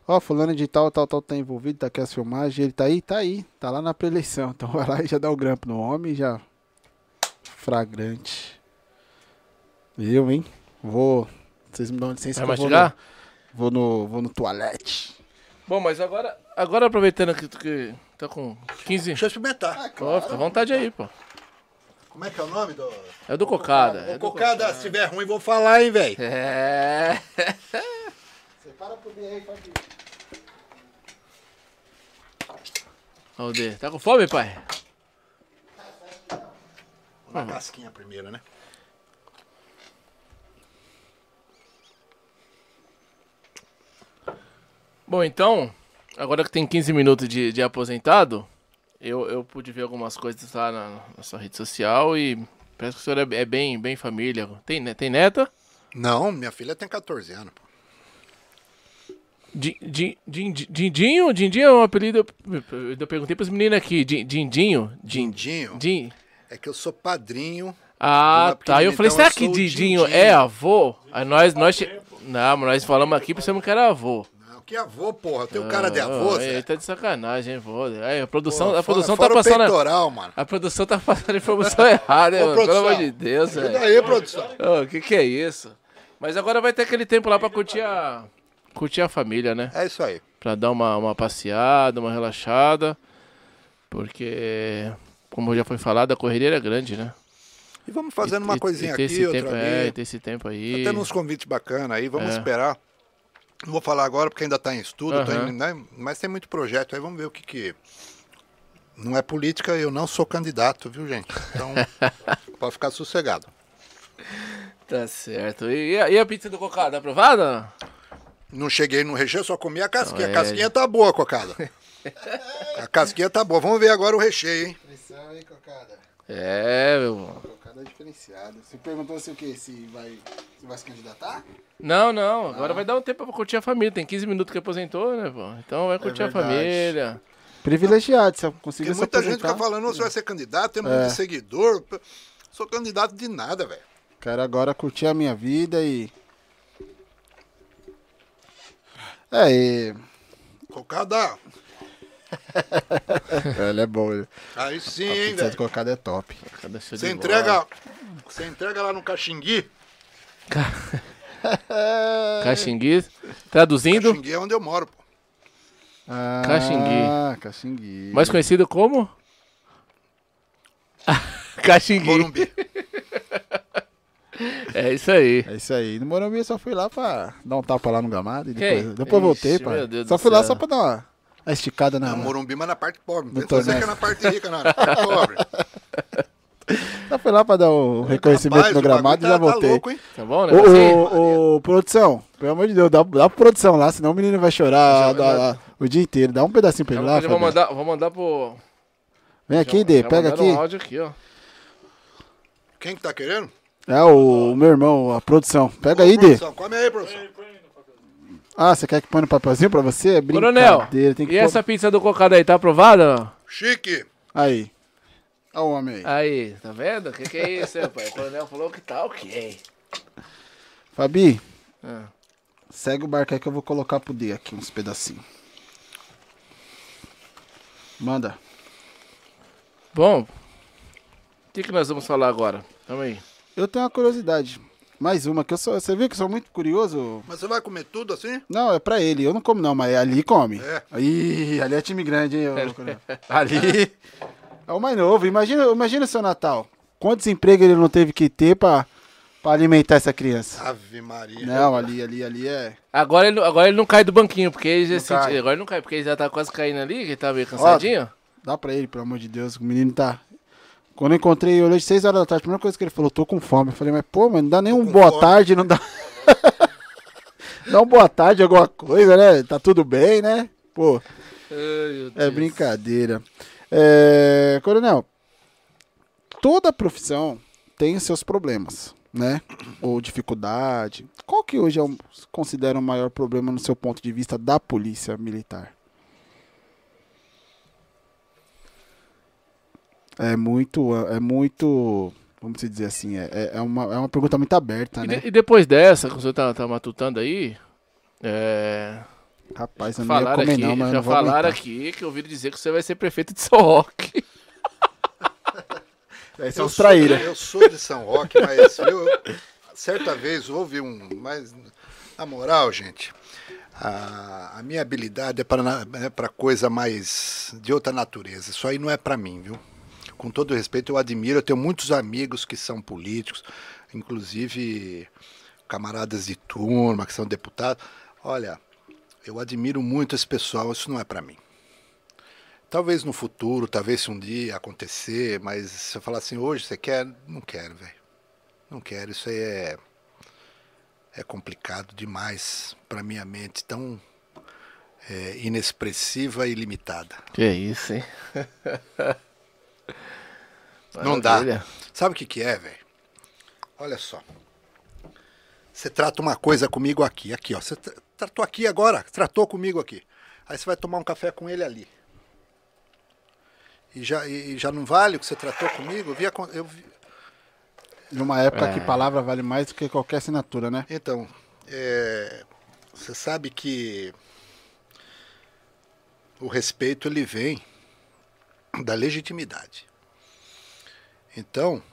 Ó, fulano de tal, tal, tal tá envolvido, tá aqui as filmagens. Ele tá aí? Tá aí. Tá lá na preeleição. Então vai lá e já dá o grampo no homem e já. Fragrante. Eu, hein? Vou. Vocês me dão licença Vai que eu vou mastigar? no, vou no. Vou no toalete. Bom, mas agora, agora aproveitando que tu que tá com 15. Deixa eu experimentar. Ó, fica à vontade aí, pô. Como é que é o nome do. É do Cocada. É Ô, do Cocada, se tiver ruim, vou falar, hein, velho. É. Separa pro B aí, Fabi. Alder, tá com fome, pai? Uma casquinha primeiro, né? Bom, então, agora que tem 15 minutos de, de aposentado, eu, eu pude ver algumas coisas lá na, na sua rede social e parece que o senhor é, é bem, bem família. Tem, ne- tem neta? Não, minha filha tem 14 anos. pô. Di- di- din- di- Dindinho? Dindinho é um apelido. Eu, perguntei pros meninos aqui. Din- Dindinho? Din- Dindinho Din- é que eu sou padrinho. Ah, tá. Eu falei, então será que Dindinho é avô? Aí nós, nós. Não, mas nós falamos aqui pensamos que era avô. Que avô, porra. Tem o cara de avô, Zé. Ele tá de sacanagem, hein, vô. Aí, a produção, Pô, a produção fora- tá fora passando. peitoral, mano. A produção tá passando informação errada, hein, Ô, mano? Pelo amor de Deus, velho. aí, produção. O que que é isso? Mas agora vai ter aquele tempo lá pra curtir a. Curtir a família, né? É isso aí. Pra dar uma, uma passeada, uma relaxada. Porque, como já foi falado, a correria era grande, né? E vamos fazendo E- uma e- coisinha e aqui, outra tempo, ali. É, ter esse tempo aí. Tá tendo uns convites bacanas aí, vamos É. esperar. Não vou falar agora porque ainda está em estudo, em- né? mas tem muito projeto aí, vamos ver o que que... Não é política, eu não sou candidato, viu, gente? Então, pode ficar sossegado. Tá certo. E, a- e a pizza do Cocada, aprovada? Não cheguei no recheio, só comi a casquinha. É. A casquinha tá boa, cocada. A casquinha tá boa. Vamos ver agora o recheio, hein? Pressão, hein, cocada? É, meu. Cocada é diferenciado. Você perguntou se o quê? Se vai, se vai se candidatar? Não, não. Agora vai dar um tempo pra curtir a família. Tem 15 minutos que aposentou, né, pô? Então vai curtir a verdade. família. Privilegiado, se eu conseguir Porque se muita gente fica falando, você vai ser candidato, tem muito É. seguidor. Sou candidato de nada, velho. Quero agora curtir a minha vida e. É, e. Cocada, Ele é bom. ele- aí sim, A hein, pizza de velho. cocada é top. Você entrega, você entrega lá no Caxingui. bola. Caxingui. Traduzindo, Caxingui é onde eu moro, pô. Ah, Caxingui. Caxingui. mais conhecido como? Caxingui. Morumbi. É isso aí. É isso aí. No Morumbi eu só fui lá pra dar um tapa lá no gramado e depois, depois voltei, Ixi, pai. meu Deus Só fui lá só pra dar uma, uma esticada na. Não, Morumbi, mas na parte pobre. Não você que é na parte rica, não. Na parte pobre. Só fui lá pra dar o reconhecimento Rapaz, no o gramado e tá- já tá voltei. louco, hein? Tá bom, né? Ô, Assim? ô, ô, produção, pelo amor de Deus, dá, dá pra produção lá, senão o menino vai chorar Já- dá- já- o dia inteiro. Dá um pedacinho pra Já ele lá, vou, mandar, vou mandar pro. Vem aqui, já- Dê, já pega aqui. um áudio aqui, ó. Quem que tá querendo? É o, meu irmão, a produção. Pega aí, Ô, Dê. produção, Come aí, produção. Ah, você quer que põe no papelzinho pra você? É Coronel, brincadeira. Tem que e pôr- essa pizza do cocada aí, tá aprovada? Chique. Aí. Olha o homem aí. Aí, tá vendo? O que, que é isso, rapaz? O coronel falou que tá ok. Fabi, Ah. Segue o barco aí que eu vou colocar pro D aqui uns pedacinhos. Manda. Bom, o que, que nós vamos falar agora? Calma aí. Eu tenho uma curiosidade. Mais uma, que eu sou. Você viu que eu sou muito curioso? Mas você vai comer tudo assim? Não, é pra ele. Eu não como, não, mas ali come. É. Ih, ali é time grande, hein? ô, ali. É o mais novo. Imagina, imagina o seu Natal. Quantos empregos ele não teve que ter pra, pra alimentar essa criança? Ave Maria. Não, ali, ali, ali é. Agora ele, agora ele não cai do banquinho, porque ele já Não senti- cai. agora ele não cai, porque ele já tá quase caindo ali, que ele tá meio cansadinho. Dá pra ele, pelo amor de Deus. O menino tá. Quando eu encontrei ele hoje, 6 horas da tarde, a primeira coisa que ele falou, tô com fome. Eu falei, mas pô, mas não dá nem um boa fome. tarde, não dá. dá um boa tarde, alguma coisa, né? Tá tudo bem, né? Pô, Ai, é brincadeira. É, Coronel, toda profissão tem os seus problemas, né? Ou dificuldade. Qual que hoje é o, considera o maior problema no seu ponto de vista da polícia militar? É muito, é muito, vamos dizer assim, é, é- é uma, é uma pergunta muito aberta, E, né? de- e depois dessa, que o senhor tá, tá matutando aí, é, Rapaz, eu não ia comer aqui, não, mas eu já não vou falaram aqui que eu ouvi dizer que você vai ser prefeito de São Roque. É Eu os sou, traíra. eu sou de São Roque, mas viu, eu- certa vez houve um. Mas, na moral, gente, a, a minha habilidade é para coisa mais de outra natureza. Isso aí não é para mim, viu? Com todo respeito, eu admiro, eu tenho muitos amigos que são políticos, inclusive camaradas de turma, que são deputados. Olha, eu admiro muito esse pessoal, isso não é para mim. Talvez no futuro, talvez se um dia acontecer, mas se eu falar assim, hoje você quer? Não quero, velho. Não quero, isso aí é, é complicado demais para minha mente, tão é, inexpressiva e limitada. Que isso, hein? Não dá. Maravilha. Sabe o que, que é, velho? Olha só. Você trata uma coisa comigo aqui, aqui, ó. Você tra- tratou aqui agora, tratou comigo aqui. Aí você vai tomar um café com ele ali. E já, e já não vale o que você tratou comigo? Eu eu vi- Numa época É. que palavra vale mais do que qualquer assinatura, né? Então, é, você sabe que o respeito ele vem da legitimidade. Então,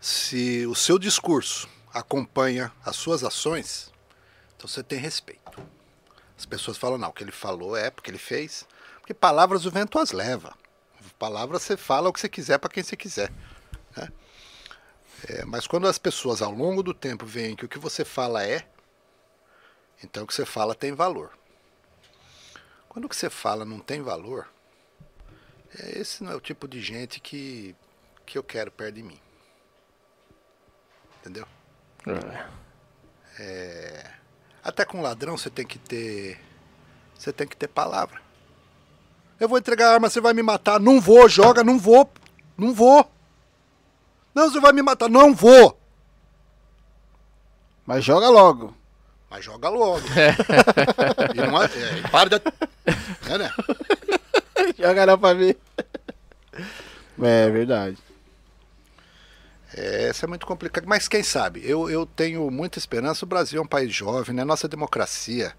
se o seu discurso acompanha as suas ações, então você tem respeito. As pessoas falam, não, o que ele falou é porque ele fez. Porque palavras o vento as leva. Palavras você fala o que você quiser para quem você quiser. né? É, mas quando as pessoas ao longo do tempo veem que o que você fala é, então o que você fala tem valor. Quando o que você fala não tem valor, esse não é o tipo de gente que, que eu quero perto de mim. Entendeu? É. Até com ladrão você tem que ter. Você tem que ter palavra. Eu vou entregar a arma, você vai me matar. Não vou, joga, não vou. Não vou. Não, você vai me matar. Não vou. Mas joga logo. Mas joga logo. e não, é, e para de. É, né? joga lá pra ver. É verdade. É, isso é muito complicado. Mas quem sabe? Eu, eu tenho muita esperança. O Brasil é um país jovem, né? Nossa democracia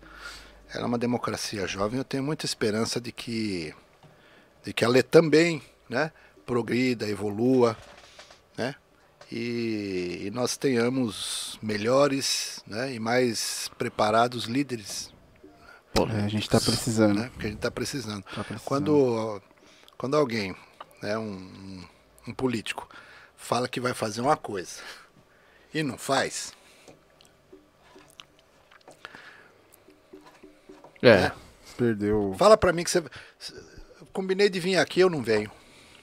ela é uma democracia jovem. Eu tenho muita esperança de que, de que ela também né, progrida, evolua, né? E, e nós tenhamos melhores né, e mais preparados líderes, É, a gente tá precisando. né? Porque a gente está precisando. Tá precisando. Quando, quando alguém, né, um, um, político, fala que vai fazer uma coisa e não faz, É. Perdeu. fala pra mim que você. Combinei de vir aqui, eu não venho.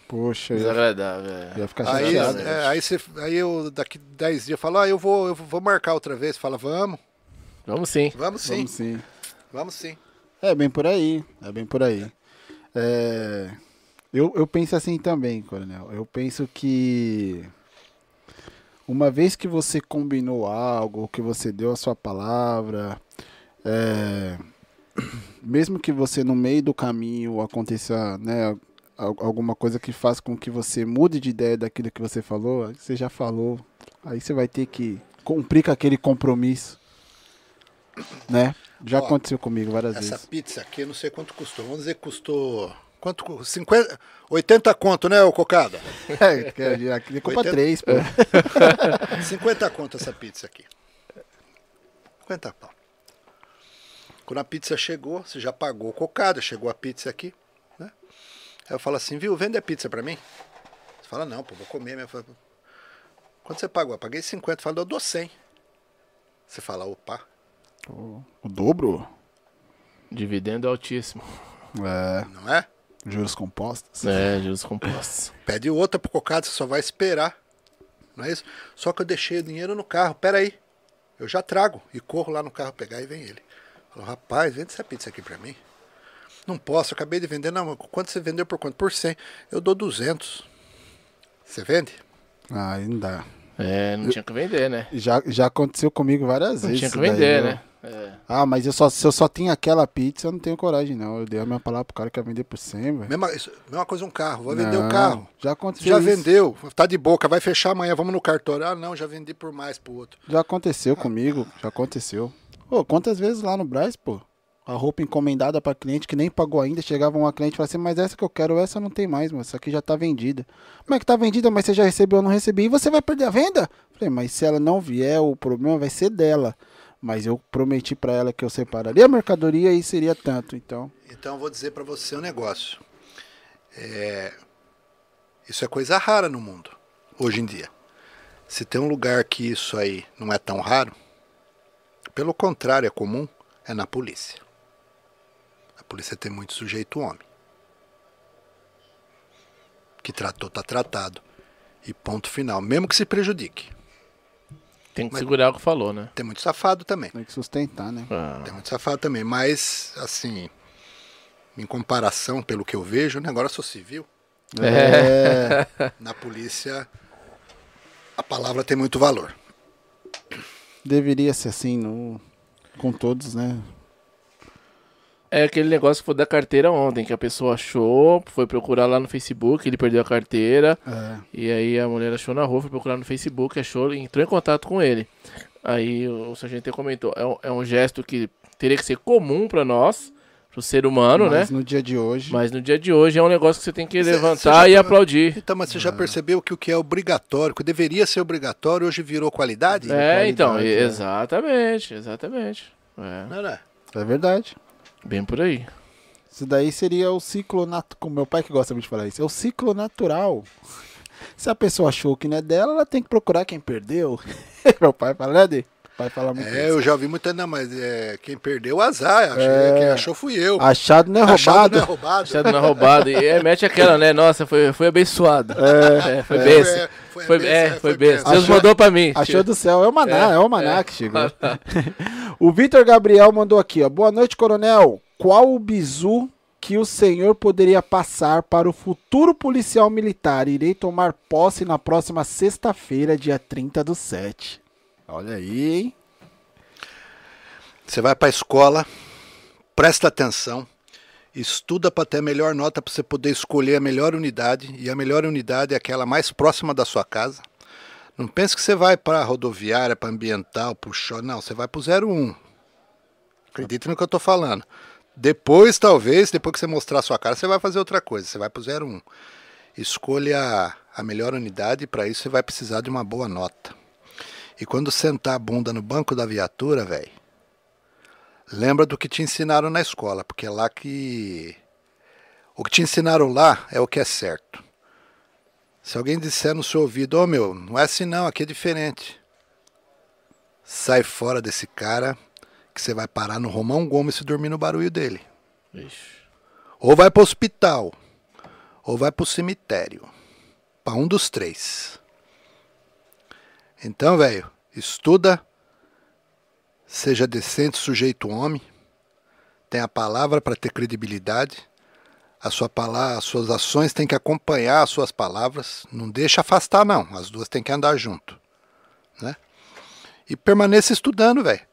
Poxa, ia, Desagradável. é. ia ficar Aí, chateado. é, aí, você, aí eu, daqui 10 dias, falo, ah, eu vou, eu vou marcar outra vez. Fala, vamos, Vamos sim. vamos sim, Vamos sim. Vamos sim. É bem por aí. É bem por aí. É, eu, eu penso assim também, Coronel. Eu penso que uma vez que você combinou algo, que você deu a sua palavra, é, mesmo que você no meio do caminho aconteça né, al- alguma coisa que faça com que você mude de ideia daquilo que você falou, você já falou, aí você vai ter que cumprir com aquele compromisso. né? Já Ó, aconteceu comigo várias Essa vezes. pizza aqui, eu não sei quanto custou. Vamos dizer que custou. Quanto? cu- 50, 80 conto, né, ô Cocada? É, a- aqui compra 80. três, pô. 50 conto essa pizza aqui. 50 pau. Quando a pizza chegou, você já pagou o cocada, chegou a pizza aqui, né? Aí eu falo assim, viu, vende a pizza pra mim? Você fala, não, pô, vou comer. Minha... Quanto você pagou? Eu paguei 50. Fala, eu dou 100. Você fala, opa, O dobro? Dividendo altíssimo. É, não é? juros compostos. É, juros compostos. Pede outra pro cocada, você só vai esperar. Não é isso? Só que eu deixei o dinheiro no carro, peraí. Eu já trago. E corro lá no carro pegar e vem ele. Falou, rapaz, vende essa pizza aqui pra mim. Não posso, eu acabei de vender. Não, quanto você vendeu por quanto? Por 100. Eu dou 200. Você vende? Ah, aí não dá. É, não tinha que vender, né? Já, já aconteceu comigo várias Não vezes. tinha que isso daí, vender, viu? É. Ah, mas eu só, se eu só tenho aquela pizza, eu não tenho coragem, não. Eu dei a minha palavra pro cara que ia vender por 100, velho. Mesma, isso- mesma coisa um carro. Vou vender o carro. Já aconteceu Já isso. vendeu. Tá de boca, vai fechar amanhã, vamos no cartório. Ah, não, já vendi por mais pro outro. Já aconteceu comigo, já aconteceu. Pô, quantas vezes lá no Braz, pô? A roupa encomendada pra cliente que nem pagou ainda, chegava uma cliente e falava assim, mas essa que eu quero, essa não tem mais, mas essa aqui já tá vendida. Como é que tá vendida, mas você já recebeu ou não recebi? E você vai perder a venda? Falei, mas se ela não vier, o problema vai ser dela. Mas eu prometi pra ela que eu separaria a mercadoria e seria tanto, então... Então eu vou dizer pra você um negócio. É, Isso é coisa rara no mundo, hoje em dia. Se tem um lugar que isso aí não é tão raro, pelo contrário, é comum, é na polícia. A polícia tem muito sujeito homem. Que tratou, tá tratado. E ponto final. Mesmo que se prejudique. Tem que Mas- segurar o que falou, né? Tem muito safado também. Tem que sustentar, né? Ah, Tem muito safado também, mas assim, em comparação pelo que eu vejo, né, agora eu sou civil, É. na polícia a palavra tem muito valor. Deveria ser assim, no... com todos, né? É aquele negócio que foi da carteira ontem, que a pessoa achou, foi procurar lá no Facebook, ele perdeu a carteira, É. e aí a mulher achou na rua, foi procurar no Facebook, achou, entrou em contato com ele. Aí o sargento comentou, é um, é um gesto que teria que ser comum pra nós, pro ser humano, Mas né? no dia de hoje... Mas no dia de hoje é um negócio que você tem que Cê- levantar cê e já- aplaudir. Então, mas você já percebeu que o que é obrigatório, que deveria ser obrigatório, hoje virou qualidade? É, então, qualidade, é. exatamente, exatamente. É, Não, não. É verdade. Bem por aí. Isso daí seria o ciclo natural. Como meu pai que gosta muito de falar isso. É o ciclo natural. Se a pessoa achou que não é dela, ela tem que procurar quem perdeu. meu pai fala, né, Dê? O pai fala muito É, isso. eu já ouvi muita, não, mas é, quem perdeu o azar, É. quem achou fui eu. Achado não é Achado roubado. não é roubado. Achado na roubada. E é, mete aquela, né? Nossa, foi, foi abençoado. É, foi É, benção. foi- Foi, foi é, benção, foi foi benção. Deus Achou- mandou pra mim. Achou do céu. É o maná, é, É, o maná é. que chegou. o Vitor Gabriel mandou aqui, ó. Boa noite, coronel. Qual o bizu que o senhor poderia passar para o futuro policial militar? Irei tomar posse na próxima sexta-feira, dia 30 do 7. Olha aí, hein? Você vai para a escola, presta atenção, estuda para ter a melhor nota para você poder escolher a melhor unidade, e a melhor unidade é aquela mais próxima da sua casa. Não pense que você vai para rodoviária, para ambiental, para o show, não, você vai para o 01. Acredite no que eu estou falando. Depois, talvez, depois que você mostrar a sua cara, você vai fazer outra coisa, você vai para o 01. Escolha a melhor unidade, e para isso você vai precisar de uma boa nota. E quando sentar a bunda no banco da viatura, velho, lembra do que te ensinaram na escola, porque é lá que. O que te ensinaram lá é o que é certo. Se alguém disser no seu ouvido, ô meu, não é assim não, aqui é diferente. Sai fora desse cara que você vai parar no Romão Gomes e dormir no barulho dele. Ixi. Ou vai para o hospital, ou vai para o cemitério. Para um dos três. Então, velho, estuda, seja decente, sujeito homem, tenha a palavra para ter credibilidade. A sua palavra, as suas ações têm que acompanhar as suas palavras. Não deixa afastar, não. As duas têm que andar junto. Né? E permaneça estudando, velho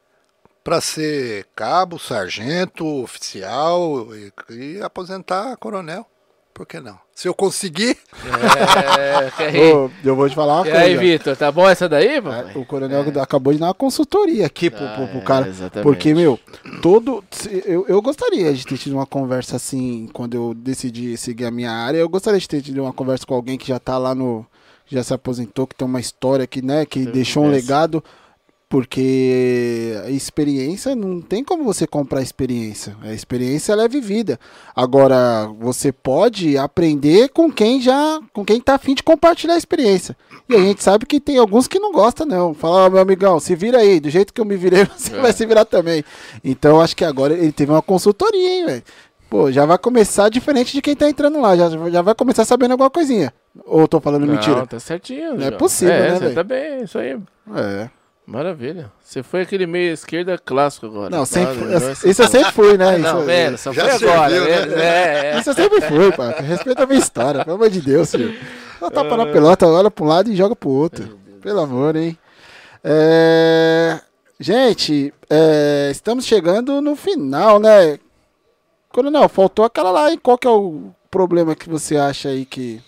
para ser cabo, sargento, oficial e, e aposentar coronel. Por que não? Se eu conseguir, É? Ô, eu vou te falar uma E coisa. aí, Vitor, tá bom essa daí, papai? É, O coronel acabou de dar uma consultoria aqui pro, pro- pro Ah, é, cara. exatamente. Porque, meu, todo. Eu, eu gostaria de ter tido uma conversa assim, quando eu decidi seguir a minha área. Eu gostaria de ter tido uma conversa com alguém que já tá lá no. Já se aposentou, que tem uma história que, né, que Teve deixou um conversa. legado. Porque a experiência não tem como você comprar experiência. A experiência ela é vivida. Agora, você pode aprender com quem já. com quem tá afim de compartilhar a experiência. E a gente sabe que tem alguns que não gostam, não. Fala, ó, meu amigão, se vira aí, do jeito que eu me virei, você É. vai se virar também. Então, acho que agora ele teve uma consultoria, hein, velho. Pô, já vai começar diferente de quem tá entrando lá. Já, já vai começar sabendo alguma coisinha. Ou tô falando Não, mentira? tá certinho. Não é possível, é, né, velho? tá bem, isso aí. É. Maravilha. Você foi aquele meio esquerda clássico agora. Não, sempre, isso eu sempre fui, né? Não, isso, velho, só Já foi agora, serviu, né? velho. É, é. Isso eu sempre fui, pá. Respeita a minha história, pelo amor de Deus, filho. Só tapa na pelota, olha pra um lado e joga pro outro. Pelo amor, hein? É, Gente, é, estamos chegando no final, né? Coronel, faltou aquela lá, hein? Qual que é o problema que você acha aí que.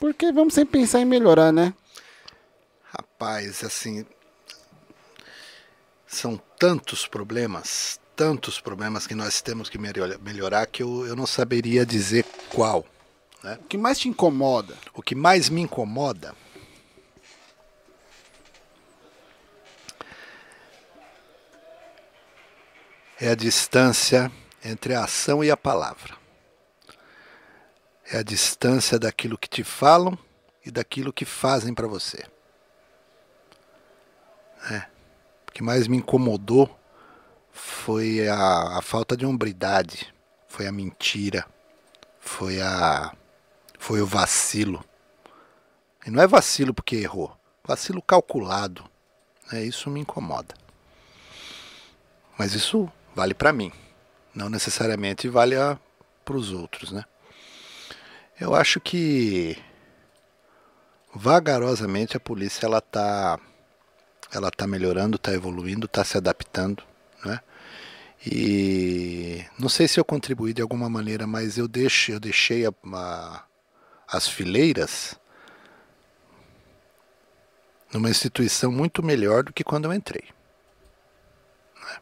Porque vamos sempre pensar em melhorar, né? Rapaz, assim. São tantos problemas, tantos problemas que nós temos que melhor- melhorar que eu, eu não saberia dizer qual. O que mais te incomoda? O que mais me incomoda é a distância entre a ação e a palavra. É a distância daquilo que te falam e daquilo que fazem para você. É. O que mais me incomodou foi a, a falta de hombridade, foi a mentira, foi a foi o vacilo. E não é vacilo porque errou, vacilo calculado. É, isso me incomoda. Mas isso vale para mim, não necessariamente vale para os outros, né? Eu acho que vagarosamente a polícia ela tá ela tá melhorando, tá evoluindo, tá se adaptando, né? E não sei se eu contribuí de alguma maneira, mas eu deixei, eu deixei a, a- as fileiras numa instituição muito melhor do que quando eu entrei. né?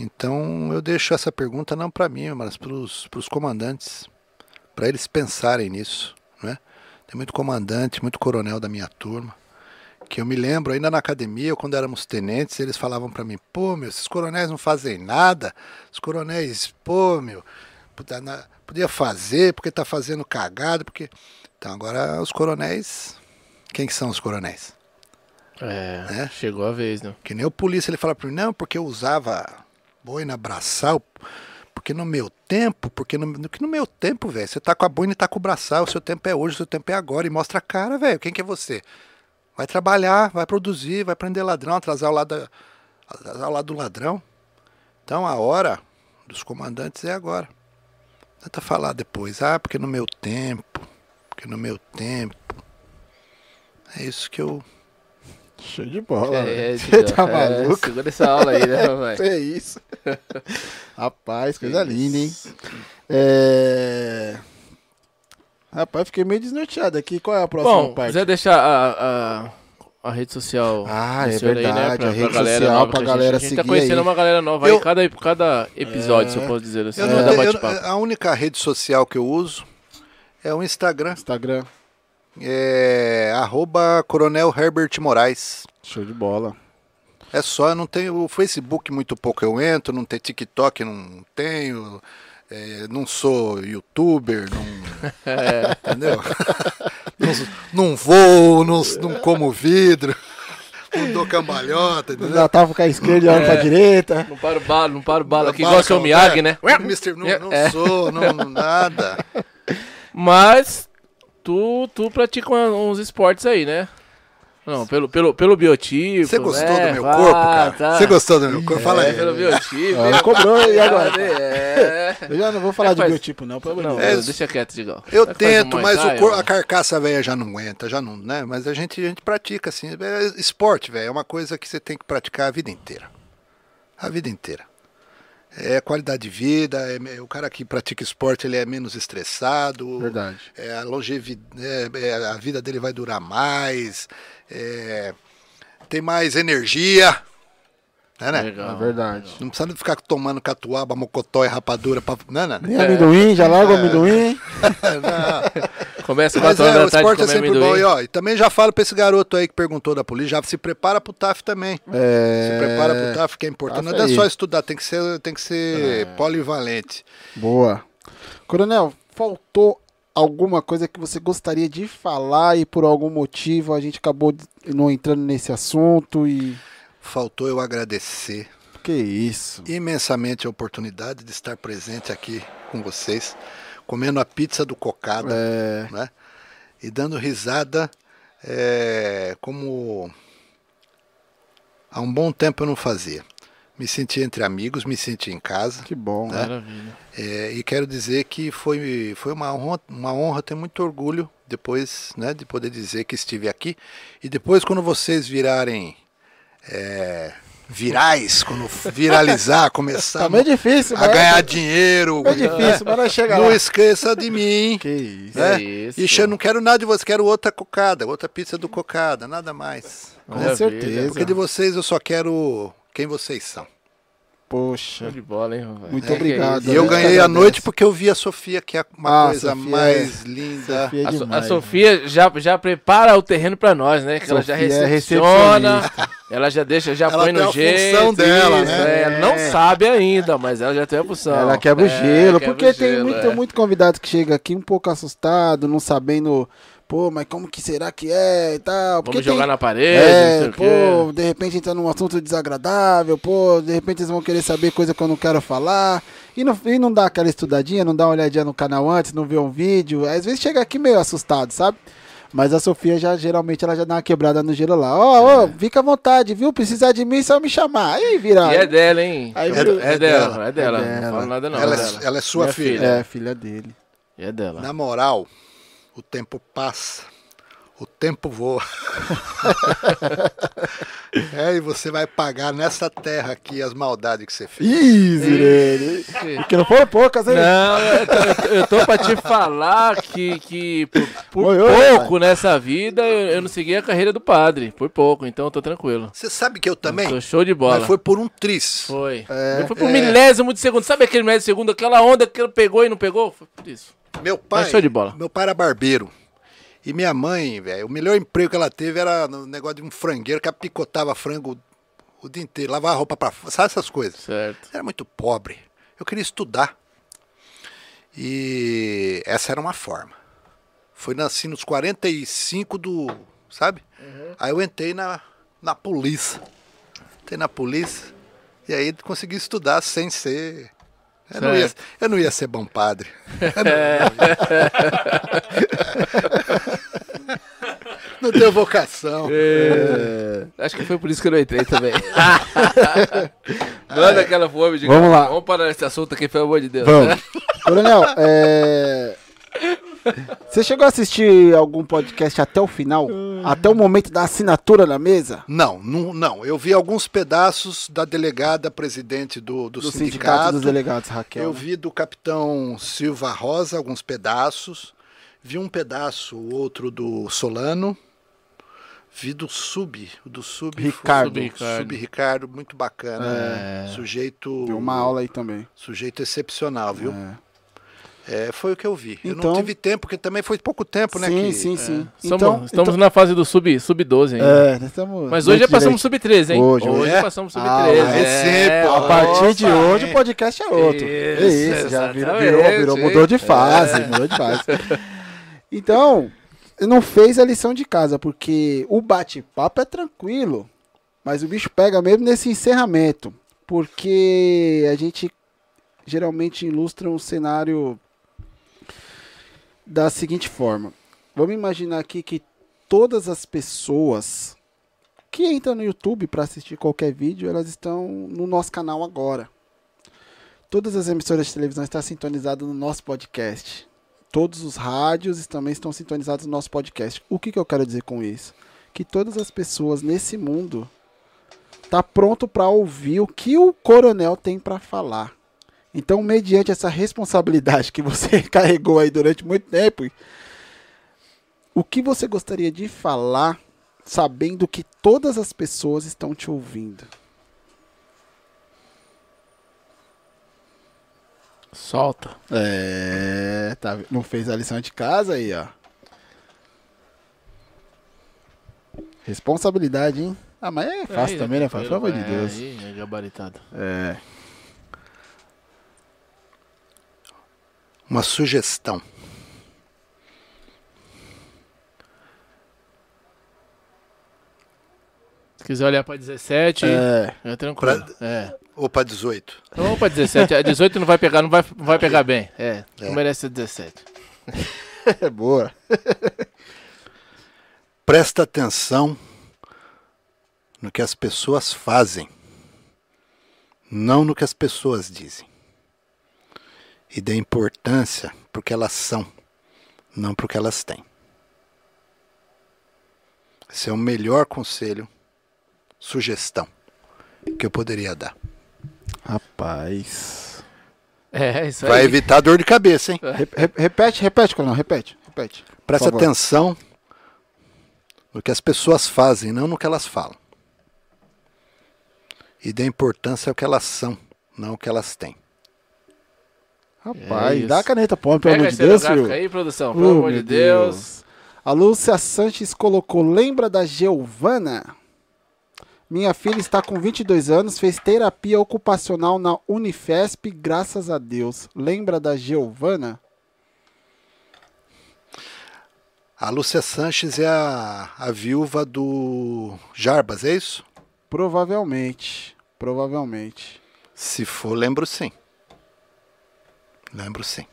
Então eu deixo essa pergunta não para mim, mas para os comandantes, para eles pensarem nisso. Né? Tem muito comandante, muito coronel da minha turma, que eu me lembro ainda na academia, quando éramos tenentes, eles falavam para mim: pô, meu, esses coronéis não fazem nada, os coronéis, pô, meu, podia, fazer, porque tá fazendo cagada, porque. Então agora os coronéis. Quem que são os coronéis? É, É? chegou a vez, né? Que nem o polícia ele fala para mim, não, porque eu usava boina braçal, porque no meu tempo, porque no, no, que no meu tempo, velho, você tá com a boina e tá com o braçal, o seu tempo é hoje, o seu tempo é agora, e mostra a cara, velho, quem que é você? Vai trabalhar, vai produzir, vai prender ladrão, atrasar o lado, atrasar o lado do ladrão. Então a hora dos comandantes é agora. Não Tenta falar depois, ah, porque no meu tempo, porque no meu tempo. É isso que eu Show de bola. É, velho. Você tá é, maluco? segura essa aula aí, né, papai? É isso. Rapaz, coisa linda, hein? É... Rapaz, fiquei meio desnorteado aqui. Qual é a próxima Bom, parte? quiser deixar a, a, a rede social Ah, é senhor aí, né? verdade, Pra, a pra rede galera social nova pra a gente- galera A gente tá seguir conhecendo aí. uma galera nova Eu- aí, cada, cada episódio, se eu posso dizer assim. Eu não tenho- eu- bate-papo. a única rede social que eu uso é o Instagram. Instagram. É arroba Coronel Herbert Moraes. Show de bola. É só, eu não tenho o Facebook muito pouco eu entro, não tenho TikTok, não tenho, é, não sou youtuber, não, entendeu? não, não vou, não, não como vidro, não dou cambalhota, entendeu? Já tava com a esquerda e olhando pra direita. Não para o balo, não para o balo aqui, Bala igual o Miyagi, é, né? Mister, não, não É. sou, não, nada. Mas tu, tu pratica uns esportes aí, né? Não, pelo, pelo, pelo biotipo. Você gostou né? do meu Ah, corpo, cara? tá. Você gostou do meu corpo? Fala É, aí. pelo biotipo. Ela cobrou, e agora? É. Eu já não vou falar de Rapaz, biotipo, não. Pelo Não, de Deus. deixa quieto, Digão. Eu Vai um tento, mas o cor- a carcaça velha já não aguenta, já não, né? Mas a gente, a gente pratica assim. É esporte, velho, é uma coisa que você tem que praticar a vida inteira. A vida inteira. É qualidade de vida, é, o cara que pratica esporte ele é menos estressado. Verdade. É, a longevidade, é, é, a vida dele vai durar mais, é, tem mais energia. É, né? É verdade. Não precisa ficar tomando catuaba, mocotó e rapadura. Pra... Não, não, não. Nem amendoim, já larga o amendoim. Começa Mas 4 horas é, o da tarde esporte é sempre amendoim. bom. E, ó, e também já falo pra esse garoto aí que perguntou da polícia, já se prepara pro TAF também. É... Se prepara pro TAF, que é importante. TAF Não é só estudar, tem que ser, tem que ser polivalente. Boa. Coronel, faltou alguma coisa que você gostaria de falar e por algum motivo a gente acabou não entrando nesse assunto e. Faltou eu agradecer Que isso? imensamente a oportunidade de estar presente aqui com vocês, comendo a pizza do Cocada, É. né? E dando risada é, como há um bom tempo eu não fazia. Me senti entre amigos, me senti em casa. Que bom. Né? Maravilha. É, e quero dizer que foi, foi uma, honra, uma honra, tenho muito orgulho depois né, de poder dizer que estive aqui. E depois, quando vocês virarem é, virais, quando viralizar, começar Tá meio difícil, a ganhar dinheiro, É difícil, mas nós chega não lá. esqueça de mim. Que isso. né? É isso. E eu não quero nada de você, quero outra cocada, outra pizza do cocada, nada mais. Com Maravilha. certeza. Porque de vocês eu só quero quem vocês são. Poxa. De bola, hein, rapaz? Muito É obrigado. isso. E eu gente ganhei a noite porque eu vi a Sofia, que é uma Ah, coisa Sofia mais é- linda. Sofia é A, So- a demais, Sofia já, já prepara o terreno pra nós, né? Que ela já Sofia é recepciona, ela já deixa, já Ela põe tem no a jeito. função dela, isso, né? é, ela não sabe ainda, mas ela já tem a função. Ela quebra o É, gelo, quebra porque o tem gelo, muito, é. muito convidado que chega aqui um pouco assustado, não sabendo, pô, mas como que será que é e tal. Porque Vamos jogar tem, na parede, não É, pô, quê. de repente entra num assunto desagradável, pô, de repente eles vão querer saber coisa que eu não quero falar. E não, e não dá aquela estudadinha, não dá uma olhadinha no canal antes, não vê um vídeo. Às vezes chega aqui meio assustado, sabe? Mas a Sofia já geralmente ela já dá uma quebrada no gelo lá. Ó, ó, fica à vontade, viu? Precisar de mim, só me chamar. Aí vira. E é dela, hein? Aí é, vira- é é dela, dela. é dela. É Não dela. falo nada não. ela, é é, dela. ela é sua filha. filha. É, filha dele. E é dela. Na moral, o tempo passa, o tempo voa. é, e você vai pagar nessa terra aqui as maldades que você fez. Ih, Zirene. Que não foram poucas, hein? Não, eu tô, eu tô- pra te falar que, que por, por Oi, oi, pouco nessa vida eu, eu não segui a carreira do padre. Por pouco, então eu tô tranquilo. Você sabe que eu também? Tô show de bola. Mas foi por um tris. Foi. É. Fui por É. milésimo de segundo. Sabe aquele milésimo de segundo? Aquela onda que ele pegou e não pegou? Foi por isso. Meu pai, Mas show de bola. meu pai era barbeiro. E minha mãe, velho, o melhor emprego que ela teve era no negócio de um frangueiro que picotava frango o dia inteiro, lavava roupa pra fora, sabe essas coisas? Certo. Era muito pobre. Eu queria estudar. E essa era uma forma. Foi assim nos 45 do. Sabe? Aí eu entrei na, na polícia. Entrei na polícia. E aí consegui estudar sem ser. Eu não, ia, eu não ia ser bom padre. Não tenho vocação. É. Acho que foi por isso que eu não entrei também. Manda aquela fome de Vamos lá. Vamos parar esse assunto aqui, pelo amor de Deus. Vamos. Coronel, é... Você chegou a assistir algum podcast até o final? Até o momento da assinatura na mesa? Não, não, não. Eu vi alguns pedaços da delegada presidente do, do, Do sindicato. Sindicato dos Delegados, Raquel. Eu né? vi do capitão Silva Rosa alguns pedaços. Vi um pedaço, o outro do Solano. Vi do Sub, o do Sub Ricardo. Sub Ricardo, Sub Ricardo muito bacana. Sujeito, Viu uma aula aí também. sujeito excepcional, viu? É. É, foi o que eu vi. eu Então- não tive tempo, porque também foi pouco tempo, né? sim, que- sim, sim. Estamos, Então, estamos então- na fase do sub, sub 12 ainda. É, nós estamos. Mas hoje já passamos direito. sub 13, hein? Hoje, hoje é? passamos sub Ah, 13. aí sim, pô. A partir de Nossa, hoje é. o podcast é outro. é Isso, isso, já virou, virou, virou, mudou de fase, mudou de fase. Então, não fez a lição de casa, porque o bate-papo é tranquilo, mas o bicho pega mesmo nesse encerramento, porque a gente geralmente ilustra um cenário da seguinte forma. Vamos imaginar aqui que todas as pessoas que entram no YouTube para assistir qualquer vídeo, elas estão no nosso canal agora. Todas as emissoras de televisão estão sintonizadas no nosso podcast. Todos os rádios também estão sintonizados no nosso podcast. O que, que eu quero dizer com isso? Que todas as pessoas nesse mundo tá pronto para ouvir o que o coronel tem para falar. Então, mediante essa responsabilidade que você carregou aí durante muito tempo, o que você gostaria de falar sabendo que todas as pessoas estão te ouvindo? Solta. É, tá, não fez a lição de casa aí, ó. Responsabilidade, hein? Ah, mas é fácil Aí, também, né? Pelo amor de É, Deus. Aí, é gabaritado. É. Uma sugestão. Se quiser olhar pra 17, É. é tranquilo. Pra- É. Ou para 18. Então vamos pra 17. A 18 não vai pegar, não vai, não vai pegar bem. É, não merece ser 17. É boa. Presta atenção no que as pessoas fazem, não no que as pessoas dizem. E dê importância para o que elas são, não para o que elas têm. Esse é o melhor conselho, sugestão que eu poderia dar. Rapaz. É, isso Vai aí. evitar dor de cabeça, hein? Re- re- repete, repete, Coronel, repete, repete. favor. atenção no que as pessoas fazem, não no que elas falam. E dê importância ao que elas são, não ao que elas têm. Rapaz, É dá a caneta homem, pelo amor de Deus, filho. aí, produção. Oh, Pelo amor de meu Deus. A Lúcia Sanches colocou, lembra da Giovana? Minha filha está com 22 anos, fez terapia ocupacional na Unifesp, graças a Deus. Lembra da Giovana? A Lúcia Sanches é a, a viúva do Jarbas, é isso? Provavelmente, provavelmente. Se for, lembro sim. Lembro sim.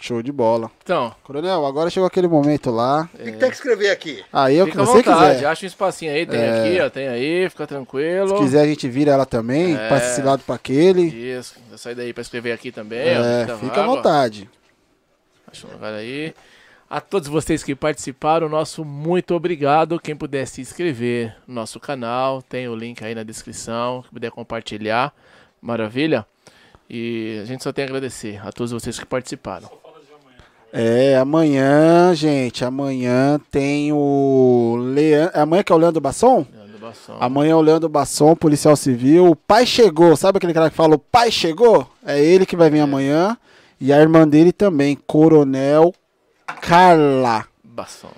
Show de bola. Então, Coronel, agora chegou aquele momento lá. O que, tem que escrever aqui? Aí é o que fica à você vontade. quiser. Acha um espacinho aí, tem É. aqui, ó, tem aí, fica tranquilo. Se quiser, a gente vira ela também, É. passa esse lado para aquele. Isso, eu sair daí pra escrever aqui também. ó, É, muita fica à vontade. Deixa eu lugar aí. A todos vocês que participaram, nosso muito obrigado. Quem puder se inscrever no nosso canal, tem o link aí na descrição. Quem puder compartilhar, maravilha. E a gente só tem a agradecer a todos vocês que participaram. É, amanhã, gente, amanhã tem o Leandro. Amanhã que é o Leandro Basson? Leandro Basson. Amanhã é o Leandro Basson, policial civil. O pai chegou, sabe aquele cara que fala o pai chegou? É ele que vai vir amanhã. E a irmã dele também, Coronel Carla. Basson.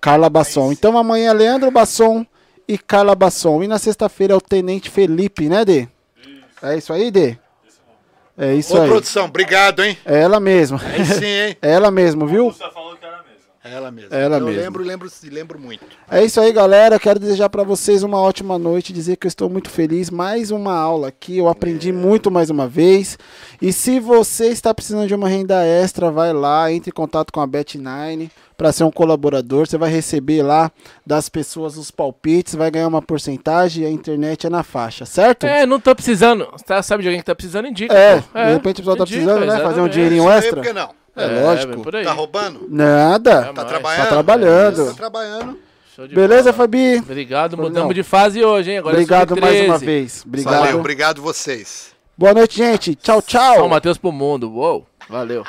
Carla Basson. Então amanhã é Leandro Basson e Carla Basson. E na sexta-feira é o Tenente Felipe, né, Dê? É isso aí, Dê? É isso Ô, aí. produção, obrigado, hein? É ela mesma. Aí sim, hein? É ela mesmo, viu? Você que era mesmo. É ela. Ela eu mesmo. lembro, lembro, lembro muito. É isso aí, galera. Quero desejar para vocês uma ótima noite, dizer que eu estou muito feliz. Mais uma aula aqui, eu aprendi muito mais uma vez. E se você está precisando de uma renda extra, vai lá, entre em contato com a Bet9 para ser um colaborador. Você vai receber lá das pessoas os palpites, vai ganhar uma porcentagem e a internet é na faixa, certo? É, não tô precisando. Tá, sabe de alguém que tá precisando? Indica. É, pô. de repente o pessoal tá indica, precisando, né? Fazer um dinheirinho extra. por que não? É, lógico. por aí. Tá roubando? Nada. É, Tá mais. trabalhando? Tá trabalhando. Tá trabalhando. Show de Beleza, bola. Fabi? Obrigado, Não. mudamos de fase hoje, hein? Agora Obrigado é mais uma sub-13. vez. Obrigado. Valeu, obrigado vocês. Boa noite, gente. Tchau, tchau. São Mateus pro mundo. Uou, valeu.